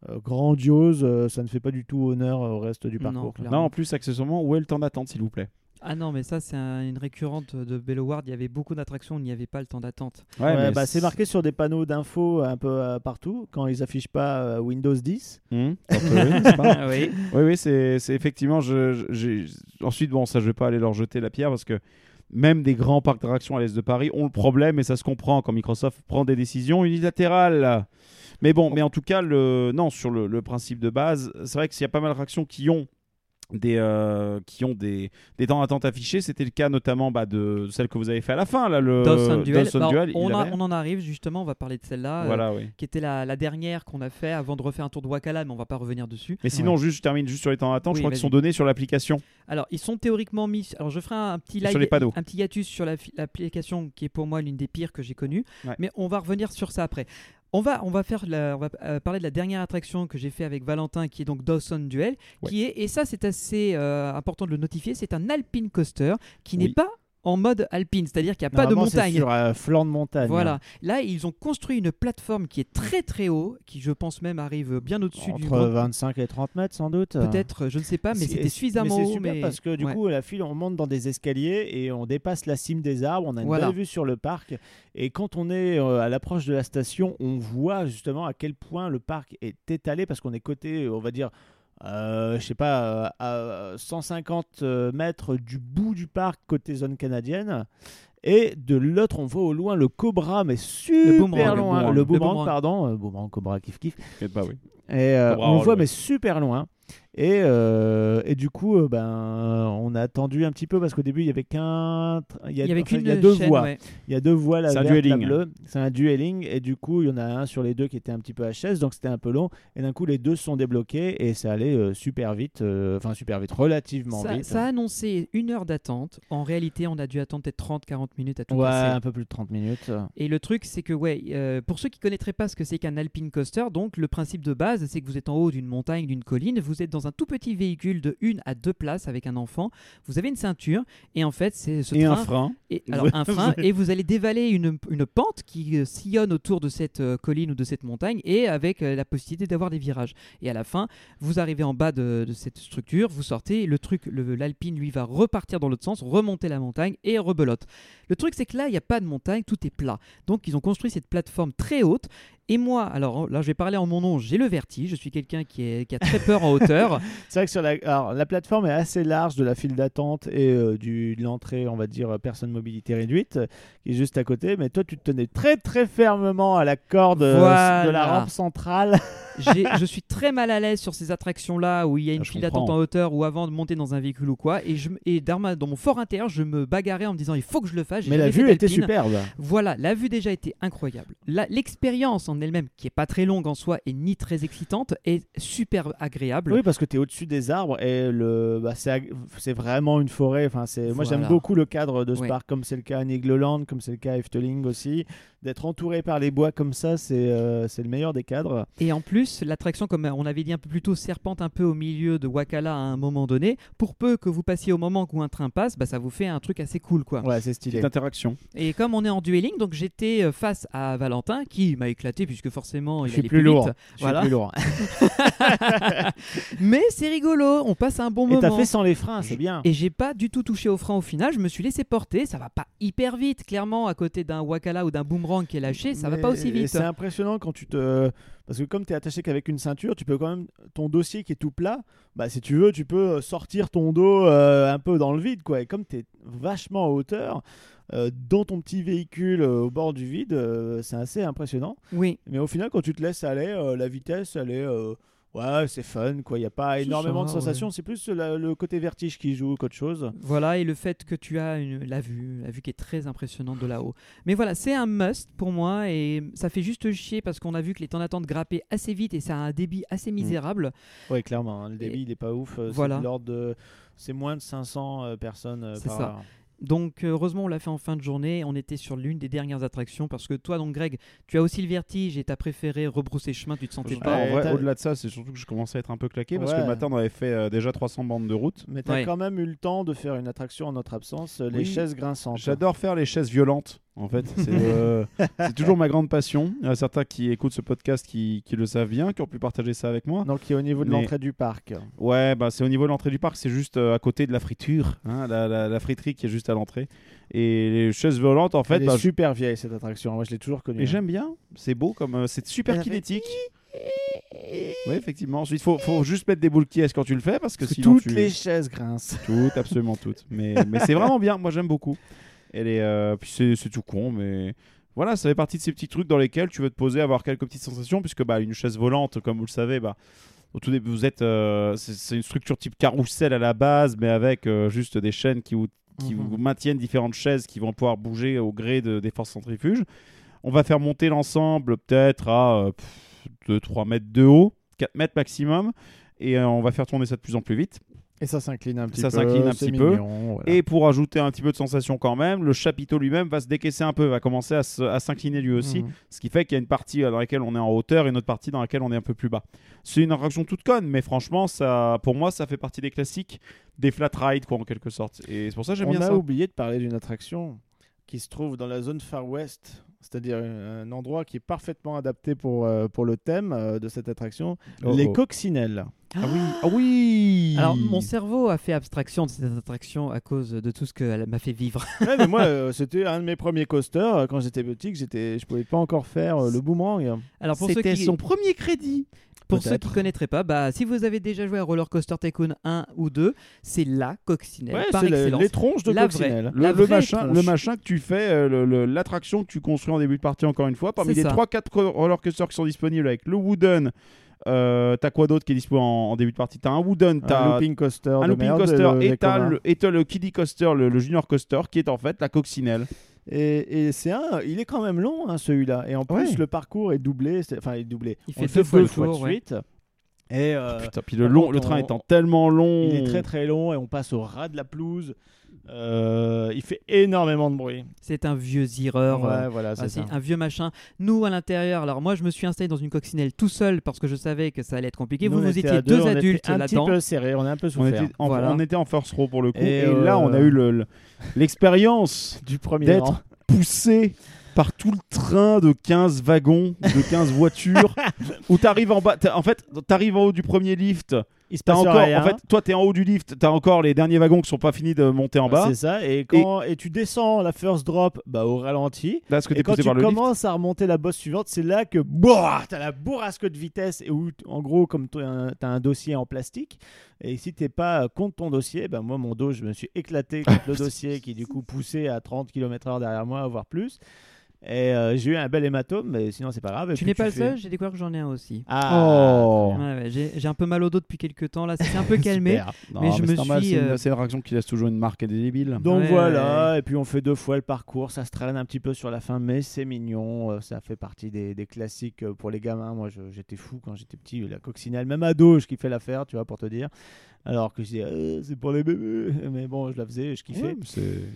euh, grandiose, euh, ça ne fait pas du tout honneur au reste du parcours. Non, en plus accessoirement, où est le temps d'attente s'il vous plaît? Ah non, mais ça c'est un- une récurrente de Belloward. Il y avait beaucoup d'attractions où il n'y avait pas le temps d'attente. Ouais, mais bah, c'est marqué sur des panneaux d'infos un peu euh, partout quand ils affichent pas euh, Windows 10. Hum, un peu, oui, n'est-ce pas? Ah oui. Oui, oui, c'est effectivement. Je, je- j'ai- ensuite, bon, ça, je vais pas aller leur jeter la pierre parce que même des grands parcs d'attractions à l'est de Paris ont le problème et ça se comprend quand Microsoft prend des décisions unilatérales. Mais bon, mais en tout cas, le, non, sur le, le principe de base, c'est vrai que s'il y a pas mal d'attractions qui ont des, euh, qui ont des, des temps d'attente affichés, c'était le cas notamment bah, de celle que vous avez fait à la fin, là, le Dawson Duel. Dawson Bah, Duel, on, a- l'avait. on en arrive justement, on va parler de celle-là, euh, oui. qui était la, la dernière qu'on a fait avant de refaire un tour de Wakala, mais on va pas revenir dessus. Mais sinon, juste, je termine juste sur les temps d'attente. Oui, je crois qu'ils sont donnés sur l'application. Alors, ils sont théoriquement mis. Alors, je ferai un petit Sur live, les panneaux. un petit hiatus sur la l'application qui est pour moi l'une des pires que j'ai connues. Ouais. Mais on va revenir sur ça après. On va, on va faire, la- on va euh, parler de la dernière attraction que j'ai fait avec Valentin, qui est donc Dawson Duel, qui est et ça c'est assez euh, important de le notifier, c'est un alpine coaster qui n'est pas en mode alpine, c'est-à-dire qu'il n'y a pas de montagne. Sur un flanc de montagne. Voilà. Là, ils ont construit une plateforme qui est très très haut, qui je pense même arrive bien au-dessus du Entre grand- 25 et 30 mètres sans doute. Peut-être, je ne sais pas, mais c'était suffisamment mais haut. super mais- parce que du Ouais. coup, la file, on monte dans des escaliers et on dépasse la cime des arbres. On a une Voilà. belle vue sur le parc. Et quand on est euh, à l'approche de la station, on voit justement à quel point le parc est étalé parce qu'on est côté, on va dire. Euh, je sais pas, euh, à 150 mètres du bout du parc côté zone canadienne. Et de l'autre, on voit au loin le Cobra, mais super boomerang, le loin. boomerang. Le Le boomerang, pardon. euh, boomerang, Cobra, kiff kiff. Pas, oui. Et euh, on voit, mais super loin. Et, euh, et du coup, euh, ben, on a attendu un petit peu parce qu'au début, il y avait qu'un. Il y a, Il y avait enfin, qu'une il y a deux chaîne, voies. ouais. Il y a deux voies, la C'est un dueling. bleue. C'est un dueling. Et du coup, il y en a un sur les deux qui était un petit peu HS, donc c'était un peu long. Et d'un coup, les deux se sont débloqués et ça allait euh, super vite. euh, Enfin, super vite, relativement Ça, vite. ça a annoncé une heure d'attente. En réalité, on a dû attendre peut-être 30-40 minutes à tout ouais, passer. un peu plus de 30 minutes. Et le truc, c'est que, ouais, euh, pour ceux qui connaîtraient pas ce que c'est qu'un alpine coaster, donc le principe de base, c'est que vous êtes en haut d'une montagne, d'une colline, vous êtes dans un tout petit véhicule de une à deux places avec un enfant, vous avez une ceinture, et en fait, c'est ce Et un frein. Et, alors, un frein, et vous allez dévaler une, une pente qui euh, sillonne autour de cette euh, colline ou de cette montagne, et avec euh, la possibilité d'avoir des virages. Et à la fin, vous arrivez en bas de, de cette structure, vous sortez, le truc, l'alpine, lui, va repartir dans l'autre sens, remonter la montagne et rebelote. Le truc, c'est que là, il n'y a pas de montagne, tout est plat. Donc, ils ont construit cette plateforme très haute. Et moi, alors là, je vais parler en mon nom, j'ai le vertige. Je suis quelqu'un qui, a très peur en hauteur. C'est vrai que sur la, alors, la plateforme est assez large de la file d'attente et euh, du, de l'entrée, on va dire, personne mobilité réduite, euh, qui est juste à côté. Mais toi, tu te tenais très très fermement à la corde euh, de la rampe centrale. Je suis très mal à l'aise sur ces attractions-là où il y a une file d'attente en hauteur ou avant de monter dans un véhicule ou quoi. Et, je, et dans, ma- dans mon fort intérieur, je me bagarrais en me disant il faut que je le fasse. Mais la vue était superbe. Voilà, la vue déjà était incroyable. L'expérience en elle-même, qui est pas très longue en soi et ni très excitante, est super agréable. Oui, parce que tu es au-dessus des arbres et le, bah, c'est ag- vraiment une forêt. Enfin, c'est, moi, j'aime beaucoup le cadre de ce Ouais. parc, comme c'est le cas à Nigloland, comme c'est le cas à Efteling aussi. D'être entouré par les bois comme ça, c'est, euh, c'est le meilleur des cadres. Et en plus, l'attraction, comme on avait dit un peu plus tôt, serpente un peu au milieu de Wakala à un moment donné. Pour peu que vous passiez au moment où un train passe, bah, ça vous fait un truc assez cool, quoi. Ouais, c'est stylé. Petite interaction. Et comme on est en dueling, donc j'étais euh, face à Valentin, qui m'a éclaté puisque forcément il Je suis allait plus vite. lourd. Je suis plus lourd. Mais c'est rigolo, on passe un bon Et t'as moment. fait sans les freins, c'est bien. Et j'ai pas du tout touché au frein au final, je me suis laissé porter, ça va pas hyper vite, clairement, à côté d'un Wakala ou d'un boomerang qui est lâché, ça va pas aussi vite. C'est impressionnant quand tu te. Parce que comme tu es attaché qu'avec une ceinture, tu peux quand même. Ton dossier qui est tout plat, bah, si tu veux, tu peux sortir ton dos euh, un peu dans le vide. quoi. Et comme tu es vachement en hauteur, euh, dans ton petit véhicule euh, au bord du vide, euh, c'est assez impressionnant. Oui, Mais au final, quand tu te laisses aller, euh, la vitesse, elle est. Ouais, c'est fun, quoi. Il n'y a pas énormément de sensations. C'est plus la- le côté vertige qui joue qu'autre chose. voilà, et le fait que tu as une- la vue, la vue qui est très impressionnante de là-haut. Mais voilà, c'est un must pour moi, et ça fait juste chier parce qu'on a vu que les temps d'attente grappaient assez vite et ça a un débit assez Mm. misérable. Oui, clairement. hein, Le débit, il est pas ouf. euh, Voilà. C'est moins de 500 euh, personnes euh, par ça. heure. Donc euh, heureusement on l'a fait en fin de journée, on était sur l'une des dernières attractions parce que toi donc Greg, tu as aussi le vertige et t'as préféré rebrousser chemin, tu te sentais Ouais, pas. en vrai, t'as- au-delà de ça, c'est surtout que je commençais à être un peu claqué parce que le matin, on avait fait euh, déjà 300 bandes de route. Mais tu as Ouais. quand même eu le temps de faire une attraction en notre absence, euh, les Oui. chaises grinçantes. J'adore faire les chaises violentes, en fait. C'est euh, c'est toujours ma grande passion. Il y en a certains qui écoutent ce podcast qui, qui le savent bien, qui ont pu partager ça avec moi. Donc, qui est au niveau de Mais- l'entrée du parc. Ouais, bah, c'est au niveau de l'entrée du parc, c'est juste euh, à côté de la friture, hein, la, la- la friterie qui est juste à l'entrée. Et les chaises volantes, en fait, Elle est bah, super vieille cette attraction. Moi, je l'ai toujours connue. Et j'aime bien, c'est beau, comme euh, c'est super kinétique. Oui, effectivement. Ensuite, faut, faut juste mettre des boules qui quand tu le fais parce que Parce que sinon toutes tu... les chaises grincent. Toutes, absolument toutes. Mais, mais c'est vraiment bien. Moi, j'aime beaucoup. Elle est, euh, puis c'est, tout con, mais voilà, ça fait partie de ces petits trucs dans lesquels tu veux te poser, avoir quelques petites sensations, puisque bah, une chaise volante, comme vous le savez, bah, au tout début, vous êtes, euh, c'est, une structure type carrousel à la base, mais avec euh, juste des chaînes qui vous qui Mhm. vous maintiennent différentes chaises qui vont pouvoir bouger au gré de- des forces centrifuges. On va faire monter l'ensemble peut-être à 2-3 mètres de haut, 4 mètres maximum, et on va faire tourner ça de plus en plus vite. Et ça s'incline un petit Ça peu. s'incline un petit peu. voilà. Et pour ajouter un petit peu de sensation quand même, le chapiteau lui-même va se décaisser un peu, va commencer à, se- à s'incliner lui aussi, Mhm. ce qui fait qu'il y a une partie dans laquelle on est en hauteur et une autre partie dans laquelle on est un peu plus bas. C'est une attraction toute conne, mais franchement, ça, pour moi, ça fait partie des classiques, des flat rides quoi en quelque sorte. Et c'est pour ça que j'aime On bien a ça. oublié de parler d'une attraction qui se trouve dans la zone Far West, c'est-à-dire un endroit qui est parfaitement adapté pour, euh, pour le thème euh, de cette attraction, Oh, les oh. coccinelles. Ah oui, ah oui. Alors mon cerveau a fait abstraction de cette attraction à cause de tout ce qu'elle m'a fait vivre. Ouais, mais moi, euh, c'était un de mes premiers coasters quand j'étais petit, j'étais, je pouvais pas encore faire euh, le boomerang. Alors pour ceux C'était qui son premier crédit. Pour ceux qui Peut-être. connaîtraient pas, bah, si vous avez déjà joué à Roller Coaster Tycoon 1 ou 2, c'est la coccinelle Ouais, par excellence. les tronches de La coccinelle. Le, La le vraie machin, tronche. le machin que tu fais, euh, l'attraction que tu construis en début de partie encore une fois, parmi les ça. 3-4 roller coasters qui sont disponibles avec le wooden, Euh, t'as quoi d'autre qui est dispo en, en début de partie? T'as un Wooden, Un t'as looping coaster. un de looping merde, coaster le et t'as le, le kiddie coaster, le, le junior coaster, qui est en fait la coccinelle. Et, et c'est un, il est quand même long hein, celui-là. Et en plus, Ouais. le parcours est doublé. c'est- Enfin, il est doublé. Il On fait le deux fois le de tour, ouais. suite. Et euh, Putain, puis le, long, le train on- étant tellement long. il est très très long et on passe au ras de la pelouse. Euh, il fait énormément de bruit. C'est un vieux zireur. ouais, euh, voilà, c'est un vieux machin. Nous, à l'intérieur, alors moi, je me suis installé dans une coccinelle tout seul parce que je savais que ça allait être compliqué. Nous, vous, vous étiez deux, deux on était adultes un petit là-dedans. peu serré, on a un peu On souffert était, en, Voilà. on était en first row pour le coup. Et, Et, là, on a euh, eu le- le- l'expérience du premier d'être poussé par tout le train de 15 wagons, de 15 voitures, où t'arrives en bas. En fait, t'arrives en haut du premier lift. Il se passe encore, rien. en fait, toi, t'es en haut du lift. T'as encore les derniers wagons qui sont pas finis de monter en bas. C'est ça. Et, quand, et... tu descends la first drop bah, au ralenti. Là, que Et quand tu lift. commences à remonter la bosse suivante, c'est là que boah, t'as la bourrasque de vitesse et où, en gros, comme tu as un dossier en plastique, et si t'es pas contre ton dossier, ben moi, mon dos, je me suis éclaté contre le dossier qui, du coup, poussait à 30 km/h derrière moi, voire plus. Et euh, j'ai eu un bel hématome, mais sinon, c'est pas grave. Et Tu n'es pas le fais- seul, j'ai découvert que j'en ai un aussi. Ah, Oh. Ouais, ouais, j'ai j'ai un peu mal au dos depuis quelques temps là, ça s'est un peu calmé. super. Non, Mais je me c'est normal, suis, c'est une- euh, C'est une réaction qui laisse toujours une marque indélébile. Donc Ouais, voilà, et puis on fait deux fois le parcours, ça se traîne un petit peu sur la fin, mais c'est mignon, euh, ça fait partie des, des classiques pour les gamins. Moi j'étais fou quand j'étais petit, la coccinelle, même ado, je kiffais la faire, tu vois, pour te dire. Alors que je disais, Euh, c'est pour les bébés, mais bon, je la faisais, je kiffais.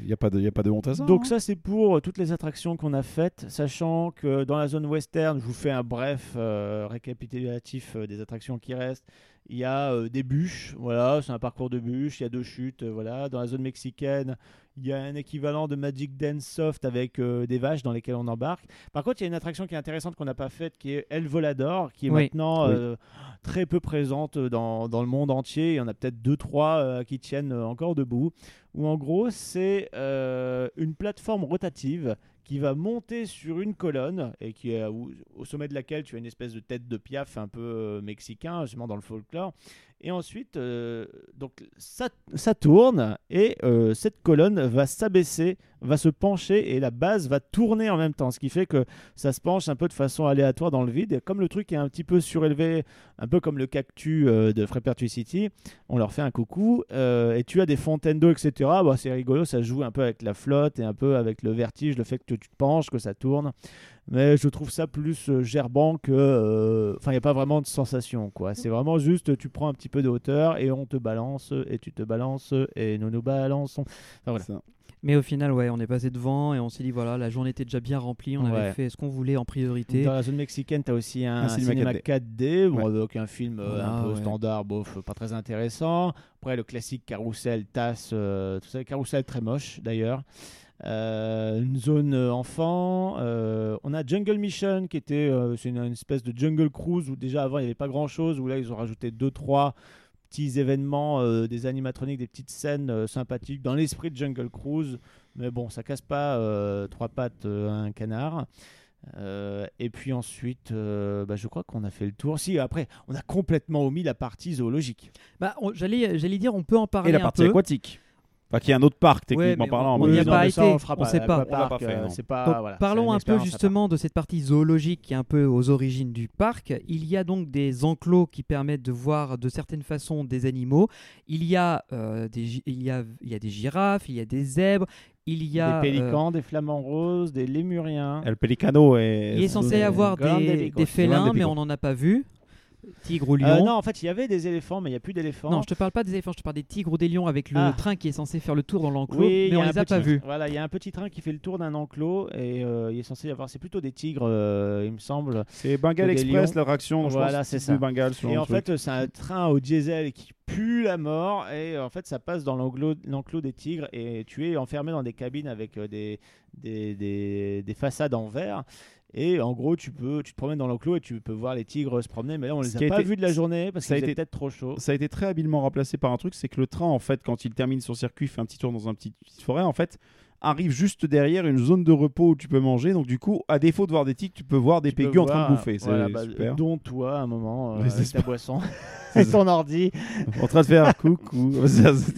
Il n'y a, pas de- y a pas de honte à ça. Donc hein. ça c'est pour euh, toutes les attractions qu'on a faites, sachant que dans la zone western, je vous fais un bref euh, récapitulatif des attractions qui restent. Il y a euh, des bûches, voilà, c'est un parcours de bûches, il y a deux chutes, euh, voilà. Dans la zone mexicaine, il y a un équivalent de Magic Dance Soft avec euh, des vaches dans lesquelles on embarque. Par contre, il y a une attraction qui est intéressante qu'on n'a pas faite, qui est El Volador, qui est Oui. maintenant Oui. très peu présente dans, dans le monde entier. Il y en a peut-être deux, trois qui tiennent encore debout. Où en gros, c'est une plateforme rotative qui va monter sur une colonne et qui est au, sommet de laquelle tu as une espèce de tête de piaf un peu euh, mexicain, justement dans le folklore. Et ensuite, euh, donc ça, tourne et euh, cette colonne va s'abaisser, va se pencher et la base va tourner en même temps, ce qui fait que ça se penche un peu de façon aléatoire dans le vide. Comme le truc est un petit peu surélevé, un peu comme le cactus euh, de Frepertue City, on leur fait un coucou et tu as des fontaines d'eau, etc. C'est rigolo, ça joue un peu avec la flotte et un peu avec le vertige, le fait que tu te penches, que ça tourne. Mais je trouve ça plus euh, gerbant que. euh, Enfin, il n'y a pas vraiment de sensation, quoi. C'est vraiment juste, tu prends un petit peu de hauteur et on te balance et tu te balances et nous nous balançons. Enfin, voilà. Ça. Mais au final, ouais, on est passé devant et on s'est dit voilà, la journée était déjà bien remplie, on Ouais. avait fait ce qu'on voulait en priorité. Dans la zone mexicaine, tu as aussi un, Un cinéma, cinéma 4D, bon, Ouais. avec un film euh, un peu ouais. standard, bof, pas très intéressant. Après, le classique carrousel, tasse, euh, tout ça, carrousel très moche d'ailleurs. Euh, une zone euh, enfant. euh, on a Jungle Mission qui était euh, c'est une, une espèce de jungle cruise où déjà avant il n'y avait pas grand chose, où là ils ont rajouté deux trois petits événements, euh, des animatroniques, des petites scènes euh, sympathiques dans l'esprit de Jungle Cruise. Mais bon, ça casse pas euh, trois pattes à un canard. Euh, et puis ensuite, euh, bah, je crois qu'on a fait le tour. Si, après, on a complètement omis la partie zoologique. Bah, on- j'allais, j'allais dire, on peut en parler Et la un partie peu. aquatique. Enfin, qui est un autre parc, techniquement parlant. on mais- n'y a pas ça, été, on on sait pas. Fait, euh, c'est pas, Donc, voilà, c'est parlons un peu justement de cette partie zoologique qui est un peu aux origines du parc. Il y a donc des enclos qui permettent de voir de certaines façons des animaux. Il y a, euh, des, il y a, il y a des girafes, il y a des zèbres, il y a... Des euh, pélicans, des flamants roses, des lémuriens. El Pelicano est. il est censé euh, avoir des, des félins, mais on n'en a pas vu. Tigre ou lion. Euh, non, en fait, il y avait des éléphants, mais il n'y a plus d'éléphants. Non, je te parle pas des éléphants, je te parle des tigres ou des lions avec le Ah. train qui est censé faire le tour dans l'enclos, Oui, il y mais on les a petit- pas vus. Voilà, il y a un petit train qui fait le tour d'un enclos et euh, il est censé y avoir. C'est plutôt des tigres, euh, il me semble. C'est Bengal Express, leur action. Voilà, c'est ça. Et en truc. fait, c'est un train au diesel qui pue la mort et euh, en fait, ça passe dans l'enclos l'enclos des tigres et tu es enfermé dans des cabines avec euh, des, des, des, des façades en verre. Et en gros, tu peux, tu te promènes dans l'enclos et tu peux voir les tigres se promener. Mais là, on les a pas été- vus de la journée parce ça a qu'il était été- peut-être trop chaud. ça a été très habilement remplacé par un truc, c'est que le train, en fait, quand il termine son circuit, fait un petit tour dans un petit petite forêt, en fait, arrive juste derrière une zone de repos où tu peux manger. Donc du coup, à défaut de voir des tigres, tu peux voir des pégus en train de bouffer. C'est voilà, bah, super. dont toi à un moment euh, avec ta boisson. avec ton ordi. en train de faire coucou.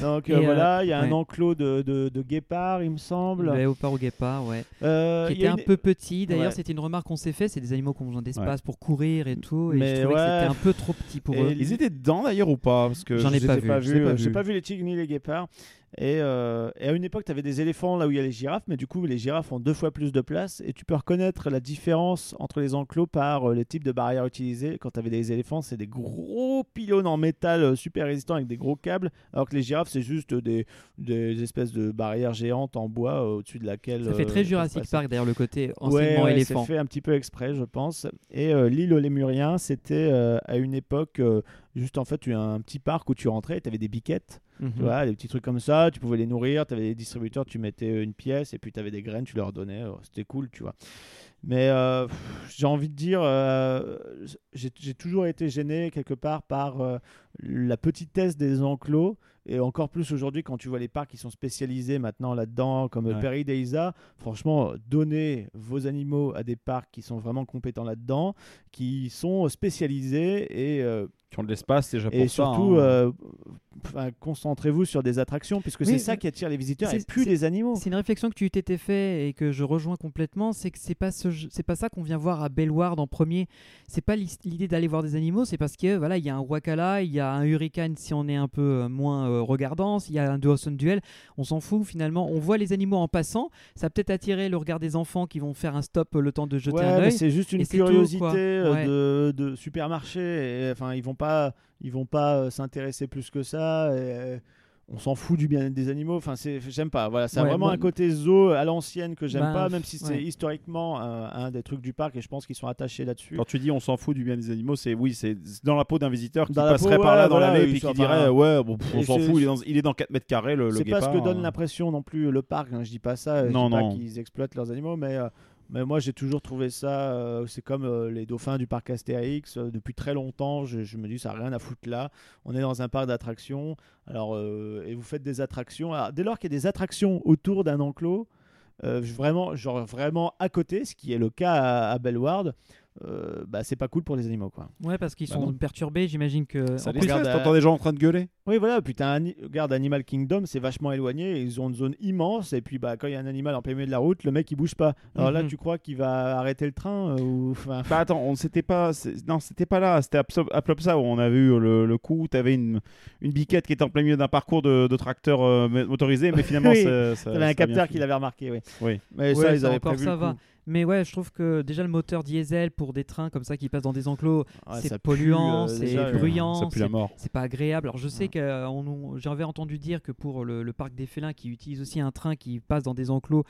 Donc Et, euh, euh, voilà, il y a un enclos de, de, de guépards, il me semble. Ouais, au par au guépard, ouais. Euh, qui était a un peu petit. D'ailleurs, Ouais. c'était une remarque qu'on s'est fait. C'est des animaux qui ont besoin d'espace pour courir et tout. Et Mais je trouvais ouais. que c'était un peu trop petit pour Et eux. Ils étaient dedans d'ailleurs ou pas? Parce que J'en je ai pas vu. euh, j'ai pas vu les tigres ni les guépards. Et, euh, et à une époque, tu avais des éléphants là où il y a les girafes, mais du coup, les girafes ont deux fois plus de place. Et tu peux reconnaître la différence entre les enclos par euh, le type de barrière utilisée. Quand tu avais des éléphants, c'est des gros pylônes en métal euh, super résistants avec des gros câbles, alors que les girafes, c'est juste des, des espèces de barrières géantes en bois euh, au-dessus de laquelle. Ça fait très Jurassic. Park d'ailleurs le côté enseignement ouais, éléphant. C'est fait un petit peu exprès, je pense. Et l'île aux Lémuriens, c'était à une époque juste en fait tu as un petit parc où tu rentrais, et tu avais des biquettes, Vois, des petits trucs comme ça. Tu pouvais les nourrir. Tu avais des distributeurs, tu mettais une pièce et puis tu avais des graines, tu leur donnais. euh, C'était cool, tu vois. Mais euh, j'ai envie de dire, euh, j'ai toujours été gêné quelque part par la petitesse des enclos. Et encore plus aujourd'hui, quand tu vois les parcs qui sont spécialisés maintenant là-dedans, comme Ouais. Deiza, franchement, donnez vos animaux à des parcs qui sont vraiment compétents là-dedans, qui sont spécialisés et, euh, Qui ont de l'espace déjà pour et ça. surtout, hein. euh, enfin, concentrez-vous sur des attractions, puisque Oui, c'est ça qui attire les visiteurs et c'est- plus les animaux. C'est une réflexion que tu t'étais fait et que je rejoins complètement, c'est que c'est pas ce pas ça qu'on vient voir à Bellward en premier. C'est pas l'idée d'aller voir des animaux, c'est parce que voilà, il y a un Wakala, il y a un Hurricane si on est un peu euh, moins euh, regardant, il y a un Duel, on s'en fout finalement. On voit les animaux en passant, ça a peut-être attiré le regard des enfants qui vont faire un stop le temps de jeter Ouais, un œil. c'est juste une tout, curiosité euh, Ouais. de, de supermarché. Et, enfin, ils vont pas, ils vont pas euh, s'intéresser plus que ça. et, euh, on s'en fout du bien-être des animaux. Enfin, c'est, j'aime pas. Voilà, c'est Ouais, vraiment moi- un côté zoo à l'ancienne que j'aime Bah, pas, même si c'est ouais. historiquement un, un des trucs du parc. Et je pense qu'ils sont attachés là-dessus. Quand tu dis on s'en fout du bien des animaux, c'est oui, c'est dans la peau d'un visiteur qui Dans passerait peau, par ouais, là dans voilà, l'allée et puis qui dirait ouais, bon, pff, on s'en fout, il est, dans, il est dans 4 mètres carrés le, le c'est pas ce que donne hein. l'impression non plus le parc. hein, je dis pas ça. Je Non, dis pas non. qu'ils exploitent leurs animaux, mais euh, mais moi j'ai toujours trouvé ça. euh, c'est comme euh, les dauphins du parc Astérix. euh, depuis très longtemps, je, me dis ça a rien à foutre là. On est dans un parc d'attractions. Alors euh, et vous faites des attractions. Dès lors qu'il y a des attractions autour d'un enclos. vraiment, genre vraiment à côté, ce qui est le cas à, à Bellward, euh, bah, c'est pas cool pour les animaux quoi. Ouais, parce qu'ils Bah sont non. perturbés, j'imagine que. Ça en les plus- regarde, t'entends des gens en train de gueuler Oui, voilà. Puis t'as un, regarde Animal Kingdom, c'est vachement éloigné. Ils ont une zone immense. Et puis, bah, quand il y a un animal en plein milieu de la route, le mec il bouge pas. Alors là, Mhm. tu crois qu'il va arrêter le train euh, ou enfin. Bah attends, on s'était pas, non, c'était pas là, c'était à Plopsa où on a vu le, le coup où t'avais une, une biquette qui était en plein milieu d'un parcours de, de tracteur euh, motorisé, mais finalement Oui, ça, un capteur fini. qui l'avait remarqué, oui. Oui. Mais Ouais, ça, ils avaient encore, prévu ça le va. Mais ouais, je trouve que déjà le moteur diesel pour des trains comme ça qui passent dans des enclos, Ouais, c'est polluant, euh, c'est bruyant, c'est pas agréable. Alors je sais Ouais. que j'avais entendu dire que pour le, le parc des félins qui utilise aussi un train qui passe dans des enclos,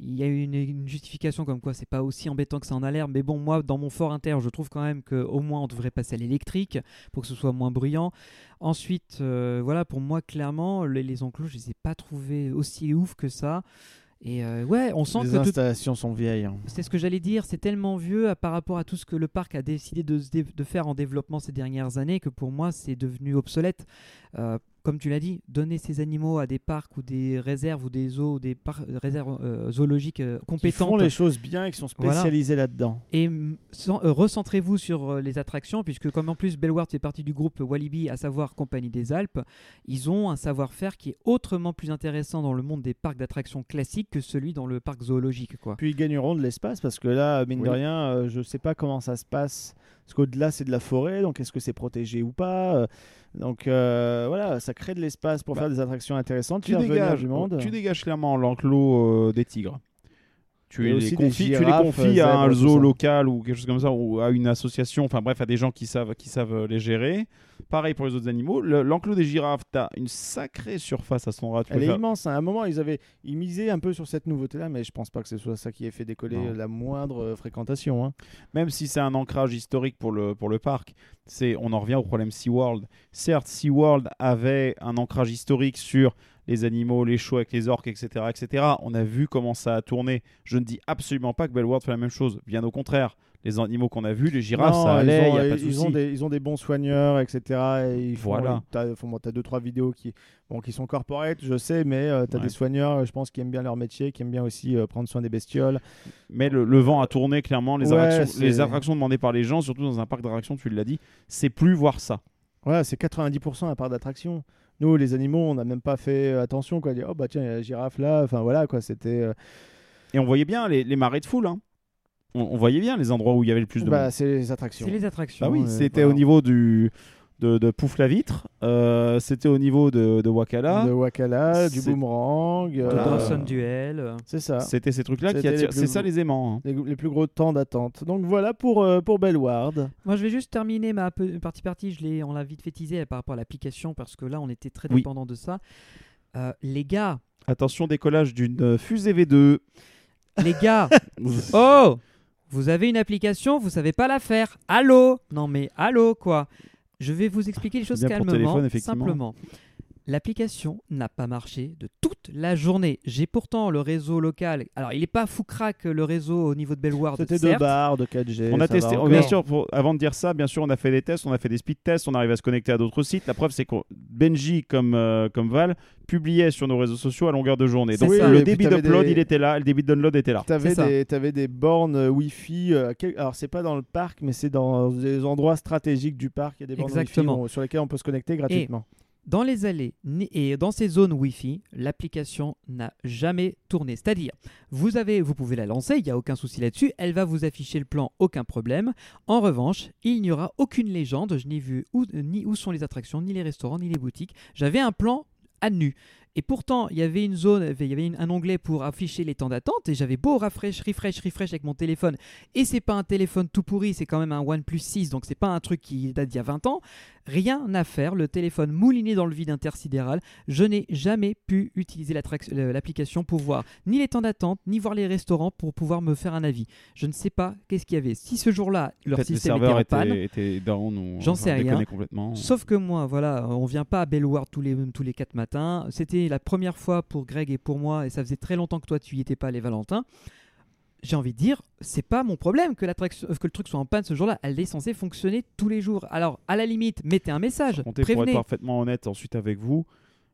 il y a une, une justification comme quoi c'est pas aussi embêtant que ça en a l'air. Mais bon, moi dans mon fort inter, je trouve quand même qu'au moins on devrait passer à l'électrique pour que ce soit moins bruyant. Ensuite, euh, voilà, pour moi clairement, les, les enclos, je les ai pas trouvés aussi ouf que ça. Et euh, ouais, on sent Les que installations sont vieilles. hein. c'est ce que j'allais dire, c'est tellement vieux à- par rapport à tout ce que le parc a décidé de faire en développement ces dernières années que pour moi c'est devenu obsolète. Euh, comme tu l'as dit, donner ces animaux à des parcs ou des réserves ou des zoos, ou des réserves euh, zoologiques euh, Qui font compétentes les choses bien et qui sont Voilà. spécialisés là-dedans. et euh, recentrez-vous sur les attractions, puisque comme en plus Bellward fait partie du groupe Walibi, à savoir Compagnie des Alpes, ils ont un savoir-faire qui est autrement plus intéressant dans le monde des parcs d'attractions classiques que celui dans le parc zoologique. Quoi. Puis ils gagneront de l'espace parce que là, mine de rien, je sais pas comment ça se passe. Parce qu'au-delà, c'est de la forêt, donc est-ce que c'est protégé ou pas Euh, Donc euh, voilà, ça crée de l'espace pour Bah, faire des attractions intéressantes, Tu dégages, du monde. tu dégages clairement l'enclos euh, des tigres. Tu les, aussi confies, tu les girafes, confies à un zoo local ou quelque chose comme ça, ou à une association, enfin bref, à des gens qui savent, qui savent euh, les gérer. Pareil pour les autres animaux. Le- L'enclos des girafes, tu as une sacrée surface à. Tu peux Elle est faire- immense. hein. À un moment, ils avaient, ils misaient un peu sur cette nouveauté-là, mais je pense pas que ce soit ça qui ait fait décoller Non. la moindre euh, fréquentation. hein. même si c'est un ancrage historique pour le, pour le parc, on en revient au problème SeaWorld. Certes, SeaWorld avait un ancrage historique sur les animaux, les shows avec les orques, etc., etc. On a vu comment ça a tourné. Je ne dis absolument pas que Bellworld fait la même chose. Bien au contraire. Les animaux qu'on a vus, les girafes, Non, ça allait, ils il ont, a pas de ils ont des, ils ont des bons soigneurs, etc. Et ils font, Voilà. T'as as deux trois vidéos qui, bon, qui sont corporate, je sais, mais tu as Ouais. des soigneurs, euh, je pense, qui aiment bien leur métier, qui aiment bien aussi euh, prendre soin des bestioles. Mais le, le vent a tourné clairement. Les, Ouais, attractions, c'est- les attractions demandées par les gens, surtout dans un parc d'attractions, tu l'as dit, c'est plus voir ça. Voilà, c'est 90% à part d'attraction. Nous, les animaux, on n'a même pas fait attention. Quoi. Dire, oh bah tiens, il y a la girafe là. Enfin voilà, quoi. C'était. euh, Et on voyait bien les, les marées de foule. hein. On, on voyait bien les endroits où il y avait le plus de bah, monde. c'est les attractions. C'est les attractions. Bah oui, euh, c'était voilà. au niveau du de, de Pouf la vitre, euh, c'était au niveau de, de Wakala, De Wakala, du boomerang. De euh, Dawson Duel. C'est ça. c'était ces trucs-là qui attirent. plus- C'est ça les aimants. hein. Les, les plus gros temps d'attente. Donc voilà pour, euh, pour Bellward. Moi, je vais juste terminer ma partie partie. Je l'ai, on l'a vite fait teaser par rapport à l'application parce que là, on était très Oui. dépendant de ça. Euh, les gars, Attention décollage d'une fusée V2. les gars, oh, vous avez une application, vous savez pas la faire. Allô? Non mais allô quoi? Je vais vous expliquer les choses calmement, téléphone, simplement. L'application n'a pas marché de toute la journée. J'ai pourtant le réseau local. Alors, il n'est pas fou crack le réseau au niveau de Bellward. C'était deux certes. barres de 4G. On a testé, bien sûr, pour- avant de dire ça, bien sûr, on a fait des tests, on a fait des speed tests, on arrive à se connecter à d'autres sites. La preuve, c'est que Benji, comme, euh, comme Val, publiait sur nos réseaux sociaux à longueur de journée. Donc ça. le Oui, débit d'upload, des- il était là, le débit de download était là. T'avais des, t'avais des bornes euh, Wi-Fi. euh, quel- Alors, c'est pas dans le parc, mais c'est dans des endroits stratégiques du parc. Il y a des bornes Exactement. Wi-Fi bon, sur lesquelles on peut se connecter gratuitement. Dans les allées et dans ces zones Wi-Fi, l'application n'a jamais tourné. C'est-à-dire, vous, vous pouvez la lancer, il n'y a aucun souci là-dessus, elle va vous afficher le plan, aucun problème. En revanche, il n'y aura aucune légende, je n'ai vu ni où sont les attractions, ni les restaurants, ni les boutiques. J'avais un plan à nu. Et pourtant, il y avait une zone, il y avait un onglet pour afficher les temps d'attente, et j'avais beau refresh, refresh, refresh avec mon téléphone, et c'est pas un téléphone tout pourri, c'est quand même un OnePlus 6, donc c'est pas un truc qui date d'il y a 20 ans. Rien à faire, le téléphone mouliné dans le vide intersidéral. Je n'ai jamais pu utiliser l'application pour voir ni les temps d'attente, ni voir les restaurants pour pouvoir me faire un avis. Je ne sais pas qu'est-ce qu'il y avait. Si ce jour-là, leur système était serveurs en panne, étaient down J'en sais rien. complètement. Sauf que moi, voilà, on vient pas à Bellward tous les, tous les quatre matins. C'était la première fois pour Greg et pour moi, et ça faisait très longtemps que toi tu y étais pas, les Valentins. J'ai envie de dire, c'est pas mon problème que, euh, que le truc soit en panne ce jour-là. Elle est censée fonctionner tous les jours. Alors, à la limite, mettez un message, Comptez pour être prévenez. parfaitement honnête ensuite avec vous.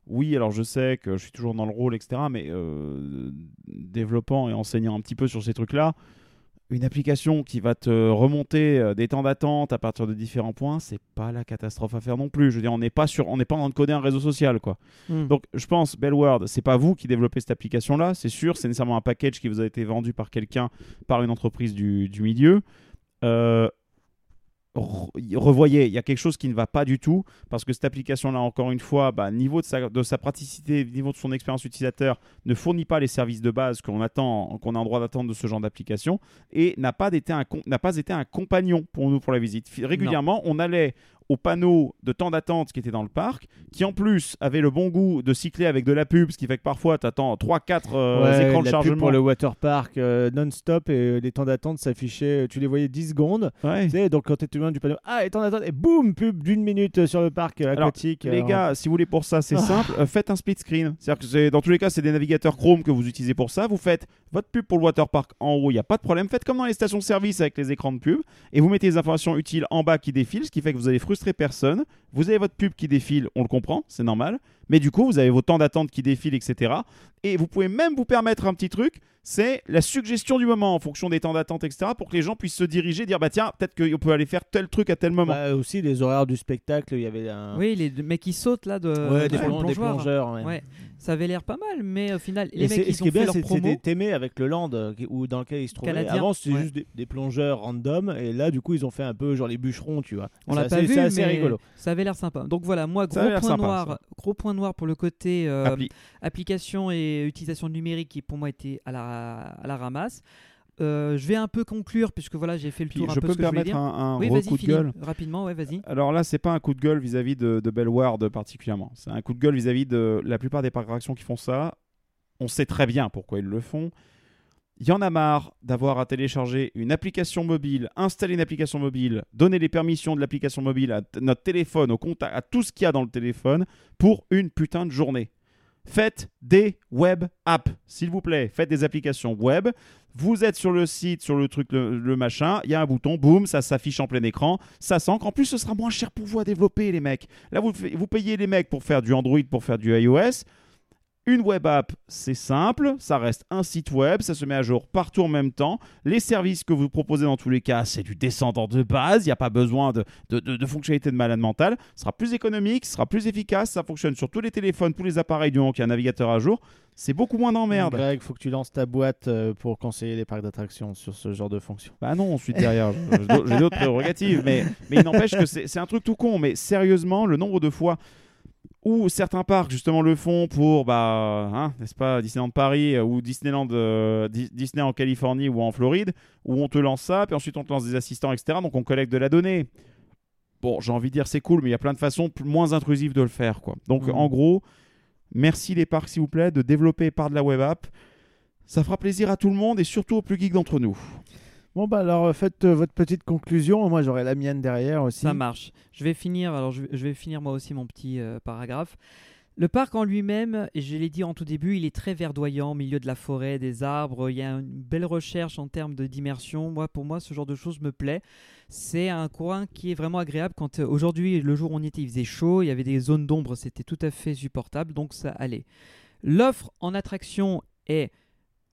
Oui, alors je sais que je suis toujours dans le rôle, etc. Mais euh, développant et enseignant un petit peu sur ces trucs-là, une application qui va te remonter euh, des temps d'attente à partir de différents points, c'est pas la catastrophe à faire non plus. Je veux dire, on n'est pas sur, on n'est pas en train de coder un réseau social, quoi. Hmm. Donc, je pense, Bellward, c'est pas vous qui développez cette application-là, c'est sûr, c'est nécessairement un package qui vous a été vendu par quelqu'un, par une entreprise du, du milieu. Euh, revoyez, il y a quelque chose qui ne va pas du tout, parce que cette application-là, encore une fois, bah, niveau de sa, de sa praticité, niveau de son expérience utilisateur, ne fournit pas les services de base qu'on attend, qu'on a en droit d'attendre de ce genre d'application, et n'a pas, été un, n'a pas été un compagnon pour nous pour la visite. Régulièrement, on allait au panneau de temps d'attente qui était dans le parc, qui en plus avait le bon goût de cycler avec de la pub, ce qui fait que parfois tu attends 3-4 Ouais, écrans de la pub chargement. pour le water park euh, non-stop et euh, les temps d'attente s'affichaient, tu les voyais 10 secondes. Ouais. Tu sais, donc quand tu étais loin du panneau, ah, et temps d'attente, et boum, pub d'une minute sur le parc euh, Alors, aquatique. Les euh, gars, si vous voulez pour ça, c'est simple. euh, faites un split screen. C'est-à-dire que c'est- dans tous les cas, c'est des navigateurs Chrome que vous utilisez pour ça. Vous faites votre pub pour le waterpark en haut, il n'y a pas de problème. Faites comme dans les stations-service avec les écrans de pub et vous mettez les informations utiles en bas qui défilent, ce qui fait que vous allez frustrer personne. Vous avez votre pub qui défile, on le comprend, c'est normal. Mais du coup, vous avez vos temps d'attente qui défilent, etc. Et vous pouvez même vous permettre un petit truc, c'est la suggestion du moment en fonction des temps d'attente, etc. Pour que les gens puissent se diriger, dire bah tiens, peut-être qu'on peut aller faire tel truc à tel moment. bah, aussi les horaires du spectacle, il y avait un. Oui, les mecs qui sautent là de Ouais, des, plongeurs. ouais. Ouais, ça avait l'air pas mal, mais au final, Et les c'est- mecs et ils ce ont qui est fait bien, leur c'est promo. c'était aimé avec le land euh, qui- où, dans lequel ils se trouvaient. Canadien, Avant, c'était ouais. juste des, des plongeurs random, et là, du coup, ils ont fait un peu genre les bûcherons, tu vois. On l'a pas assez- vu, C'est assez mais rigolo. ça avait l'air sympa. Donc voilà, moi, gros point, sympa, noir, ça. gros point noir pour le côté euh, Appli. application et utilisation numérique qui pour moi était à la, à la ramasse. Euh, je vais un peu conclure puisque voilà, j'ai fait le Puis, tour un je peu peux ce je voulais permettre dire. un, un oui, gros coup de gueule rapidement, ouais, vas-y. Alors là, c'est pas un coup de gueule vis-à-vis de, de Bellward particulièrement. C'est un coup de gueule vis-à-vis de la plupart des parcs qui font ça. On sait très bien pourquoi ils le font. Il y en a marre d'avoir à télécharger une application mobile, installer une application mobile, donner les permissions de l'application mobile à notre téléphone, au contact, à tout ce qu'il y a dans le téléphone pour une putain de journée. Faites des web apps, s'il vous plaît. Faites des applications web. Vous êtes sur le site, sur le truc, le, machin. Il y a un bouton, boum, ça s'affiche en plein écran. Ça s'ancre. En plus, ce sera moins cher pour vous à développer, les mecs. Là, vous payez les mecs pour faire du Android, pour faire du iOS. Une web app, c'est simple, ça reste un site web, ça se met à jour partout en même temps. Les services que vous proposez dans tous les cas, c'est du descendant de base, il n'y a pas besoin de, de, de- de fonctionnalités de malade mental. Ce sera plus économique, ce sera plus efficace, ça fonctionne sur tous les téléphones, tous les appareils du moment qu'il y a un navigateur à jour. C'est beaucoup moins d'emmerde. Greg, faut que tu lances ta boîte euh, pour conseiller les parcs d'attractions sur ce genre de fonction. Bah non, ensuite derrière, j'ai d'autres prérogatives, mais, mais il n'empêche que c'est un truc tout con. Mais sérieusement, le nombre de fois où certains parcs justement le font pour, bah, hein, n'est-ce pas, Disneyland Paris euh, ou Disneyland euh, Di- Disney en Californie ou en Floride, où on te lance ça, puis ensuite on te lance des assistants, etc. Donc on collecte de la donnée. Bon, j'ai envie de dire c'est cool, mais il y a plein de façons moins intrusives de le faire, quoi. Donc Mhm. en gros, merci les parcs s'il vous plaît de développer par de la web app. Ça fera plaisir à tout le monde et surtout aux plus geeks d'entre nous. Bon, bah alors euh, faites euh, votre petite conclusion. Moi, j'aurai la mienne derrière aussi. Ça marche. Je vais finir. Alors, je vais, finir moi aussi mon petit euh, paragraphe. Le parc en lui-même, je l'ai dit en tout début, il est très verdoyant, au milieu de la forêt, des arbres. Il y a une belle recherche en termes de d'immersion. Moi, pour moi, ce genre de choses me plaît. C'est un coin qui est vraiment agréable. Quand aujourd'hui, le jour où on y était, il faisait chaud, il y avait des zones d'ombre, c'était tout à fait supportable, donc ça allait. L'offre en attraction est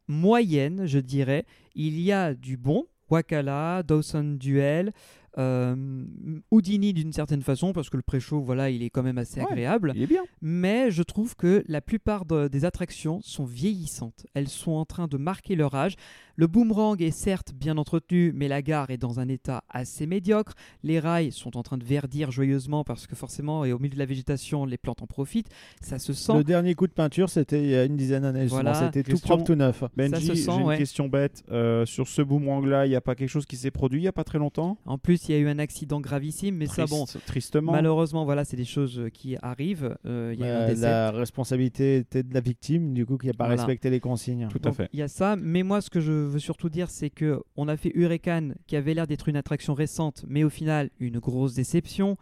moyenne, je dirais. Il y a du bon, Wakala, Dawson Duel, euh, Houdini d'une certaine façon, parce que le pré-show, voilà, il est quand même assez Ouais. agréable. Il est bien. Mais je trouve que la plupart de- des attractions sont vieillissantes. Elles sont en train de marquer leur âge. Le boomerang est certes bien entretenu, mais la gare est dans un état assez médiocre. Les rails sont en train de verdir joyeusement parce que forcément, et au milieu de la végétation, les plantes en profitent. Ça se sent. Le dernier coup de peinture, c'était il y a une dizaine d'années. Voilà. C'était tout Question- propre, tout neuf. Benji, se j'ai sent, une ouais. question bête. Euh, sur ce boomerang-là, il n'y a pas quelque chose qui s'est produit il n'y a pas très longtemps? En plus, il y a eu un accident gravissime, mais ça, bon, Triste- Tristement. malheureusement, voilà, c'est des choses euh, qui arrivent. Euh, y a Euh, la responsabilité était de la victime, du coup, qui n'a pas Voilà. respecté les consignes. Tout à fait. Il y a ça, mais moi ce que je veux surtout dire c'est que on a fait Hurricane qui avait l'air d'être une attraction récente, mais au final une grosse déception.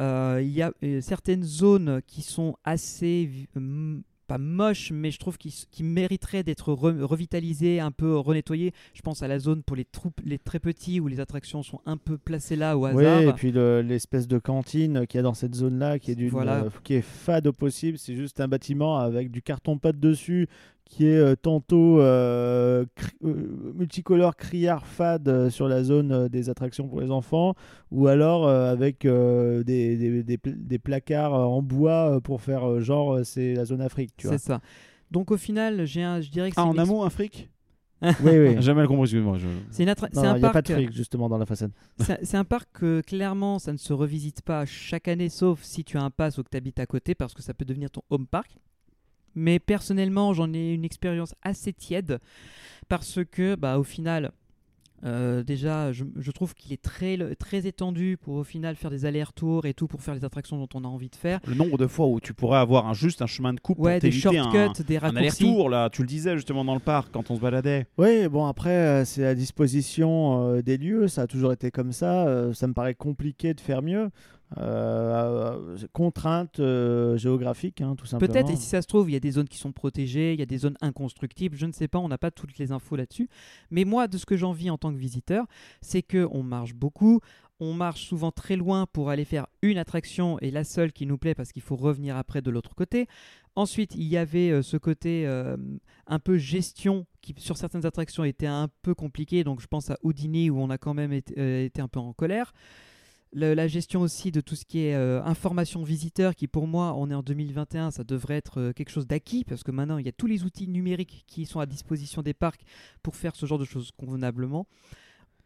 Euh, Il y a euh, certaines zones qui sont assez hum, pas moches, mais je trouve qu'ils qu'ils mériteraient d'être re- revitalisées, un peu renettoyées. Je pense à la zone pour les troupes, les très petits où les attractions sont un peu placées là au Oui, hasard. et puis le- l'espèce de cantine qu'il y a dans cette zone-là, qui est d'une, Voilà. euh, qui est fade au possible, c'est juste un bâtiment avec du carton pâte dessus, qui est euh, tantôt euh, cri- euh, multicolore criard fade euh, sur la zone euh, des attractions pour les enfants, ou alors euh, avec euh, des, des- des pl- des placards euh, en bois euh, pour faire euh, genre euh, c'est la zone Afrique, tu vois. C'est ça. Donc au final, j'ai un, je dirais que Ah, c'est en amont, un fric Oui, oui. Jamais compris, excuse-moi. je- c'est un il n'y a parc. pas de fric justement dans la façade. C'est c'est un parc que clairement ça ne se revisite pas chaque année sauf si tu as un pass ou que tu habites à côté parce que ça peut devenir ton home park. Mais personnellement j'en ai une expérience assez tiède parce que bah, au final euh, déjà je, je trouve qu'il est très, très étendu pour au final faire des allers-retours et tout pour faire les attractions dont on a envie de faire. Le nombre de fois où tu pourrais avoir un, juste un chemin de coupe Ouais, pour des un, shortcuts, des un raccourcis. aller-retour, là. Tu le disais justement dans le parc quand on se baladait. Oui, bon après euh, c'est à disposition euh, des lieux, ça a toujours été comme ça. euh, ça me paraît compliqué de faire mieux. Euh, euh, contrainte euh, géographique, hein, tout simplement. Peut-être, et si ça se trouve, il y a des zones qui sont protégées, il y a des zones inconstructibles, je ne sais pas, on n'a pas toutes les infos là-dessus. Mais moi, de ce que j'en vis en tant que visiteur, c'est que on marche beaucoup, on marche souvent très loin pour aller faire une attraction et la seule qui nous plaît parce qu'il faut revenir après de l'autre côté. Ensuite, il y avait ce côté un peu gestion qui, sur certaines attractions, était un peu compliqué. Donc, je pense à Houdini où on a quand même été un peu en colère. La gestion aussi de tout ce qui est euh, information visiteur, qui pour moi, on est en 2021, ça devrait être euh, quelque chose d'acquis, parce que maintenant, il y a tous les outils numériques qui sont à disposition des parcs pour faire ce genre de choses convenablement.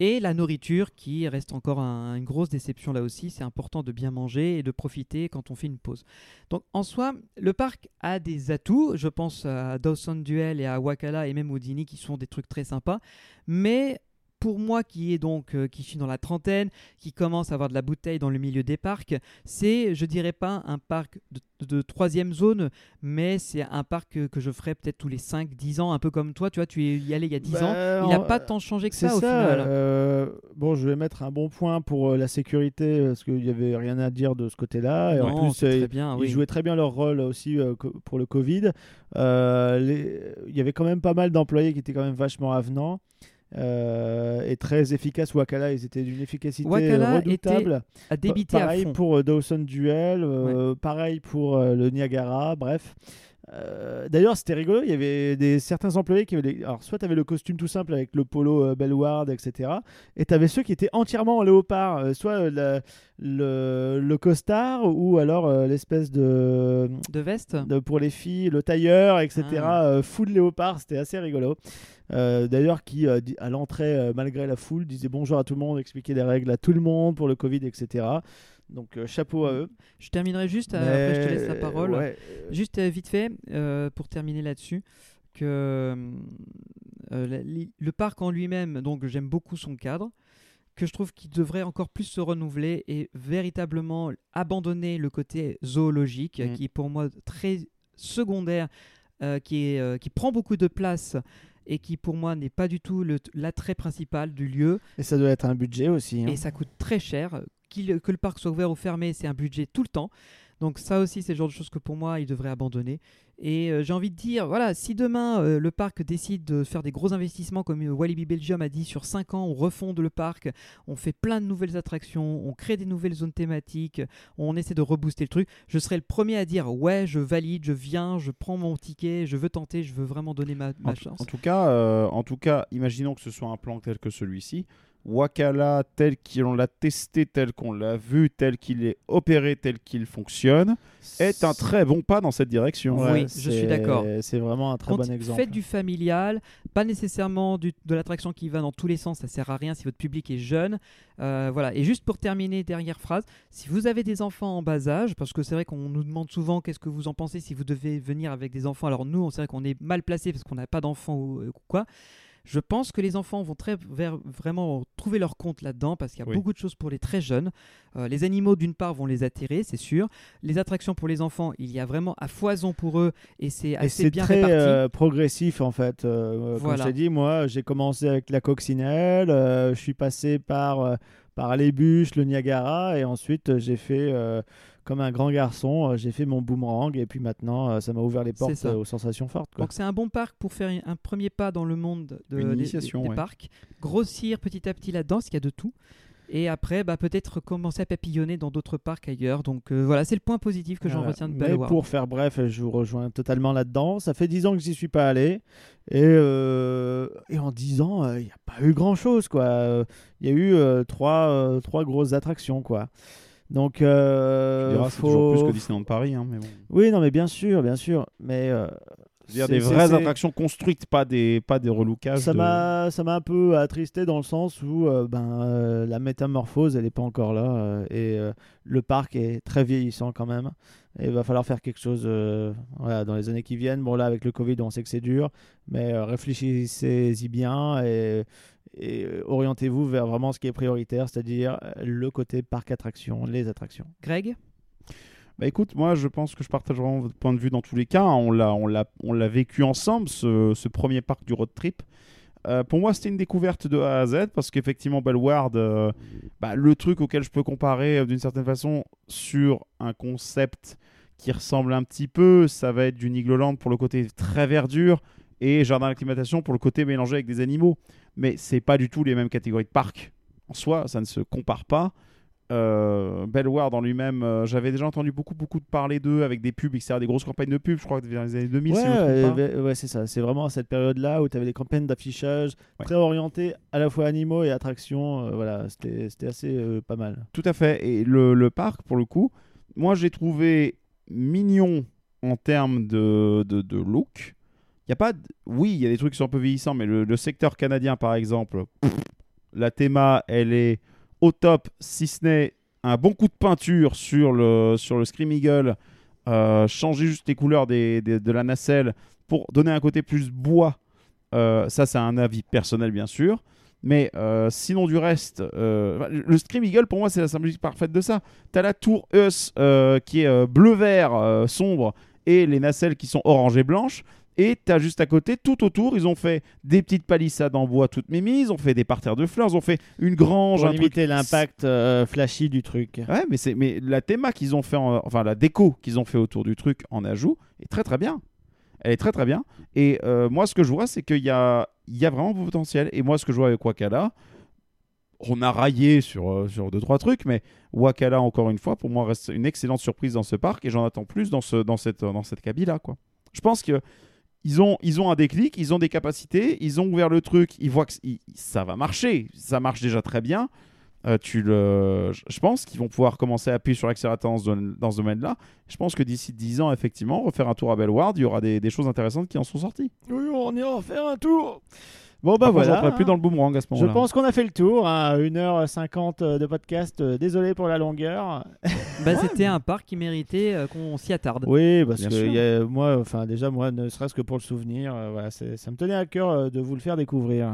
Et la nourriture qui reste encore un- une grosse déception là aussi. C'est important de bien manger et de profiter quand on fait une pause. Donc en soi, le parc a des atouts. Je pense à Dawson Duel et à Wakala et même Houdini qui sont des trucs très sympas. Mais pour moi qui est donc euh, qui suis dans la trentaine, qui commence à avoir de la bouteille dans le milieu des parcs, c'est je dirais pas un parc de, de troisième zone, mais c'est un parc que, que je ferais peut-être tous les 5-10 ans, un peu comme toi. Tu vois, tu y allais il y a 10 Bah, ans. Il n'a pas tant changé que ça, ça. au final. euh, bon, je vais mettre un bon point pour euh, la sécurité parce qu'il n'y avait rien à dire de ce côté-là. Et en plus, euh, ils jouaient très bien leur rôle aussi euh, pour le Covid. Euh, Il y avait quand même pas mal d'employés qui étaient quand même vachement avenants. Euh, et très efficaces. Wakala, ils étaient d'une efficacité Wakala redoutable. à débiter à pareil fond. pour euh, Dawson Duel, euh, pareil pour euh, le Niagara, bref. Euh, D'ailleurs, c'était rigolo. Il y avait des, certains employés qui avaient. des- Alors, soit tu avais le costume tout simple avec le polo euh, Bellward, etc. Et tu avais ceux qui étaient entièrement en léopard. euh, soit euh, la- le, le costard ou alors l'espèce de, De veste? de- Pour les filles, le tailleur, etc. Ah. full léopard. C'était assez rigolo. D'ailleurs, qui à l'entrée, malgré la foule, disait bonjour à tout le monde, expliquait les règles à tout le monde pour le Covid, etc. Donc, euh, chapeau à eux. Je terminerai juste, euh, après je te laisse la parole. ouais, Juste euh, vite fait, euh, pour terminer là-dessus, que euh, le parc en lui-même, donc j'aime beaucoup son cadre, que je trouve qu'il devrait encore plus se renouveler et véritablement abandonner le côté zoologique, Mm. qui est pour moi très secondaire, euh, qui, est, euh, qui prend beaucoup de place et qui pour moi n'est pas du tout l'attrait principal du lieu. Et ça doit être un budget aussi. hein. Et ça coûte très cher. Que le parc soit ouvert ou fermé, c'est un budget tout le temps. Donc ça aussi, c'est le genre de choses que pour moi, il devrait abandonner. Et euh, j'ai envie de dire, voilà, si demain euh, le parc décide de faire des gros investissements comme euh, Walibi Belgium a dit, sur 5 ans, on refonde le parc, on fait plein de nouvelles attractions, on crée des nouvelles zones thématiques, on essaie de rebooster le truc, je serai le premier à dire, ouais, je valide, je viens, je prends mon ticket, je veux tenter, je veux vraiment donner ma, ma En, chance. en tout cas, en tout cas, imaginons que ce soit un plan tel que celui-ci. Wakala, tel qu'on l'a testé, tel qu'on l'a vu, tel qu'il est opéré, tel qu'il fonctionne, est un très bon pas dans cette direction. Oui, je suis d'accord. C'est vraiment un très Quand bon exemple. Faites du familial, pas nécessairement du- de l'attraction qui va dans tous les sens, ça sert à rien si votre public est jeune. Euh, voilà. Et juste pour terminer, dernière phrase, si vous avez des enfants en bas âge, parce que c'est vrai qu'on nous demande souvent qu'est-ce que vous en pensez si vous devez venir avec des enfants. Alors nous, on c'est vrai qu'on est mal placé parce qu'on n'a pas d'enfants ou, ou quoi. Je pense que les enfants vont très vers- vraiment trouver leur compte là-dedans parce qu'il y a Oui. beaucoup de choses pour les très jeunes. Euh, les animaux, d'une part, vont les attirer, c'est sûr. Les attractions pour les enfants, il y a vraiment à foison pour eux et c'est Et assez c'est bien très réparti. euh, progressif en fait. Euh, Comme je dit, moi j'ai commencé avec la coccinelle, euh, je suis passé par, euh, par les bûches, le Niagara, et ensuite j'ai fait euh, comme un grand garçon, euh, j'ai fait mon boomerang, et puis maintenant euh, ça m'a ouvert les portes euh, aux sensations fortes. Quoi. Donc c'est un bon parc pour faire un premier pas dans le monde de, Une des- initiation, des, des ouais. parcs, grossir petit à petit là-dedans, parce qu'il y a de tout. Et après, bah, peut-être commencer à papillonner dans d'autres parcs ailleurs. Donc euh, voilà, c'est le point positif que j'en Voilà. retiens de Mais Bellward. pour faire bref, je vous rejoins totalement là-dedans. Ça fait 10 ans que j'y suis pas allé. Et, euh, et en 10 ans, euh, il n'y a pas eu grand-chose. quoi. Il y a eu euh, trois, euh, trois grosses attractions. quoi. Donc, euh, Tu diras, c'est faut- toujours plus que Disneyland Paris. hein, mais bon. Oui, non, mais bien sûr, bien sûr. Mais euh, C'est-à-dire c'est- des vraies attractions construites, pas des, pas des relookages. Ça de- m'a, ça m'a un peu attristé dans le sens où euh, ben, euh, la métamorphose, elle n'est pas encore là. euh, et euh, le parc est très vieillissant quand même. Et il va falloir faire quelque chose euh, voilà, dans les années qui viennent. Bon, là, avec le Covid, on sait que c'est dur. Mais euh, réfléchissez-y bien et, et, orientez-vous vers vraiment ce qui est prioritaire, c'est-à-dire le côté parc attraction, les attractions. Greg? Bah écoute, moi je pense que je partage vraiment votre point de vue dans tous les cas. On l'a, on l'a, on l'a vécu ensemble, ce, ce premier parc du road trip. Euh, pour moi, c'était une découverte de A à Z parce qu'effectivement, Bellward, euh, bah, le truc auquel je peux comparer euh, d'une certaine façon sur un concept qui ressemble un petit peu, ça va être du Nigloland pour le côté très verdure et jardin d'acclimatation pour le côté mélangé avec des animaux. Mais c'est pas du tout les mêmes catégories de parcs. En soi, ça ne se compare pas. Euh, Bellward en lui-même, euh, j'avais déjà entendu beaucoup, beaucoup de parler d'eux avec des pubs, etc., des grosses campagnes de pubs, je crois dans les années 2000, Ouais, si je me trompe pas. ouais, ouais, c'est ça. C'est vraiment à cette période-là où tu avais des campagnes d'affichage Ouais. très orientées à la fois animaux et attractions. euh, voilà, c'était c'était assez euh, pas mal. Tout à fait. Et le, le parc, pour le coup, moi j'ai trouvé mignon en termes de, de, de look. Il y a pas Oui, il y a des trucs qui sont un peu vieillissants, mais le, le secteur canadien, par exemple, pff, la théma, elle est au top, si ce n'est un bon coup de peinture sur le, sur le Scream Eagle, euh, changer juste les couleurs de la nacelle pour donner un côté plus bois. Euh, ça, c'est un avis personnel, bien sûr. Mais euh, sinon, du reste, le Scream Eagle, pour moi, c'est la symbolique parfaite de ça. T'as la tour Eus qui est bleu-vert sombre et les nacelles qui sont orange et blanches. Et t'as juste à côté, tout autour, ils ont fait des petites palissades en bois toutes mémises, ils ont fait des parterres de fleurs, ils ont fait une grange, Pour un limiter l'impact euh, flashy du truc. Ouais, mais c'est mais la théma qu'ils ont fait, en- enfin la déco qu'ils ont fait autour du truc en ajout est très très bien. Elle est très très bien. Et euh, moi, ce que je vois, c'est qu'il y a, il y a vraiment potentiel. Et moi, ce que je vois avec Wakala, on a raillé sur, euh, sur deux trois trucs, mais Wakala, encore une fois, pour moi, reste une excellente surprise dans ce parc. Et j'en attends plus dans, ce, dans cette, dans cette cabine là, quoi. Je pense que ils ont, ils ont un déclic, ils ont des capacités, ils ont ouvert le truc, ils voient que ça va marcher, ça marche déjà très bien. Euh, tu le, je- pense qu'ils vont pouvoir commencer à appuyer sur l'accélérateur dans ce, domaine-là. Je pense que d'ici 10 ans, effectivement, refaire un tour à Bellward, il y aura des, des choses intéressantes qui en sont sorties. Oui, on ira faire un tour. Bon, bah Par contre, voilà. j'entrerai plus dans le boomerang à ce Je moment-là. pense qu'on a fait le tour. Hein. 1h50 de podcast. Euh, Désolé pour la longueur. Bah, C'était un parc qui méritait euh, qu'on s'y attarde. Oui, parce Bien que sûr. y a- moi, enfin déjà moi, ne serait-ce que pour le souvenir, euh, voilà, ça me tenait à cœur euh, de vous le faire découvrir.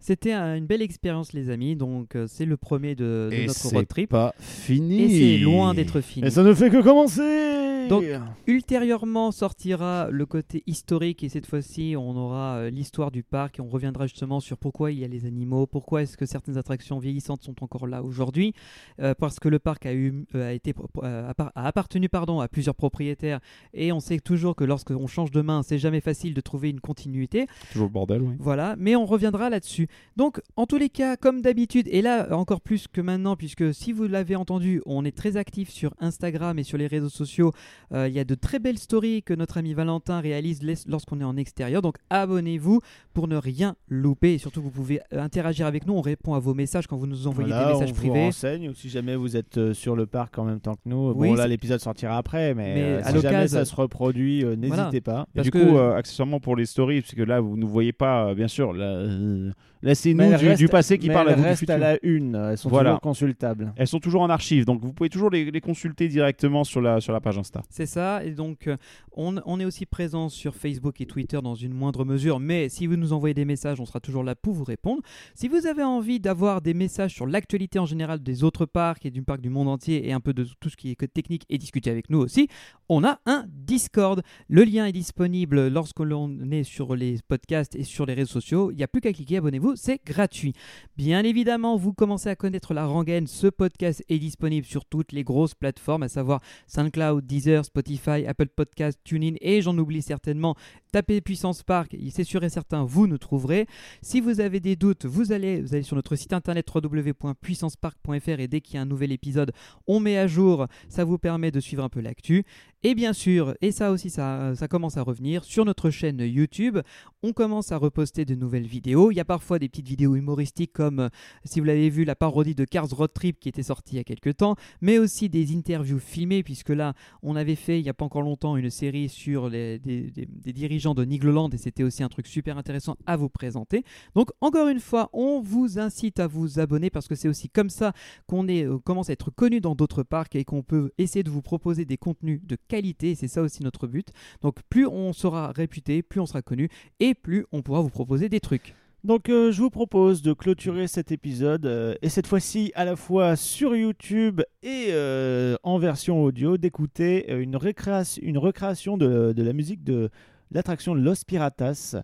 C'était un- une belle expérience, les amis. Donc, euh, c'est le premier de, de Et notre c'est road trip. pas fini. Et c'est loin d'être fini. Et ça ne fait que commencer. Donc, Ultérieurement sortira le côté historique et cette fois-ci on aura euh, l'histoire du parc et on reviendra justement sur pourquoi il y a les animaux, pourquoi est-ce que certaines attractions vieillissantes sont encore là aujourd'hui, Euh, parce que le parc a, eu, a, été, a appartenu pardon, à plusieurs propriétaires et on sait toujours que lorsqu'on change de main c'est jamais facile de trouver une continuité. Toujours le bordel, oui. Voilà, mais on reviendra là-dessus. Donc, en tous les cas, comme d'habitude, et là encore plus que maintenant, puisque si vous l'avez entendu, on est très actif sur Instagram et sur les réseaux sociaux. Euh, Il y a de très belles stories que notre ami Valentin réalise lorsqu'on est en extérieur. Donc, abonnez-vous pour ne rien louper. Et surtout, vous pouvez euh, interagir avec nous. On répond à vos messages quand vous nous envoyez Voilà, des messages on vous privés. renseigne, ou si jamais vous êtes euh, sur le parc en même temps que nous. Oui, bon, là, l'épisode sortira après, mais, Mais euh, à si jamais l'occasion- ça se reproduit, euh, n'hésitez Voilà. pas. Et du que- coup, euh, accessoirement pour les stories, parce que là, vous ne voyez pas, euh, bien sûr, là, euh, laissez-nous du, passé qui mais parle à vous du futur. à la une, elles sont Voilà. toujours consultables. Elles sont toujours en archive, donc vous pouvez toujours les, les consulter directement sur la, sur la page Insta. C'est ça, et donc euh, on, on est aussi présent sur Facebook et Twitter dans une moindre mesure, mais si vous nous envoyez des messages, on sera toujours là pour vous répondre. Si vous avez envie d'avoir des messages sur l'actualité en général des autres parcs et du parc du monde entier et un peu de tout ce qui est que technique et discuter avec nous aussi, on a un Discord. Le lien est disponible lorsque l'on est sur les podcasts et sur les réseaux sociaux. Il n'y a plus qu'à cliquer, abonnez-vous, c'est gratuit. Bien évidemment, vous commencez à connaître la rengaine. Ce podcast est disponible sur toutes les grosses plateformes, à savoir SoundCloud, Deezer, Spotify, Apple Podcast, TuneIn et j'en oublie certainement. Tapez Puissance Park, c'est sûr et certain, vous nous trouverez. Si vous avez des doutes, vous allez, vous allez sur notre site internet www.puissancepark.fr et dès qu'il y a un nouvel épisode, on met à jour. Ça vous permet de suivre un peu l'actu. Et bien sûr, et ça aussi, ça, ça commence à revenir sur notre chaîne YouTube. On commence à reposter de nouvelles vidéos. Il y a parfois des petites vidéos humoristiques comme, euh, si vous l'avez vu, la parodie de Cars Road Trip qui était sortie il y a quelques temps, mais aussi des interviews filmées, puisque là, on avait fait il n'y a pas encore longtemps une série sur les, des, dirigeants de Nigloland et c'était aussi un truc super intéressant à vous présenter. Donc, encore une fois, on vous incite à vous abonner parce que c'est aussi comme ça qu'on euh, commence à être connu dans d'autres parcs et qu'on peut essayer de vous proposer des contenus de qualité. C'est ça aussi notre but. Donc, plus on sera réputé, plus on sera connu et plus on pourra vous proposer des trucs. Donc euh, je vous propose de clôturer cet épisode euh, et cette fois-ci à la fois sur YouTube et euh, en version audio d'écouter une, recréation de la musique de l'attraction Los Piratas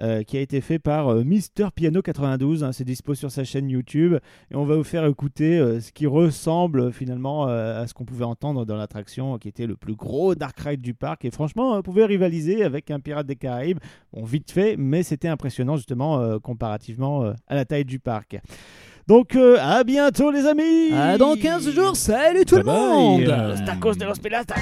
euh, qui a été fait par euh, Mister Piano 92. hein, C'est dispo sur sa chaîne YouTube et on va vous faire écouter euh, ce qui ressemble finalement euh, à ce qu'on pouvait entendre dans l'attraction qui était le plus gros dark ride du parc et franchement on pouvait rivaliser avec un Pirate des Caraïbes. Bon, vite fait, mais c'était impressionnant justement euh, comparativement euh, à la taille du parc. Donc, euh, à bientôt les amis À dans 15 jours, salut tout Bye le monde bye. Tacos de los Piratas